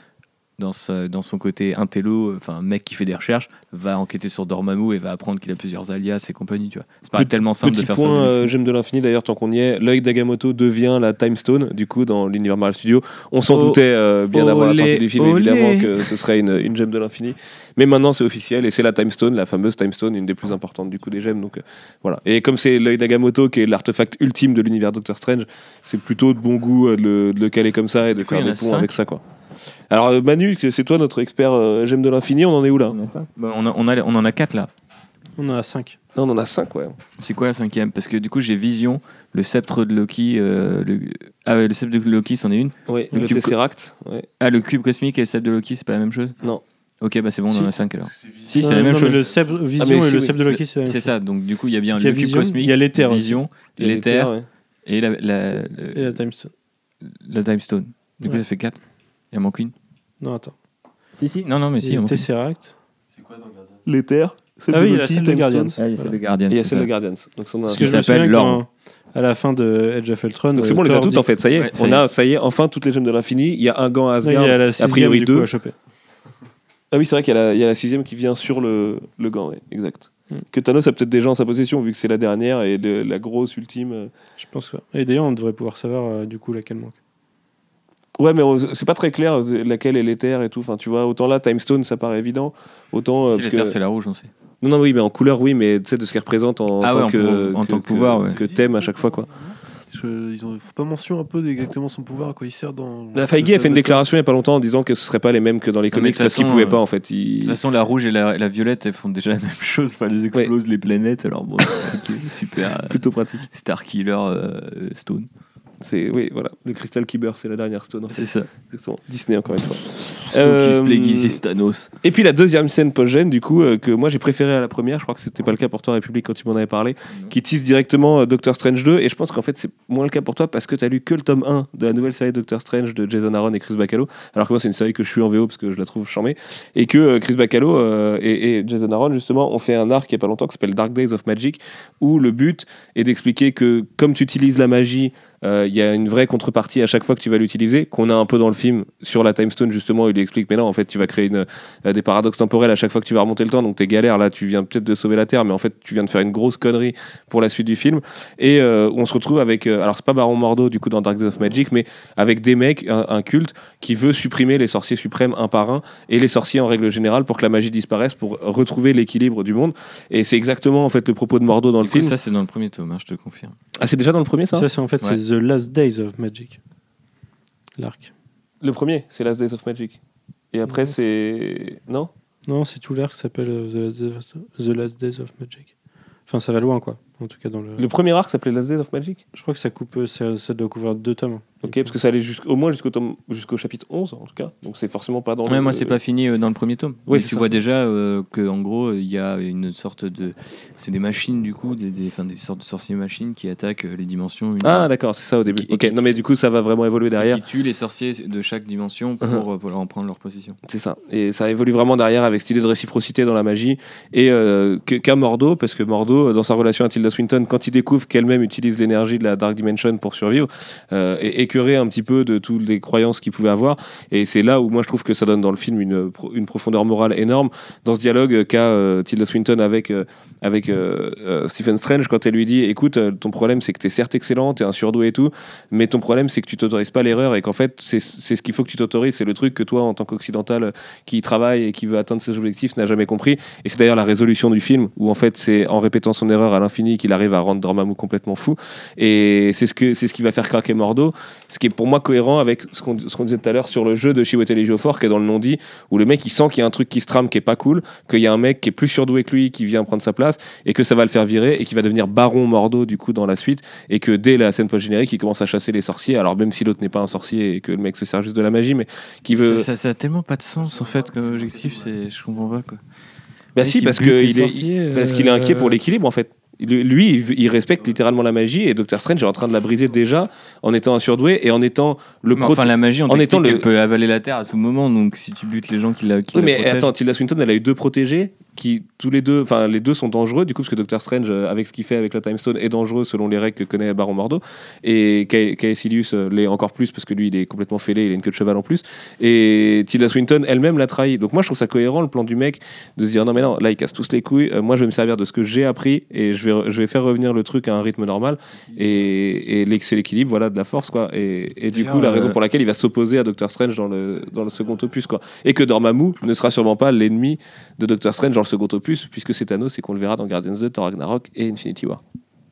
dans, sa- dans son côté intello, enfin, mec qui fait des recherches, va enquêter sur Dormammu et va apprendre qu'il a plusieurs alias et compagnie, tu vois. C'est pas tellement simple de faire point, ça. euh, Gemme de l'infini d'ailleurs, tant qu'on y est, l'œil d'Agamotto devient la Time Stone, du coup, dans l'univers Marvel Studios. On s'en Oh, doutait euh, bien avant la sortie du film, évidemment, que ce serait une, une gemme de l'infini. Mais maintenant, c'est officiel, et c'est la Time Stone, la fameuse Time Stone, une des plus importantes du coup des gemmes. Donc euh, voilà. Et comme c'est l'œil d'Agamotto qui est l'artefact ultime de l'univers Doctor Strange, c'est plutôt de bon goût euh, de le, de le caler comme ça et de coup, faire des ponts avec ça, quoi. Alors euh, Manu, c'est toi notre expert euh, gemme de l'infini, on en est où là Bah, on, a- on, a- on en a quatre là. On en a 5. Non, on en a 5, ouais. C'est quoi la cinquième? Parce que du coup, j'ai Vision, le sceptre de Loki. euh, le... Ah ouais, le sceptre de Loki, c'en est une. Ouais, Le le cube- Tesseract. Ouais. Ah, le cube cosmique et le sceptre de Loki, c'est pas la même chose? Non. Ok, bah c'est bon, on en a cinq alors. Si, c'est la même non, chose. le sceptre- Vision mais et si, le oui. sceptre de Loki, c'est la même C'est chose. ça, donc du coup, il y a bien Il y a le cube Vision, cosmique, il y a l'éther aussi. Vision, Il y a l'éther ouais. et la, la, Et la Time Stone. la Time Stone. Du coup, Ouais. ça fait 4. Il en manque une. Non, attends. Si, si. Non, non, mais Il si, y il a en manque une. Tesseract. L'éther. Ah oui, il y a la celle de Guardians. Ah, il y a celle de Guardians. Il y a c'est celle ça. de Guardians. Donc ça, on a- Parce Qui s'appelle quand, à la fin de Edge of Ultron. Donc c'est euh, bon, on les a toutes en fait, ça y est. Ouais, ça on y a, ça y est, enfin toutes les gemmes de l'infini. Il y a un gant à Non, il y Asgard, a la a sixième, priori du coup, deux. à choper. Ah oui, c'est vrai qu'il y, a la- il y a la sixième qui vient sur le, le gant, ouais, exact. Hmm. Que Thanos a peut-être déjà en sa possession, vu que c'est la dernière et le- la grosse ultime. euh. Je pense que. Et d'ailleurs, on devrait pouvoir savoir euh, du coup laquelle manque. Ouais, mais c'est pas très clair euh, laquelle est l'éther et tout. Enfin, tu vois, autant là, Time Stone, ça paraît évident. Autant. euh, Si, parce l'éther, que- c'est la rouge, on sait. Non, non, oui, mais en couleur, oui, mais tu sais, de ce qu'elle représente en, Ah tant, ouais, en que, pouvoir- en tant que pouvoir, ouais. que thème à chaque fois, quoi. Je- ils ont faut pas mention un peu d'exactement son pouvoir, à quoi il sert dans. La Feige a fait une déclaration il y a pas longtemps en disant que ce serait pas les mêmes que dans les Non, comics parce qu'ils pouvaient euh, pas, en fait. De toute façon, la rouge et la, la violette, elles font déjà la même chose. Enfin, elles explosent les planètes. Alors bon, ok, super. euh, Plutôt pratique. Star Killer euh, Stone. C'est oui, voilà, le Crystal Kyber, c'est la dernière stone. en fait. C'est ça. Exactement. Disney encore une fois. Euh, Plagueis et Thanos. Et puis la deuxième scène post-gène, du coup, euh, que moi j'ai préféré à la première, je crois que c'était pas le cas pour toi, République, quand tu m'en avais parlé, qui tease directement euh, Doctor Strange 2. Et je pense qu'en fait c'est moins le cas pour toi parce que tu as lu que le tome 1 de la nouvelle série Doctor Strange de Jason Aaron et Chris Bacalo. Alors que moi c'est une série que je suis en VO parce que je la trouve charmée. Et que euh, Chris Bacalo euh, et, et Jason Aaron, justement, ont fait un arc il y a pas longtemps qui s'appelle Dark Days of Magic, où le but est d'expliquer que comme tu utilises la magie, il y a une vraie contrepartie à chaque fois que tu vas l'utiliser, qu'on a un peu dans le film sur la Time Stone justement, il lui explique mais non en fait tu vas créer une, euh, des paradoxes temporels à chaque fois que tu vas remonter le temps, donc t'es galère là, tu viens peut-être de sauver la Terre, mais en fait tu viens de faire une grosse connerie pour la suite du film. Et euh, on se retrouve avec, euh, alors c'est pas Baron Mordo du coup dans Dark of Magic, mais avec des mecs, un, un culte qui veut supprimer les sorciers suprêmes un par un et les sorciers en règle générale pour que la magie disparaisse, pour retrouver l'équilibre du monde. Et c'est exactement en fait le propos de Mordo dans le film. ça, c'est dans le premier tome, hein, je te confirme. Ah c'est déjà dans le premier ça? Ça, c'est en fait Ouais. c'est The Last Days of Magic. L'arc. Le premier, c'est Last Days of Magic. Et après c'est non? Non, c'est tout l'arc qui s'appelle euh, The Last Days of Magic. Enfin, ça va loin, quoi. En tout cas, dans le. Le premier arc s'appelait Last Days of Magic? Je crois que ça coupe, euh, ça, ça doit couvrir deux tomes. Ok, parce que ça allait jusqu'- au moins jusqu'au tome- jusqu'au chapitre 11 en tout cas. Donc c'est forcément pas dans Ouais, le. moi, c'est pas fini euh, dans le premier tome. Oui, Mais tu ça. vois déjà euh, que en gros, il y a une sorte de. C'est des machines, du coup, des, des, enfin, des sortes de sorciers machines qui attaquent euh, les dimensions. Une Ah d'accord, c'est ça au début. Qui- Ok, qui- non mais du coup ça va vraiment évoluer derrière. qui tuent les sorciers de chaque dimension pour, Uh-huh. euh, pour leur en prendre leur position. C'est ça. Et ça évolue vraiment derrière avec cette idée de réciprocité dans la magie. Et euh, Mordo, parce que Mordo, dans sa relation à Tilda Swinton, quand il découvre qu'elle-même utilise l'énergie de la Dark Dimension pour survivre, euh, est écœuré un petit peu de toutes les croyances qu'il pouvait avoir. Et c'est là où moi je trouve que ça donne dans le film une, une profondeur morale énorme dans ce dialogue qu'a euh, Tilda Swinton avec, euh, avec euh, euh, Stephen Strange quand elle lui dit écoute, euh, ton problème c'est que tu es certes excellent, tu es un surdoué et tout, mais ton problème c'est que tu t'autorises pas l'erreur et qu'en fait c'est ce qu'il faut que tu t'autorises, c'est le truc que toi en tant qu'occidental qui travaille et qui veut atteindre ses objectifs n'a jamais compris. Et c'est d'ailleurs la résolution du film où en fait c'est en répétant son erreur à l'infini qu'il arrive à rendre Dormammu complètement fou. Et c'est ce, que, ce qui va faire craquer Mordo, ce qui est pour moi cohérent avec ce qu'on, disait tout à l'heure sur le jeu de Chiwetel Ejiofor qui est dans le non-dit, où le mec il sent qu'il y a un truc qui se trame qui est pas cool, qu'il y a un mec qui est plus surdoué que lui qui vient prendre sa place et que ça va le faire virer et qui va devenir Baron Mordo du coup dans la suite et que dès la scène post-générique il commence à chasser les sorciers, alors même si l'autre n'est pas un sorcier et que le mec se sert juste de la magie, mais qui veut... Ça, ça- ça a tellement pas de sens en fait comme objectif, c'est je comprends pas quoi. Bah si, parce qu'il est, parce qu'il est inquiet euh, pour l'équilibre en fait. Lui, il, il respecte littéralement la magie et Doctor Strange est en train de la briser déjà en étant un surdoué et en étant le Mais enfin la magie, on en étant le- peut avaler la terre à tout moment, donc si tu butes les gens qui la qui Oui, la mais protègent- attends, Tilda Swinton, elle a eu deux protégés qui tous les deux, enfin les deux sont dangereux du coup parce que Doctor Strange euh, avec ce qu'il fait avec la Time Stone est dangereux selon les règles que connaît Baron Mordo et Ca- Caecilius euh, l'est encore plus parce que lui il est complètement fêlé, il a une queue de cheval en plus. Et Tilda Swinton elle-même l'a trahi. Donc moi je trouve ça cohérent le plan du mec de se dire non mais non là ils cassent tous les couilles, Euh, moi je vais me servir de ce que j'ai appris et je vais je vais faire revenir le truc à un rythme normal. Et, et c'est l'équilibre voilà de la force quoi. Et, et du coup la raison pour laquelle il va s'opposer à Doctor Strange dans le dans le second opus quoi. Et que Dormammu ne sera sûrement pas l'ennemi de Doctor Strange le second opus, puisque c'est Thanos et qu'on le verra dans Guardians 2, Thor Ragnarok et Infinity War.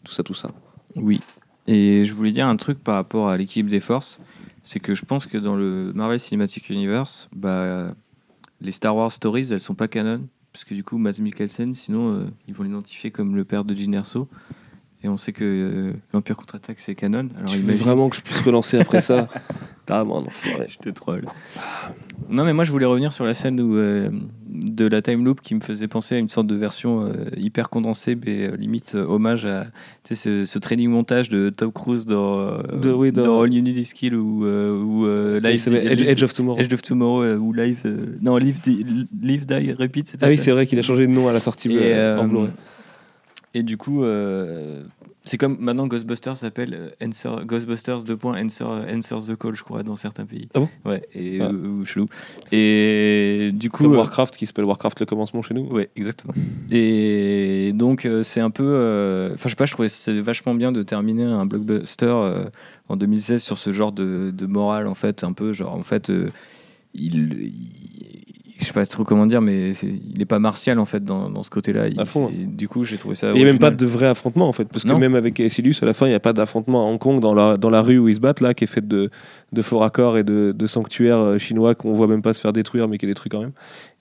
Tout ça, tout ça. Oui. Et je voulais dire un truc par rapport à l'équipe des forces, c'est que je pense que dans le Marvel Cinematic Universe, bah, les Star Wars Stories, elles sont pas canon, parce que du coup, Mads Mikkelsen, sinon, euh, ils vont l'identifier comme le père de Jyn Erso. Et on sait que euh, l'Empire contre-attaque, c'est canon. Alors tu veux vraiment que je puisse relancer après ça Carrément, non. enfoiré. Je te troll. Non, mais moi, je voulais revenir sur la scène où, euh, de la time loop qui me faisait penser à une sorte de version euh, hyper condensée, mais euh, limite hommage à ce, ce training montage de Tom Cruise dans, De- oui, dans- All You Need Is Kill ou, Live, Edge, Edge of Tomorrow. Edge of Tomorrow ou Live. non, Live, Die- Live Die Repeat, Ah oui, c'est vrai qu'il a changé de nom à la sortie Et, en Blu-ray. Et du coup, euh, c'est comme maintenant Ghostbusters s'appelle euh, Answer, Ghostbusters 2. Answer, Answer the Call, je crois, dans certains pays. Ah bon? Ouais, et Ah. euh, ou chelou. Et du coup. Comme euh, Warcraft qui s'appelle Warcraft le commencement chez nous. Ouais, exactement. Et donc, euh, c'est un peu. euh, Enfin, je sais pas, je trouvais c'est vachement bien de terminer un blockbuster euh, en 2016 sur ce genre de, de morale, en fait. Un peu, genre, en fait, euh, il, il- Je sais pas trop comment dire, mais il est pas martial, en fait, dans, dans ce côté-là. C'est- Du coup, j'ai trouvé ça. Il n'y a même pas de vrai affrontement en fait, parce que même avec Caecilius, à la fin, il n'y a pas d'affrontement à Hong Kong dans la, dans la rue où ils se battent, là, qui est faite de, de faux raccords et de, de sanctuaires euh, chinois qu'on voit même pas se faire détruire, mais qui est détruit quand même.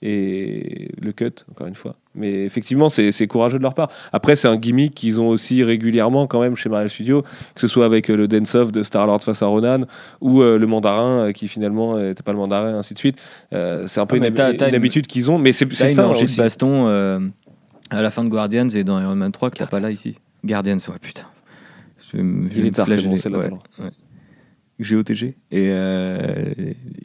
Et le cut, encore une fois. Mais effectivement, c'est courageux de leur part. Après, c'est un gimmick qu'ils ont aussi régulièrement quand même chez Marvel Studios, que ce soit avec euh, le dance-off de Star-Lord face à Ronan, ou euh, le mandarin euh, qui finalement n'était pas le mandarin, ainsi de suite. C'est un peu Ah, une, habitude qu'ils ont, mais c'est c'est une ça orgie de baston à la fin de Guardians et dans Iron Man 3 que t'as pas là ici. Guardians, ouais, putain. Je je Il est tard, c'est bon, ouais, ouais. GOTG. Et, euh,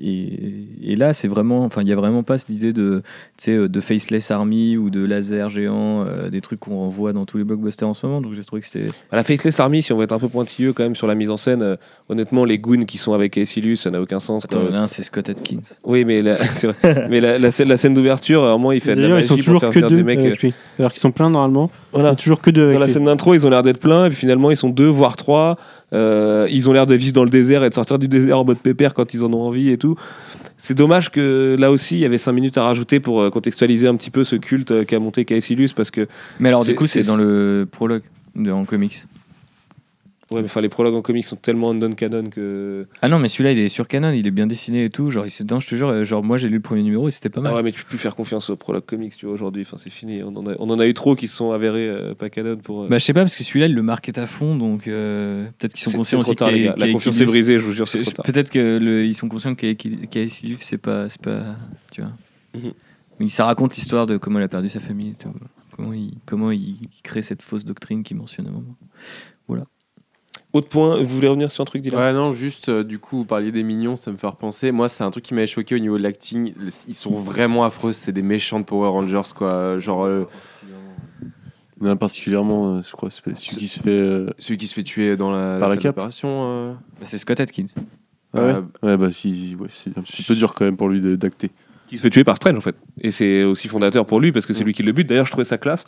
et, et là, c'est vraiment. Enfin, il y a vraiment pas cette idée de, tu sais, de Faceless Army ou de laser géant, euh, des trucs qu'on voit dans tous les blockbusters en ce moment. Donc j'ai trouvé que c'était. À la Faceless Army, si on veut être un peu pointilleux quand même sur la mise en scène, euh, honnêtement, les goons qui sont avec Aecilius, ça n'a aucun sens. quoi. L'un, c'est Scott Atkins. Oui, mais la, c'est vrai. mais la, la scène, la scène d'ouverture, à un moment, il fait de la D'ailleurs, ils sont toujours que deux des mecs. euh. Alors qu'ils sont pleins normalement. Voilà. a toujours que deux Dans la lui. scène d'intro, ils ont l'air d'être pleins, et puis finalement, ils sont deux, voire trois. Euh, ils ont l'air de vivre dans le désert et de sortir du désert en mode pépère quand ils en ont envie et tout. C'est dommage que là aussi, il y avait cinq minutes à rajouter pour euh, contextualiser un petit peu ce culte euh, qu'a monté Caecilius, parce que Mais alors, du coup, c'est c'est- dans le prologue de, en comics. Ouais, mais, enfin, les prologues en comics sont tellement non-canon que. Ah non, mais celui-là, il est sur Canon, il est bien dessiné et tout. Genre, il dedans, je te jure. Genre, moi, j'ai lu le premier numéro et c'était pas mal. Ah ouais, mais tu peux plus faire confiance aux prologues comics, tu vois, aujourd'hui. Enfin, c'est fini. On en, a, on en a eu trop qui se sont avérés euh, pas canon pour. euh, Bah, je sais pas, parce que celui-là, il le marquait à fond, donc euh, peut-être qu'ils sont conscients c'est trop aussi tard, les gars. La confiance est brisée, je vous jure, c'est trop tard. Peut-être qu'ils sont conscients qu'Aquilus, c'est pas, c'est pas. Tu vois. Mhm. Mais ça raconte l'histoire de comment il a perdu sa famille et tout. Comment il, comment il crée cette fausse doctrine qu'il mentionne à un moment. Autre point, vous voulez revenir sur un truc, Dylan? Ouais, non, juste, euh, du coup, vous parliez des mignons, ça me fait repenser. Moi, c'est un truc qui m'avait choqué au niveau de l'acting. Ils sont vraiment affreux, c'est des méchants de Power Rangers, quoi. Genre, euh, Mais particulièrement, euh, je crois, c'est celui qui se fait. euh, celui qui se fait tuer dans la, Par la salle cape. d'opération. euh, Bah, c'est Scott Atkins. Ah ouais? Euh, Ouais, bah si, ouais, c'est un petit peu dur quand même pour lui de- d'acter. Qui se fait tuer par Strange, en fait. Et c'est aussi fondateur pour lui, parce que c'est Mm. lui qui le bute. D'ailleurs, je trouvais ça classe.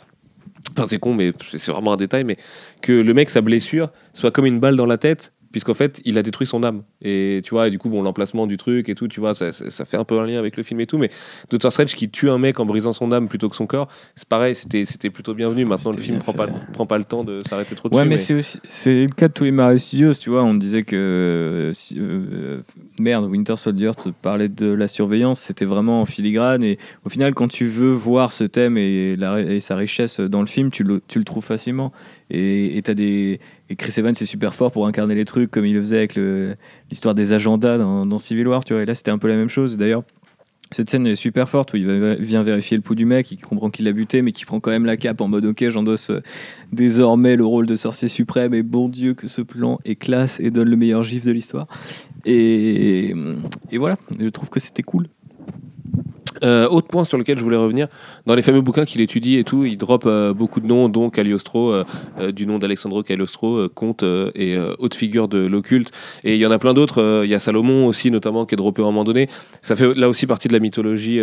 C'est con, mais c'est c'est vraiment un détail, mais que le mec, sa blessure, soit comme une balle dans la tête, puisqu'en fait, il a détruit son âme. Et tu vois, et du coup, bon, l'emplacement du truc et tout, tu vois, ça, ça- ça fait un peu un lien avec le film et tout, mais Doctor Strange qui tue un mec en brisant son âme plutôt que son corps, c'est pareil, c'était c'était plutôt bienvenu. Maintenant, le film prend pas, prend pas le temps de s'arrêter trop Ouais, dessus. mais, c'est aussi c'est le cas de tous les Marvel Studios, tu vois. On disait que euh, si- euh, merde, Winter Soldier te parlait de la surveillance, c'était vraiment en filigrane. Et au final, quand tu veux voir ce thème et, la- et sa richesse dans le film, tu le, tu le trouves facilement. Et, t'as des et Chris Evans c'est super fort pour incarner les trucs comme il le faisait avec l'histoire des agendas dans, Civil War, tu vois. Et là, c'était un peu la même chose. D'ailleurs. Cette scène est super forte où il vient vérifier le pouls du mec, il comprend qu'il l'a buté, mais qui prend quand même la cape en mode ok, j'endosse euh, désormais le rôle de sorcier suprême et bon Dieu que ce plan est classe et donne le meilleur gif de l'histoire. Et, et voilà, je trouve que c'était cool. Euh, autre point sur lequel je voulais revenir, dans les fameux bouquins qu'il étudie et tout, il drop euh, beaucoup de noms, dont Cagliostro, euh, du nom d'Alexandro Cagliostro, comte et haute figure de l'occulte. Et il y en a plein d'autres, il y a Salomon aussi, notamment, qui est droppé à un moment donné. Ça fait là aussi partie de la mythologie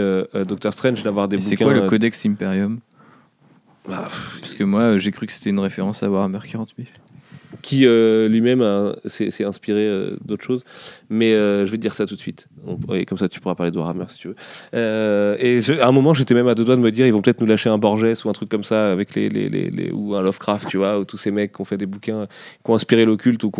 Doctor Strange d'avoir des Et bouquins. c'est quoi le Codex Imperium? Bah, pff, Parce que moi, j'ai cru que c'était une référence à Warhammer 40 000. Qui euh, lui-même s'est inspiré euh, d'autres choses. Mais euh, je vais te dire ça tout de suite. Et comme ça, tu pourras parler de Warhammer si tu veux. Et à un moment, j'étais même à deux doigts de me dire, ils vont peut-être nous lâcher un Borges ou un truc comme ça avec les, les, les, ou un Lovecraft, tu vois, ou tous ces mecs qui ont fait des bouquins qui ont inspiré l'occulte ou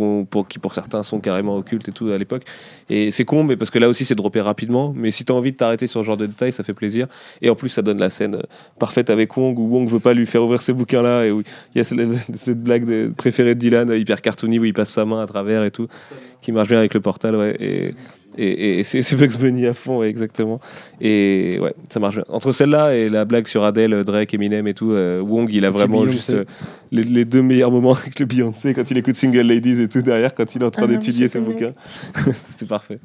qui pour certains sont carrément occultes et tout à l'époque. Et c'est con, mais parce que là aussi, c'est droppé rapidement. Mais si tu as envie de t'arrêter sur ce genre de détails, ça fait plaisir. Et en plus, ça donne la scène parfaite avec Wong où Wong veut pas lui faire ouvrir ces bouquins-là et où il y a cette, cette blague de- préférée de Dylan, euh, hyper cartoony, où il passe sa main à travers et tout, qui marche bien avec le portal, ouais. Et, et, et c'est c'est Bugs Bunny à fond, ouais, exactement. Et ouais, ça marche bien. Entre celle-là et la blague sur Adele, Drake, Eminem et tout, euh, Wong, il a vraiment Beyoncé. juste euh, les, les deux meilleurs moments avec le Beyoncé quand il écoute Single Ladies et tout derrière, quand il est en train Ah, d'étudier ses bouquins. C'était parfait.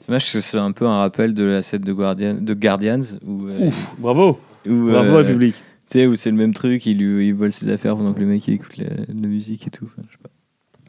C'est dommage que c'est un peu un rappel de la scène de, Guardian, de Guardians où, euh, Bravo, où, bravo euh, au public. Tu sais, où c'est le même truc, il, lui, il vole ses affaires pendant que le mec il écoute la, la musique et tout. Enfin, je sais pas.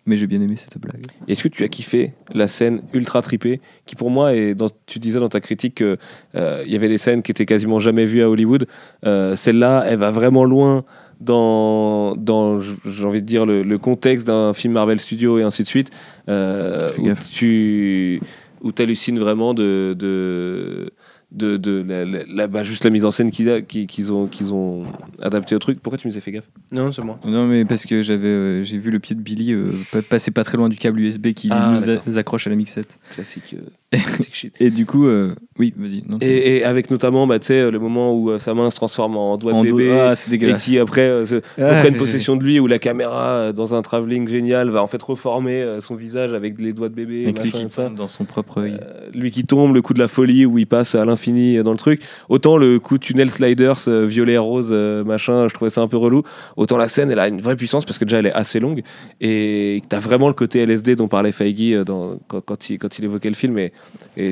Mais j'ai bien aimé cette blague. Est-ce que tu as kiffé la scène ultra tripée qui pour moi est dans, tu disais dans ta critique qu'il y avait des scènes qui étaient quasiment jamais vues à Hollywood. Euh, Celle-là, elle va vraiment loin dans, dans j'ai envie de dire le, le contexte d'un film Marvel Studios et ainsi de suite. Euh, où gaffe. tu où hallucines vraiment de de de, de la, la- la- bah, juste la mise en scène qu'ils a- qu'ils qu'ils ont qu'ils ont adapté au truc. Pourquoi tu nous as fait gaffe? Non, c'est moi. Non, mais parce que j'avais, euh, j'ai vu le pied de Billy euh, pa- passer pas très loin du câble USB qui Ah, nous a- d'accord. accroche à la mixette. Classique, euh, classique shit. Et du coup, euh, oui, vas-y. non, Et, et avec notamment bah, tu sais, le moment où euh, sa main se transforme en doigt en de dos- bébé. Ah, c'est et dégueulasse. qui après euh, se Ah, j'ai- possession de lui où la caméra euh, dans un travelling génial va en fait reformer euh, son visage avec les doigts de bébé Avec lui machin, qui ça. tombe dans son propre œil. Euh, lui qui tombe le coup de la folie où il passe à l'infini euh, dans le truc. Autant le coup tunnel sliders euh, violet rose euh, machin je trouvais ça un peu relou. Autant la scène elle a une vraie puissance parce que déjà elle est assez longue. Et t'as vraiment le côté LSD dont parlait Feige euh, quand, il, quand il évoquait le film. Et,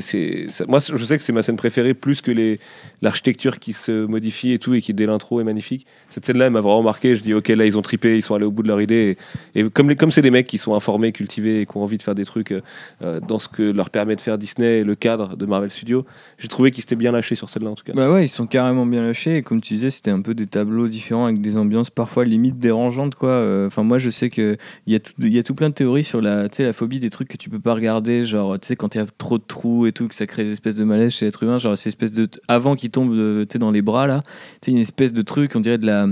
c'est moi je sais que c'est ma scène préférée plus que les l'architecture qui se modifie et tout et qui dès l'intro est magnifique. Cette scène là elle m'a vraiment marqué. Je dis ok là ils ont tripé ils sont allés au bout de leur idée. Et, comme les- comme c'est des mecs qui sont informés cultivés et qui ont envie de faire des trucs euh, euh, dans ce que leur permet de faire Disney et le cadre de Marvel Studios j'ai trouvé qu'ils s'étaient bien lâchés sur celle-là en tout cas. Bah ouais, ils sont carrément bien lâchés. Et comme tu disais, c'était un peu des tableaux différents avec des ambiances parfois limite dérangeantes, quoi. Euh, Enfin, moi, je sais que il y a tout, y a tout plein de théories sur la, la phobie des trucs que tu peux pas regarder, genre, tu sais, quand il y a trop de trous et tout, que ça crée des espèces de malaise chez l'être humain, genre, ces espèces de, avant tombe, euh, dans les bras là, sais, une espèce de truc, on dirait de la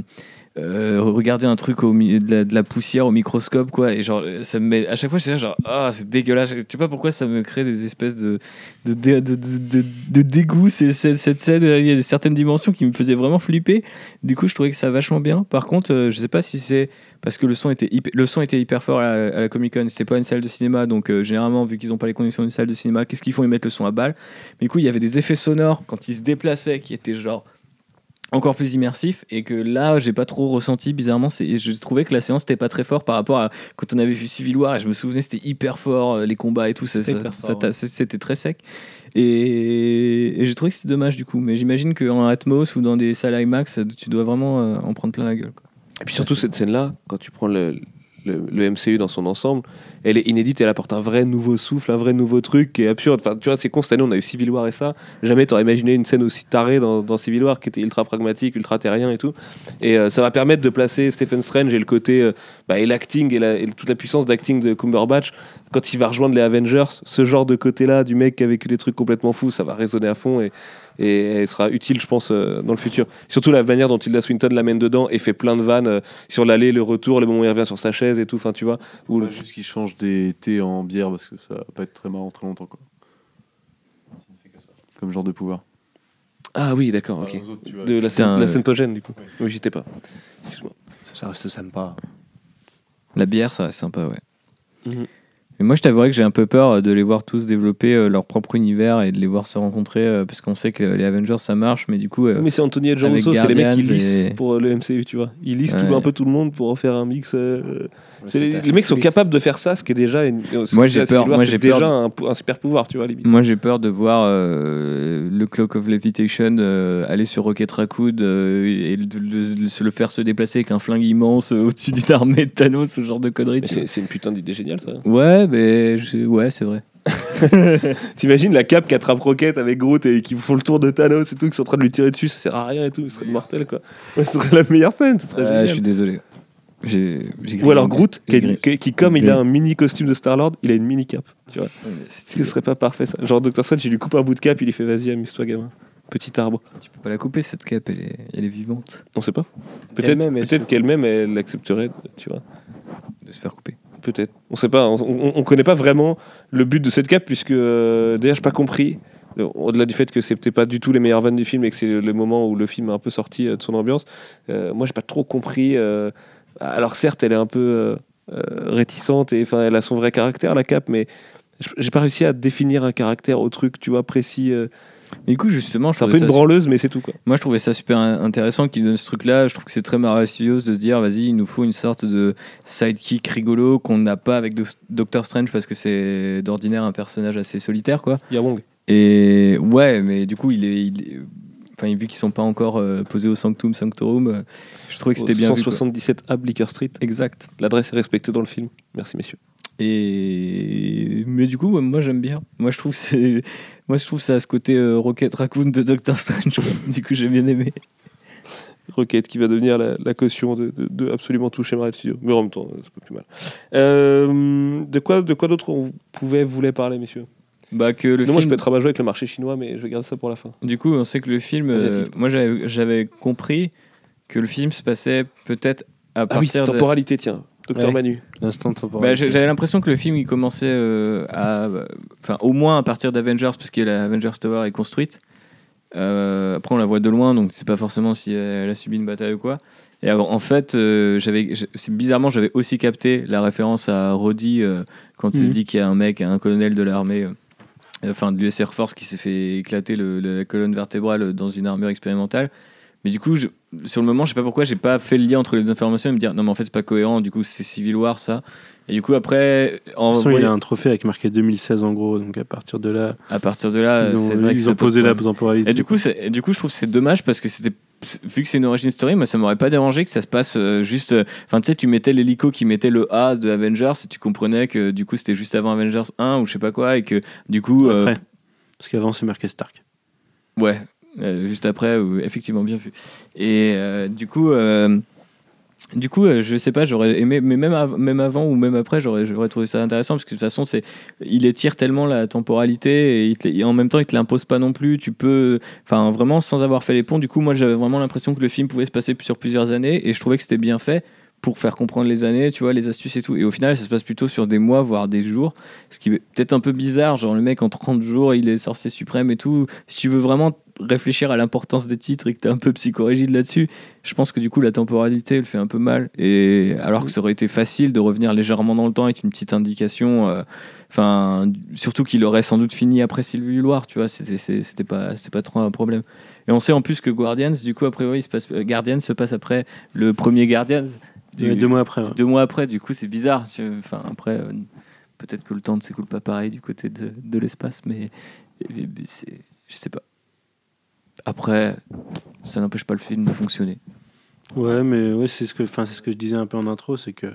euh, regarder un truc au mi- de la, poussière au microscope quoi et genre ça me met à chaque fois là genre ah c'est dégueulasse je sais pas pourquoi ça me crée des espèces de de, de, de, dégoût c'est, c'est- cette scène il y a certaines dimensions qui me faisaient vraiment flipper. Du coup je trouvais que ça vachement bien. Par contre euh, je sais pas si c'est parce que le son était hyper, le son était hyper fort à la, à la Comic Con. C'était pas une salle de cinéma donc euh, généralement vu qu'ils ont pas les conditions d'une salle de cinéma qu'est-ce qu'ils font? Ils mettent le son à balle. Mais du coup il y avait des effets sonores quand ils se déplaçaient qui étaient genre encore plus immersifs et que là j'ai pas trop ressenti bizarrement c'est je trouvais que la séance était pas très fort par rapport à quand on avait vu Civil War et je me souvenais c'était hyper fort euh, les combats et tout ça- C'était ça- hyper ça- fort, ça- ouais. c'était très sec et, et j'ai trouvé que c'était dommage du coup mais j'imagine qu'en Atmos ou dans des salles IMAX tu dois vraiment euh, en prendre plein la gueule quoi. et puis surtout cette scène-là quand tu prends le, le, le MCU dans son ensemble elle est inédite elle apporte un vrai nouveau souffle un vrai nouveau truc qui est absurde enfin tu vois c'est con cette année on a eu Civil War et ça jamais t'aurais imaginé une scène aussi tarée dans, dans Civil War qui était ultra pragmatique ultra terrien et tout et euh, ça va permettre de placer Stephen Strange et le côté euh, bah, et l'acting et, la- et toute la puissance d'acting de Cumberbatch quand il va rejoindre les Avengers ce genre de côté là du mec qui a vécu des trucs complètement fous ça va résonner à fond et et elle sera utile, je pense, euh, dans le futur. Surtout la manière dont Tilda Swinton l'amène dedans et fait plein de vannes sur l'aller, le retour, le moment où il revient sur sa chaise et tout. Enfin, tu vois. Où Ouais, juste qu'il change des thés en bière parce que ça va pas être très marrant très longtemps quoi. Comme genre de pouvoir. Ah oui, d'accord, ok. aux autres, tu vois. De la scène, la euh, scène pogène, du coup. Oui, j'étais pas. Excuse-moi. Ça reste sympa. la bière ça reste sympa ouais Mhm. Mais moi, je t'avouerais que j'ai un peu peur de les voir tous développer euh, leur propre univers et de les voir se rencontrer, euh, parce qu'on sait que les Avengers, ça marche, mais du coup, euh, Mais c'est Anthony et John c'est les mecs qui lissent et- pour le MCU, tu vois. Ils lissent tout- Ouais. un peu tout le monde pour en faire un mix. Euh, c'est les, mecs sont capables de faire ça, ce qui est déjà une. Moi, j'ai peur, moi, j'ai un, un super pouvoir, tu vois, limite. moi, j'ai peur de voir euh, le Cloak of Levitation euh, aller sur Rocket Raccoon euh, et se le faire se déplacer avec un flingue immense euh, au-dessus d'une armée de Thanos, ce genre de conneries. C'est c'est une putain d'idée géniale, ça. Ouais, mais je- ouais, c'est vrai. T'imagines la cape qui attrape Rocket avec Groot et qui font le tour de Thanos et tout, qui sont en train de lui tirer dessus, ça sert à rien et tout, ce serait mortel quoi. Ouais, ce serait la meilleure scène, ce serait Ouais, génial. je suis désolé. J'ai, j'ai Ou alors. Groot, qui, a comme il a un mini costume de Star-Lord, il a une mini cape. Tu vois. Est-ce que ce serait pas parfait ça Genre Dr. Strange, il lui coupe un bout de cape, il lui fait vas-y, amuse-toi gamin. Petit arbre. Tu peux pas la couper cette cape, elle est, elle est vivante On sait pas. Peut-être Elle-même, elle peut-être se- qu'elle-même, elle l'accepterait, tu vois. de se faire couper. Peut-être. On sait pas. On, on, on connaît pas vraiment le but de cette cape, puisque euh, d'ailleurs, j'ai pas compris. euh, Au-delà du fait que c'était pas du tout les meilleures vannes du film et que c'est le moment où le film est un peu sorti euh, de son ambiance, euh, moi j'ai pas trop compris. euh, alors certes, elle est un peu euh, euh, réticente et enfin elle a son vrai caractère la cape, mais j'ai pas réussi à définir un caractère au truc, tu vois, précis. euh. Mais du coup, justement, je C'est un peu une branleuse, mais c'est tout quoi. Moi, je trouvais ça super in- intéressant qu'il donne ce truc-là. Je trouve que c'est très Marvel Studios de se dire, vas-y, il nous faut une sorte de sidekick rigolo qu'on n'a pas avec Do- Doctor Strange parce que c'est d'ordinaire un personnage assez solitaire, quoi. Il y a Wong. Et ouais, mais du coup, il est, il est- enfin, vu qu'ils sont pas encore euh, posés au Sanctum Sanctorum, euh, je trouvais que c'était bien vu. quoi. 177 A Bleecker Street. Exact. L'adresse est respectée dans le film. Merci messieurs. Et mais du coup, moi j'aime bien. Moi je trouve c'est, moi je trouve ça a ce côté euh, Rocket Raccoon de Doctor Strange. du coup, j'ai bien aimé. Rocket qui va devenir la, la caution de, de- de absolument tout chez Marvel Studios. Mais en même temps, c'est pas plus mal. Euh, de quoi, de quoi d'autre on pouvait, voulait parler, messieurs? Bah que le Sinon, moi, je film- peux être rabat-joie avec le marché chinois, mais je vais garder ça pour la fin. Du coup, on sait que le film, euh, moi j'avais compris que le film se passait peut-être à Ah oui, partir de. temporalité, tiens. Docteur Ouais. Manu. L'instant temporel. Bah, J'avais l'impression que le film il commençait euh, à, enfin au moins à partir d'Avengers parce que la Avengers Tower est construite. Euh, après on la voit de loin donc c'est pas forcément si elle a subi une bataille ou quoi. Et alors, en fait, euh, j'avais, bizarrement j'avais aussi capté la référence à Roddy euh, quand il Mhm. dit qu'il y a un mec, un colonel de l'armée, euh, enfin de l'US Air Force qui s'est fait éclater le- la colonne vertébrale dans une armure expérimentale. Mais du coup, je- sur le moment, je sais pas pourquoi, j'ai pas fait le lien entre les deux informations et me dire non, mais en fait, c'est pas cohérent. Du coup, c'est Civil War, ça. Et du coup, après, en De toute façon, il voyant- a un trophée avec marqué 2016 en gros, donc à partir de là, à partir de là, ils ont, vrai ils ont posé la temporalité. Et du coup, et du coup, je trouve que c'est dommage parce que c'était vu que c'est une origin story, moi ça m'aurait pas dérangé que ça se passe euh, juste. euh, Enfin, tu sais, tu mettais l'hélico qui mettait le A de Avengers et tu comprenais que du coup c'était juste avant Avengers 1 ou je sais pas quoi et que du coup. euh, Après. Parce qu'avant, c'est marqué Stark. Ouais, euh, juste après, effectivement bien vu. Et euh, du coup, euh, du coup, euh, je sais pas, j'aurais aimé, mais même, même avant ou même après, j'aurais, trouvé ça intéressant parce que de toute façon, c'est, il étire tellement la temporalité et, et en même temps, il te l'impose pas non plus. Tu peux, enfin, vraiment sans avoir fait les ponts. Du coup, moi, j'avais vraiment l'impression que le film pouvait se passer sur plusieurs années et je trouvais que c'était bien fait pour faire comprendre les années, tu vois, les astuces et tout. Et au final, ça se passe plutôt sur des mois, voire des jours. Ce qui est peut-être un peu bizarre, genre le mec en 30 jours, il est sorcier suprême et tout. Si tu veux vraiment réfléchir à l'importance des titres et que t'es un peu psychorigide là-dessus, je pense que du coup la temporalité elle fait un peu mal. Et alors que ça aurait été facile de revenir légèrement dans le temps avec une petite indication. euh, Enfin, surtout qu'il aurait sans doute fini après Sylvie Loire, tu vois, c'était pas, c'était pas trop un problème. Et on sait en plus que Guardians, du coup, a priori, il se passe, euh, Guardians se passe après le premier Guardians. Du- Ouais, deux mois après. ouais. deux mois après, du coup, c'est bizarre. Enfin, après, euh, peut-être que le temps ne s'écoule pas pareil du côté de, de l'espace, mais, je sais pas. Après, ça n'empêche pas le film de fonctionner. Ouais, mais ouais, c'est ce que, enfin, c'est ce que je disais un peu en intro, c'est que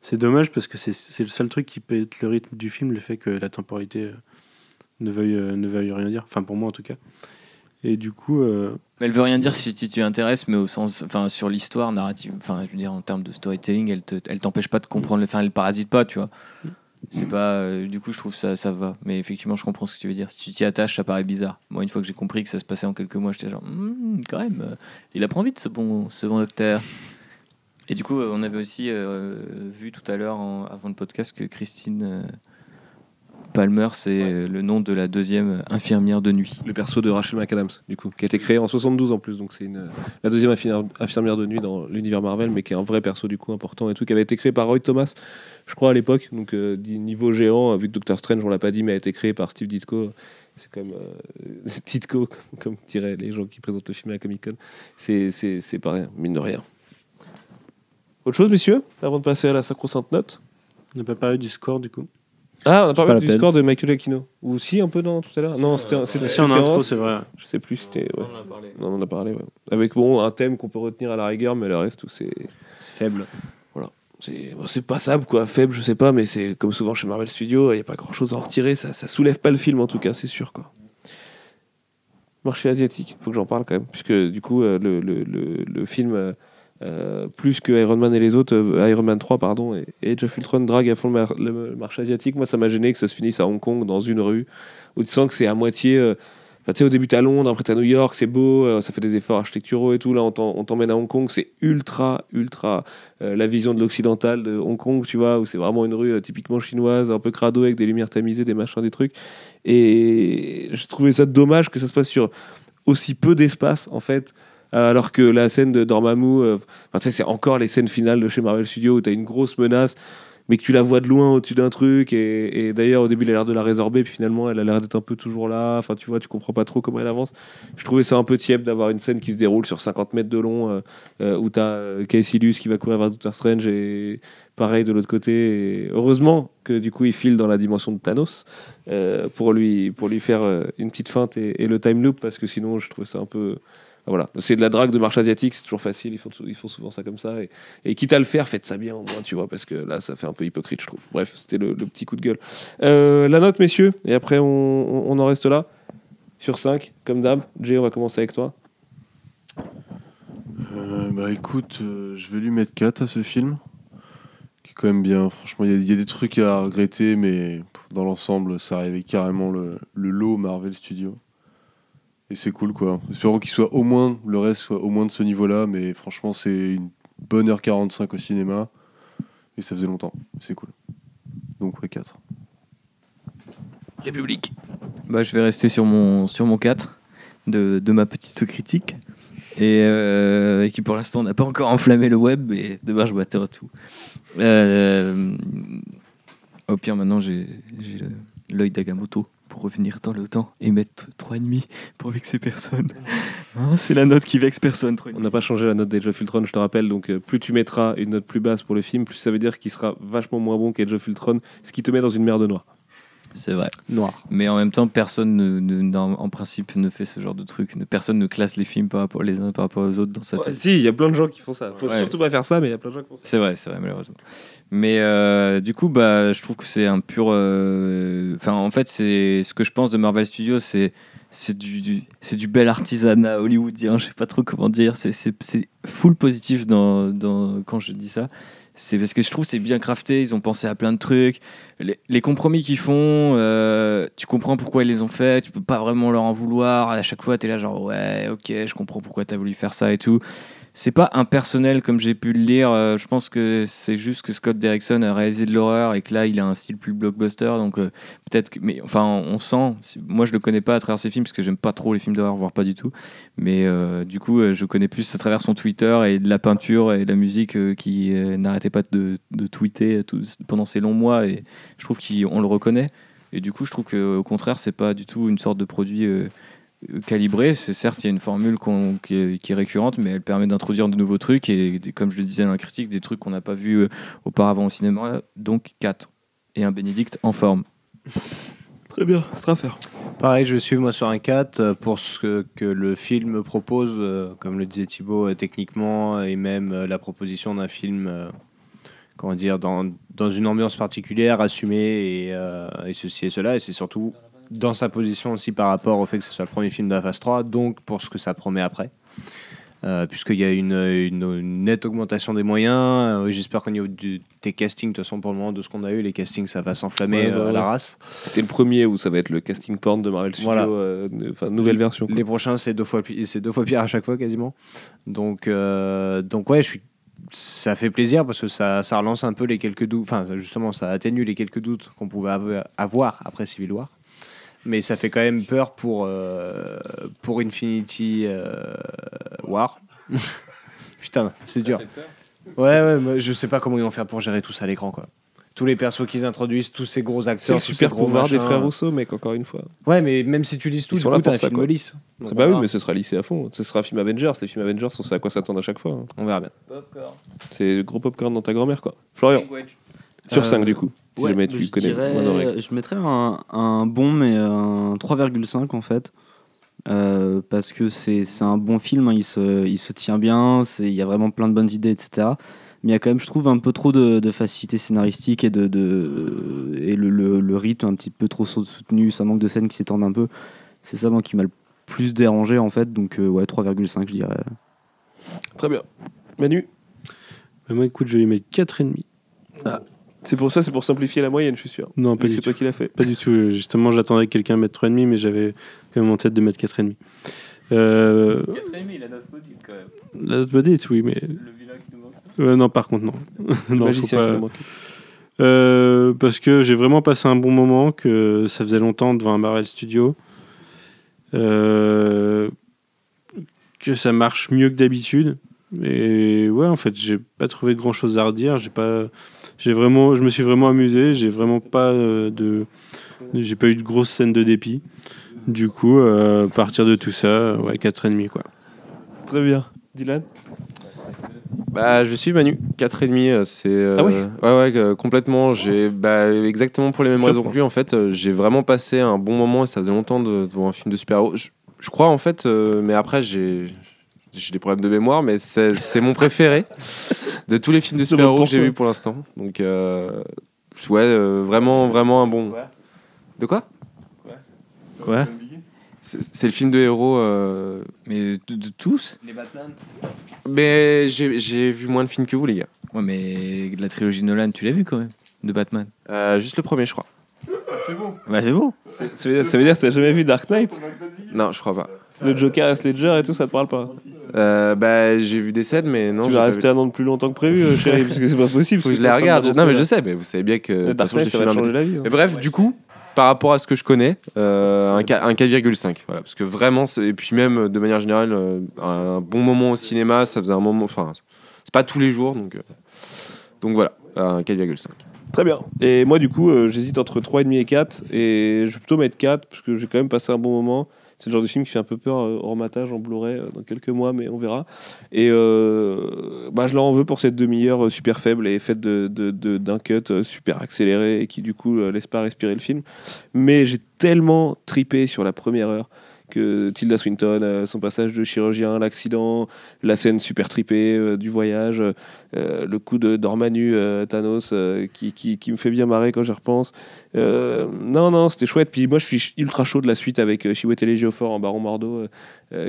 c'est dommage parce que c'est, c'est le seul truc qui peut être le rythme du film, le fait que la temporalité euh, ne veuille, euh, ne veuille rien dire. Enfin, pour moi en tout cas. Et du coup, euh, Mais elle veut rien dire si tu t'y intéresses, mais au sens, enfin, sur l'histoire narrative, enfin, je veux dire, en termes de storytelling, elle te, elle t'empêche pas de comprendre, le- enfin, elle parasite pas, tu vois. C'est pas, euh, du coup, je trouve ça, ça va. Mais effectivement, je comprends ce que tu veux dire. Si tu t'y attaches, ça paraît bizarre. Moi, une fois que j'ai compris que ça se passait en quelques mois, j'étais genre, Hmm, quand même, euh, il apprend vite ce bon, ce bon docteur. Et du coup, euh, on avait aussi vu tout à l'heure, avant le podcast, que Christine, Palmer, c'est le nom de la deuxième infirmière de nuit. Le perso de Rachel McAdams, du coup, qui a été créé en 72 en plus, donc c'est une, la deuxième infirmière, de nuit dans l'univers Marvel, mais qui est un vrai perso du coup important et tout, qui avait été créé par Roy Thomas, je crois à l'époque, donc euh, du niveau géant, vu que Doctor Strange, on l'a pas dit, mais a été créé par Steve Ditko. C'est comme euh, Ditko, comme, comme diraient les gens qui présentent le film à Comic Con. C'est, c'est, c'est pas rien, mine de rien. Autre chose, messieurs, avant de passer à la sacro-sainte note? On n'a pas parlé du score du coup. Ah, on a C'est pas parlé du peine. score de Michael Aquino. Ou si, un peu dans tout à l'heure Non, c'était c'était- Si en intro, c'est vrai. Je sais plus, c'était. ouais. Non, on en a parlé, ouais. Avec bon, un thème qu'on peut retenir à la rigueur, mais le reste, tout c'est. C'est faible. C'est bon, c'est passable, quoi. Faible, je sais pas, mais c'est comme souvent chez Marvel Studios, il n'y a pas grand chose à en retirer. Ça, ça soulève pas le film, en tout cas, c'est sûr, quoi. Marché asiatique, faut que j'en parle quand même, puisque du coup, euh, le, le, le, le film, euh, euh, plus que Iron Man et les autres, euh, Iron Man 3, pardon, et, et of Ultron drague à fond le, mar- le- le marché asiatique. Moi, ça m'a gêné que ça se finisse à Hong Kong, dans une rue, où tu sens que c'est à moitié. euh, tu sais, au début, à Londres, après, à New York, c'est beau, euh, ça fait des efforts architecturaux et tout. Là, on t'emmène à Hong Kong, c'est ultra, ultra la vision de l'occidental de Hong Kong, tu vois, où c'est vraiment une rue typiquement chinoise, un peu crado, avec des lumières tamisées, des machins, des trucs. Et j'ai trouvé ça dommage que ça se passe sur aussi peu d'espace, en fait. Euh, Alors que la scène de Dormammu, euh, c'est encore les scènes finales de chez Marvel Studios où tu as une grosse menace, mais que tu la vois de loin au-dessus d'un truc. Et, d'ailleurs, au début, elle a l'air de la résorber, puis finalement, elle a l'air d'être un peu toujours là. Enfin, tu vois, tu comprends pas trop comment elle avance. Je trouvais ça un peu tiède d'avoir une scène qui se déroule sur 50 mètres de long, euh, où tu as qui va courir vers Doctor Strange et pareil de l'autre côté. Heureusement que du coup, il file dans la dimension de Thanos pour, lui, pour lui faire une petite feinte et, et le time loop, parce que sinon, je trouvais ça un peu. Voilà, c'est de la drague de marche asiatique, c'est toujours facile, ils font, souvent ça comme ça. Et, quitte à le faire, faites ça bien au moins, tu vois, parce que là, ça fait un peu hypocrite, je trouve. Bref, c'était le, petit coup de gueule. Euh, la note, messieurs, et après, on, en reste là. Sur 5, comme d'hab. Jay, on va commencer avec toi. Euh, bah écoute, euh, je vais lui mettre 4 à ce film. Qui est quand même bien. Franchement, il y, a- des trucs à regretter, mais dans l'ensemble, ça arrivait carrément le, le lot Marvel Studios. Et c'est cool quoi. Espérons qu'il soit au moins, le reste soit au moins de ce niveau-là, mais franchement, c'est une bonne heure 45 au cinéma. Et ça faisait longtemps. C'est cool. Donc, ouais, 4. République. Bah, je vais rester sur mon, sur mon 4 de, de ma petite critique. Et, euh, et qui pour l'instant n'a pas encore enflammé le web, mais demain je battrai tout. Euh, au pire, maintenant j'ai l'œil d'Agamotto pour revenir dans le temps et mettre 3,5 pour vexer personne. Hein, C'est la note qui vexe personne. 3,5. On n'a pas changé la note d'Age of Ultron, je te rappelle. Donc, euh, plus tu mettras une note plus basse pour le film, plus ça veut dire qu'il sera vachement moins bon qu'Age of Ultron, ce qui te met dans une merde noire. C'est vrai. Noir. Mais en même temps, personne ne, ne- n'en- en principe ne fait ce genre de truc. Ne- Personne ne classe les films par rapport les uns par rapport aux autres dans sa tête. si, il y a plein de gens qui font ça. Faut Ouais. surtout pas faire ça, mais il y a plein de gens qui font ça. C'est vrai, c'est vrai, malheureusement. Mais euh, du coup, bah, je trouve que c'est un pur. euh, Enfin, en fait, c'est ce que je pense de Marvel Studios, c'est c'est du, c'est du bel artisanat hollywoodien. Je sais pas trop comment dire. C'est full positif dans, dans quand je dis ça. C'est parce que je trouve c'est bien crafté. Ils ont pensé à plein de trucs. Les, les compromis qu'ils font, euh, tu comprends pourquoi ils les ont faits. Tu peux pas vraiment leur en vouloir. À chaque fois, tu es là genre ouais, ok, je comprends pourquoi tu as voulu faire ça et tout c'est pas impersonnel comme j'ai pu le lire. euh, je pense que c'est juste que Scott Derrickson a réalisé de l'horreur et que là il a un style plus blockbuster. Donc euh, peut-être que, mais enfin on sent. Moi je le connais pas à travers ses films parce que j'aime pas trop les films d'horreur, voire pas du tout. Mais euh, du coup je connais plus à travers son Twitter et de la peinture et de la musique qui n'arrêtait pas de, tweeter pendant ces longs mois et je trouve qu'on le reconnaît. Et du coup je trouve que au contraire c'est pas du tout une sorte de produit. Calibré. C'est certes, il y a une formule qui, est, qui est récurrente, mais elle permet d'introduire de nouveaux trucs et, comme je le disais dans la critique, des trucs qu'on n'a pas vus euh, auparavant au cinéma. Donc 4. Et un Bénédicte en forme. Très bien, c'est à faire. Pareil, je vais suivre moi sur un 4 euh, pour ce que, que le film propose, euh, comme le disait Thibaut, euh, techniquement, et même euh, la proposition d'un film, comment dire, dans, dans une ambiance particulière, assumée, et, euh, et ceci et cela. Et c'est surtout dans sa position aussi par rapport au fait que ce soit le premier film de la phase 3, donc pour ce que ça promet après. Euh, puisqu'il y a une, une- une nette augmentation des moyens. Euh, J'espère qu'au niveau du, des castings, de toute façon, pour le moment, de ce qu'on a eu, les castings, ça va s'enflammer Ouais, bah euh, ouais. la race. C'était le premier où ça va être le casting porn de Marvel Studios, Voilà. euh, nouvelle version. quoi. Les prochains, c'est deux fois, deux fois pire à chaque fois quasiment. Donc, donc ouais, je suis ça fait plaisir parce que ça, ça relance un peu les quelques doutes. Enfin, justement, ça atténue les quelques doutes qu'on pouvait avo- avoir après Civil War. Mais ça fait quand même peur pour, euh, pour Infinity euh, War. Putain, c'est dur. Ouais, ouais, moi, je sais pas comment ils vont faire pour gérer tout ça à l'écran, quoi. Tous les persos qu'ils introduisent, tous ces gros C'est acteurs, le tous ces super gros pouvoir des frères Rousseau, mec, encore une fois. Ouais, mais même si tu lises tout, Ils du sont coup, là t'as pour un ça, film quoi. lisse. Donc, bah on oui, verra. mais ce sera lissé à fond. Ce sera un film Avengers. Les films Avengers, on sait à quoi s'attendre à chaque fois. hein. On verra bien. C'est gros popcorn dans ta grand-mère, quoi. Florian, sur Euh, 5 du coup. Si Ouais, jamais tu je connais dirais- moins d'oreilles. Je mettrais un, un bon, mais un 3,5 en fait. Euh, parce que c'est c'est un bon film, hein, il, se, il se tient bien, il y a vraiment plein de bonnes idées, etc. Mais il y a quand même, je trouve, un peu trop de, de facilité scénaristique et, de, de, et le, le- le rythme un petit peu trop soutenu, ça manque de scènes qui s'étendent un peu. C'est ça moi qui m'a le plus dérangé en fait, donc euh, ouais, 3,5 je dirais. Très bien. Manu? Bah, moi, écoute, je vais lui mettre 4,5. C'est pour ça, c'est pour simplifier la moyenne, je suis sûr. Non, pas du C'est tout. toi qui l'as fait. Pas du tout. Justement, j'attendais que quelqu'un mette 3,5, mais j'avais quand même en tête de mettre 4,5. Euh, il a notre petite quand même. Last But It, oui, mais. Le vilain qui nous manque. Euh, non, par contre, non. Non, faut magicien pas-. Euh, parce que j'ai vraiment passé un bon moment, que ça faisait longtemps devant un Marvel Studio. Euh, que ça marche mieux que d'habitude. Et ouais, en fait, j'ai pas trouvé grand chose à redire. J'ai pas, j'ai vraiment, je me suis vraiment amusé. J'ai vraiment pas euh, de, j'ai pas eu de grosses scènes de dépit. Du coup, euh, à partir de tout ça, ouais, 4,5 quoi. Très bien. Dylan? Bah, je suis Manu, 4,5. euh, C'est. euh, Ah ouais Ouais, ouais, euh, complètement. J'ai. Bah, exactement pour les mêmes raisons que lui, en fait. euh, J'ai vraiment passé un bon moment et ça faisait longtemps de, de voir un film de super-héros. Je, je crois, en fait, euh, mais après, j'ai. J'ai des problèmes de mémoire, mais c'est mon préféré de tous les films de super-héros que j'ai vus pour l'instant. Donc, euh, ouais, euh, vraiment, vraiment un bon. De quoi Quoi C'est c'est le film de héros. euh, Mais de, de tous Mais j'ai j'ai vu moins de films que vous, les gars. Ouais, mais de la trilogie Nolan, tu l'as vu quand même De Batman? Euh, juste le premier, je crois. Bah, c'est bon. ça veut, dire, ça veut dire que t'as jamais vu Dark Knight Non, je crois pas. Le Joker, Heath Ledger et tout, ça te parle pas Euh, bah, j'ai vu des scènes, mais non. Tu j'ai vas pas rester un an de plus longtemps que prévu, euh, chérie, parce que c'est pas possible. Faut que je les regarde. Non, mais je sais, mais vous savez bien que. de toute Dark façon, Knight, je ça va filme changer la vie. hein. Mais bref, du coup, par rapport à ce que je connais, euh, un, ca- un 4,5. Voilà, parce que vraiment, c'est- et puis même de manière générale, euh, un bon moment au cinéma, ça faisait un moment. Enfin, c'est pas tous les jours, donc. euh, donc voilà, un 4,5. Très bien. Et moi, du coup, euh, j'hésite entre 3,5 et 4. Et je vais plutôt mettre 4, parce que j'ai quand même passé un bon moment. C'est le genre de film qui fait un peu peur euh, hors matage, en Blu-ray, euh, dans quelques mois, mais on verra. Et euh, bah, je leur en veux pour cette demi-heure super faible et faite de, de- d'un cut super accéléré et qui, du coup, laisse pas respirer le film. Mais j'ai tellement tripé sur la première heure Tilda Swinton, euh, son passage de chirurgien, l'accident, la scène super tripée euh, du voyage, euh, le coup de Dormanu Thanos qui, me fait bien marrer quand j'y repense. Non, non, c'était chouette. Puis moi, je suis ultra chaud de la suite avec Chiwetel Ejiofor en Baron Mordo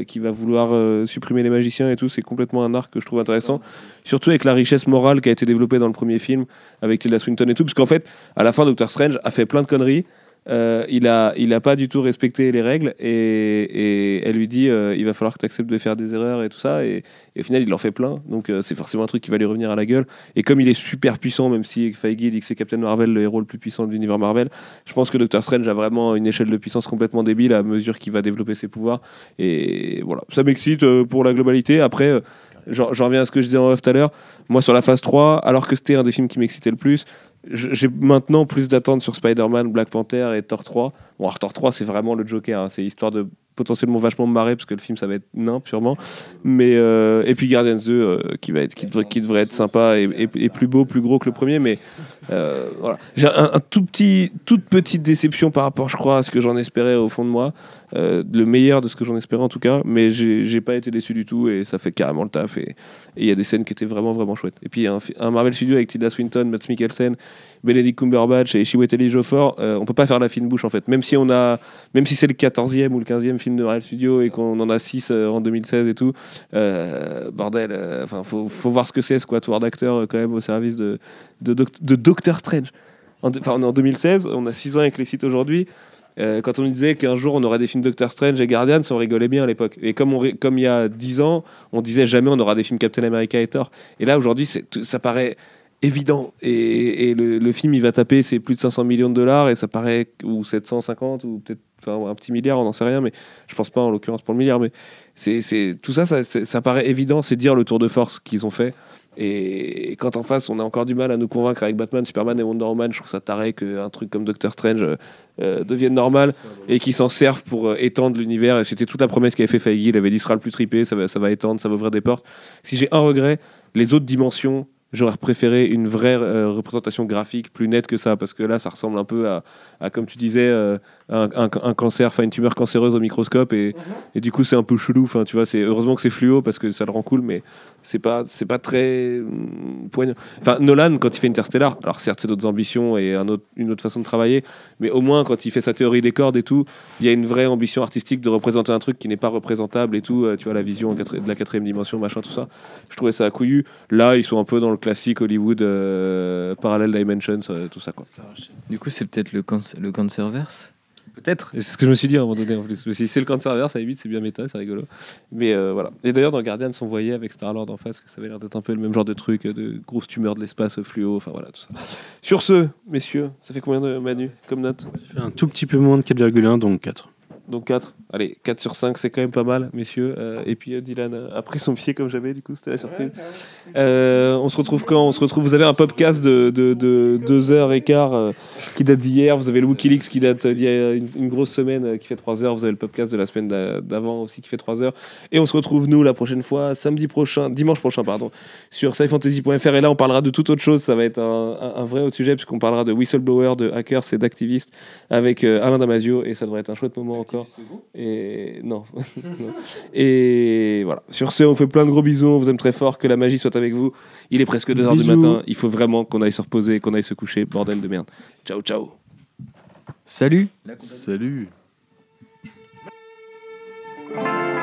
qui va vouloir supprimer les magiciens et tout. C'est complètement un arc que je trouve intéressant. Surtout avec la richesse morale qui a été développée dans le premier film avec Tilda Swinton et tout. Parce qu'en fait, à la fin, Doctor Strange a fait plein de conneries. Euh, il a il a pas du tout respecté les règles et, et elle lui dit euh, il va falloir que tu acceptes de faire des erreurs et tout ça. Et, et au final il en fait plein. Donc euh, c'est forcément un truc qui va lui revenir à la gueule. Et comme il est super puissant même si Feige dit que c'est Captain Marvel le héros le plus puissant de l'univers Marvel je pense que Doctor Strange a vraiment une échelle de puissance complètement débile à mesure qu'il va développer ses pouvoirs. Et voilà. Ça m'excite pour la globalité. Après j'en reviens à ce que je disais en off tout à l'heure. Moi sur la phase 3 alors que c'était un des films qui m'excitait le plus j'ai maintenant plus d'attentes sur Spider-Man, Black Panther et Thor 3. Bon, alors, Thor 3, c'est vraiment le Joker. hein. C'est histoire de potentiellement vachement me marrer parce que le film, ça va être nain, sûrement. Mais, euh, et puis Guardians 2, euh, qui, va être, qui, devrait, qui devrait être sympa et, et- plus beau, plus gros que le premier. Mais euh, voilà. J'ai un, tout petit, toute petite déception par rapport, je crois, à ce que j'en espérais au fond de moi. Euh, le meilleur de ce que j'en espérais en tout cas. Mais j'ai pas été déçu du tout et ça fait carrément le taf. Et il y a des scènes qui étaient vraiment, vraiment chouettes. Et puis un Marvel Studio avec Tilda Swinton, Matt Mikkelsen, Benedict Cumberbatch et Chiwetel Ejiofor, euh, on peut pas faire la fine bouche en fait. Même si on a, même si c'est le 14e ou le 15e film de Marvel Studio et qu'on en a 6 en 2016 et tout, euh, bordel, euh, enfin faut, voir ce que c'est ce quatuor d'acteurs euh, quand même au service de de, Doc- de Doctor Strange. En, enfin, on est en 2016, on a 6 ans avec les sites aujourd'hui. Euh, quand on disait qu'un jour on aura des films Doctor Strange et Guardians, on rigolait bien à l'époque. Et comme, comme il y a 10 ans, on disait jamais on aura des films Captain America et Thor. Et là, aujourd'hui, ça paraît évident. Et, le, film, il va taper c'est plus de 500 millions de dollars et ça paraît, ou 750, ou peut-être enfin, un petit milliard, on n'en sait rien, mais je pense pas en l'occurrence pour le milliard. Mais c'est, tout ça, ça, paraît évident, c'est dire le tour de force qu'ils ont fait. Et quand en face, on a encore du mal à nous convaincre avec Batman, Superman et Wonder Woman, je trouve ça taré qu'un truc comme Doctor Strange euh, euh, devienne normal et qu'ils s'en servent pour euh, étendre l'univers. Et c'était toute la promesse qu'avait fait Feige. Il avait dit sera le plus tripé, ça va, ça va étendre, ça va ouvrir des portes. Si j'ai un regret, les autres dimensions, j'aurais préféré une vraie euh, représentation graphique plus nette que ça, parce que là, ça ressemble un peu à, à, comme tu disais, euh, un, un- un cancer, enfin une tumeur cancéreuse au microscope, et, et du coup, c'est un peu chelou. Enfin, tu vois, c'est heureusement que c'est fluo parce que ça le rend cool, mais c'est pas, c'est pas très hum, poignant. Enfin, Nolan, quand il fait Interstellar, alors certes, c'est d'autres ambitions et un autre, une autre façon de travailler, mais au moins, quand il fait sa théorie des cordes et tout, il y a une vraie ambition artistique de représenter un truc qui n'est pas représentable et tout. euh, tu vois, la vision de la quatrième dimension, machin, tout ça. Je trouvais ça couillu. Là, ils sont un peu dans le classique Hollywood, euh, Parallel Dimensions, euh, tout ça, quoi. Du coup, c'est peut-être le, canc- le Cancerverse? Peut-être. C'est ce que je me suis dit à un moment donné en plus. Dit, c'est le Cancerverse, à la limite, c'est bien méta, c'est rigolo. Mais euh, voilà. Et d'ailleurs, dans Guardians, on voyait avec Star-Lord en face que ça avait l'air d'être un peu le même genre de truc, de grosses tumeurs de l'espace fluo, enfin voilà, tout ça. Sur ce, messieurs, ça fait combien de Manu comme note? Ça fait un tout petit peu moins de 4,1, donc 4. Donc 4. Allez, 4 sur 5, c'est quand même pas mal, messieurs. Euh, et puis euh, Dylan a pris son pied comme jamais, du coup, c'était la surprise. Euh, on se retrouve quand? On se retrouve. Vous avez un podcast de 2 de, deux heures et quart qui date d'hier. Vous avez le Wikileaks qui date d'il y a une, une grosse semaine qui fait 3 heures. Vous avez le podcast de la semaine d'a- d'avant aussi qui fait 3 heures. Et on se retrouve, nous, la prochaine fois, samedi prochain, dimanche prochain, pardon, sur scifantasy.fr. Et là, on parlera de toute autre chose. Ça va être un, un- un vrai autre sujet, puisqu'on parlera de whistleblower, de hackers et d'activistes avec Alain Damasio. Et ça devrait être un chouette moment encore. Et non. Et voilà. Sur ce, on fait plein de gros bisous. On vous aime très fort. Que la magie soit avec vous. Il est presque 2h du matin. Il faut vraiment qu'on aille se reposer, qu'on aille se coucher. Bordel de merde. Ciao, ciao. Salut Salut. Thank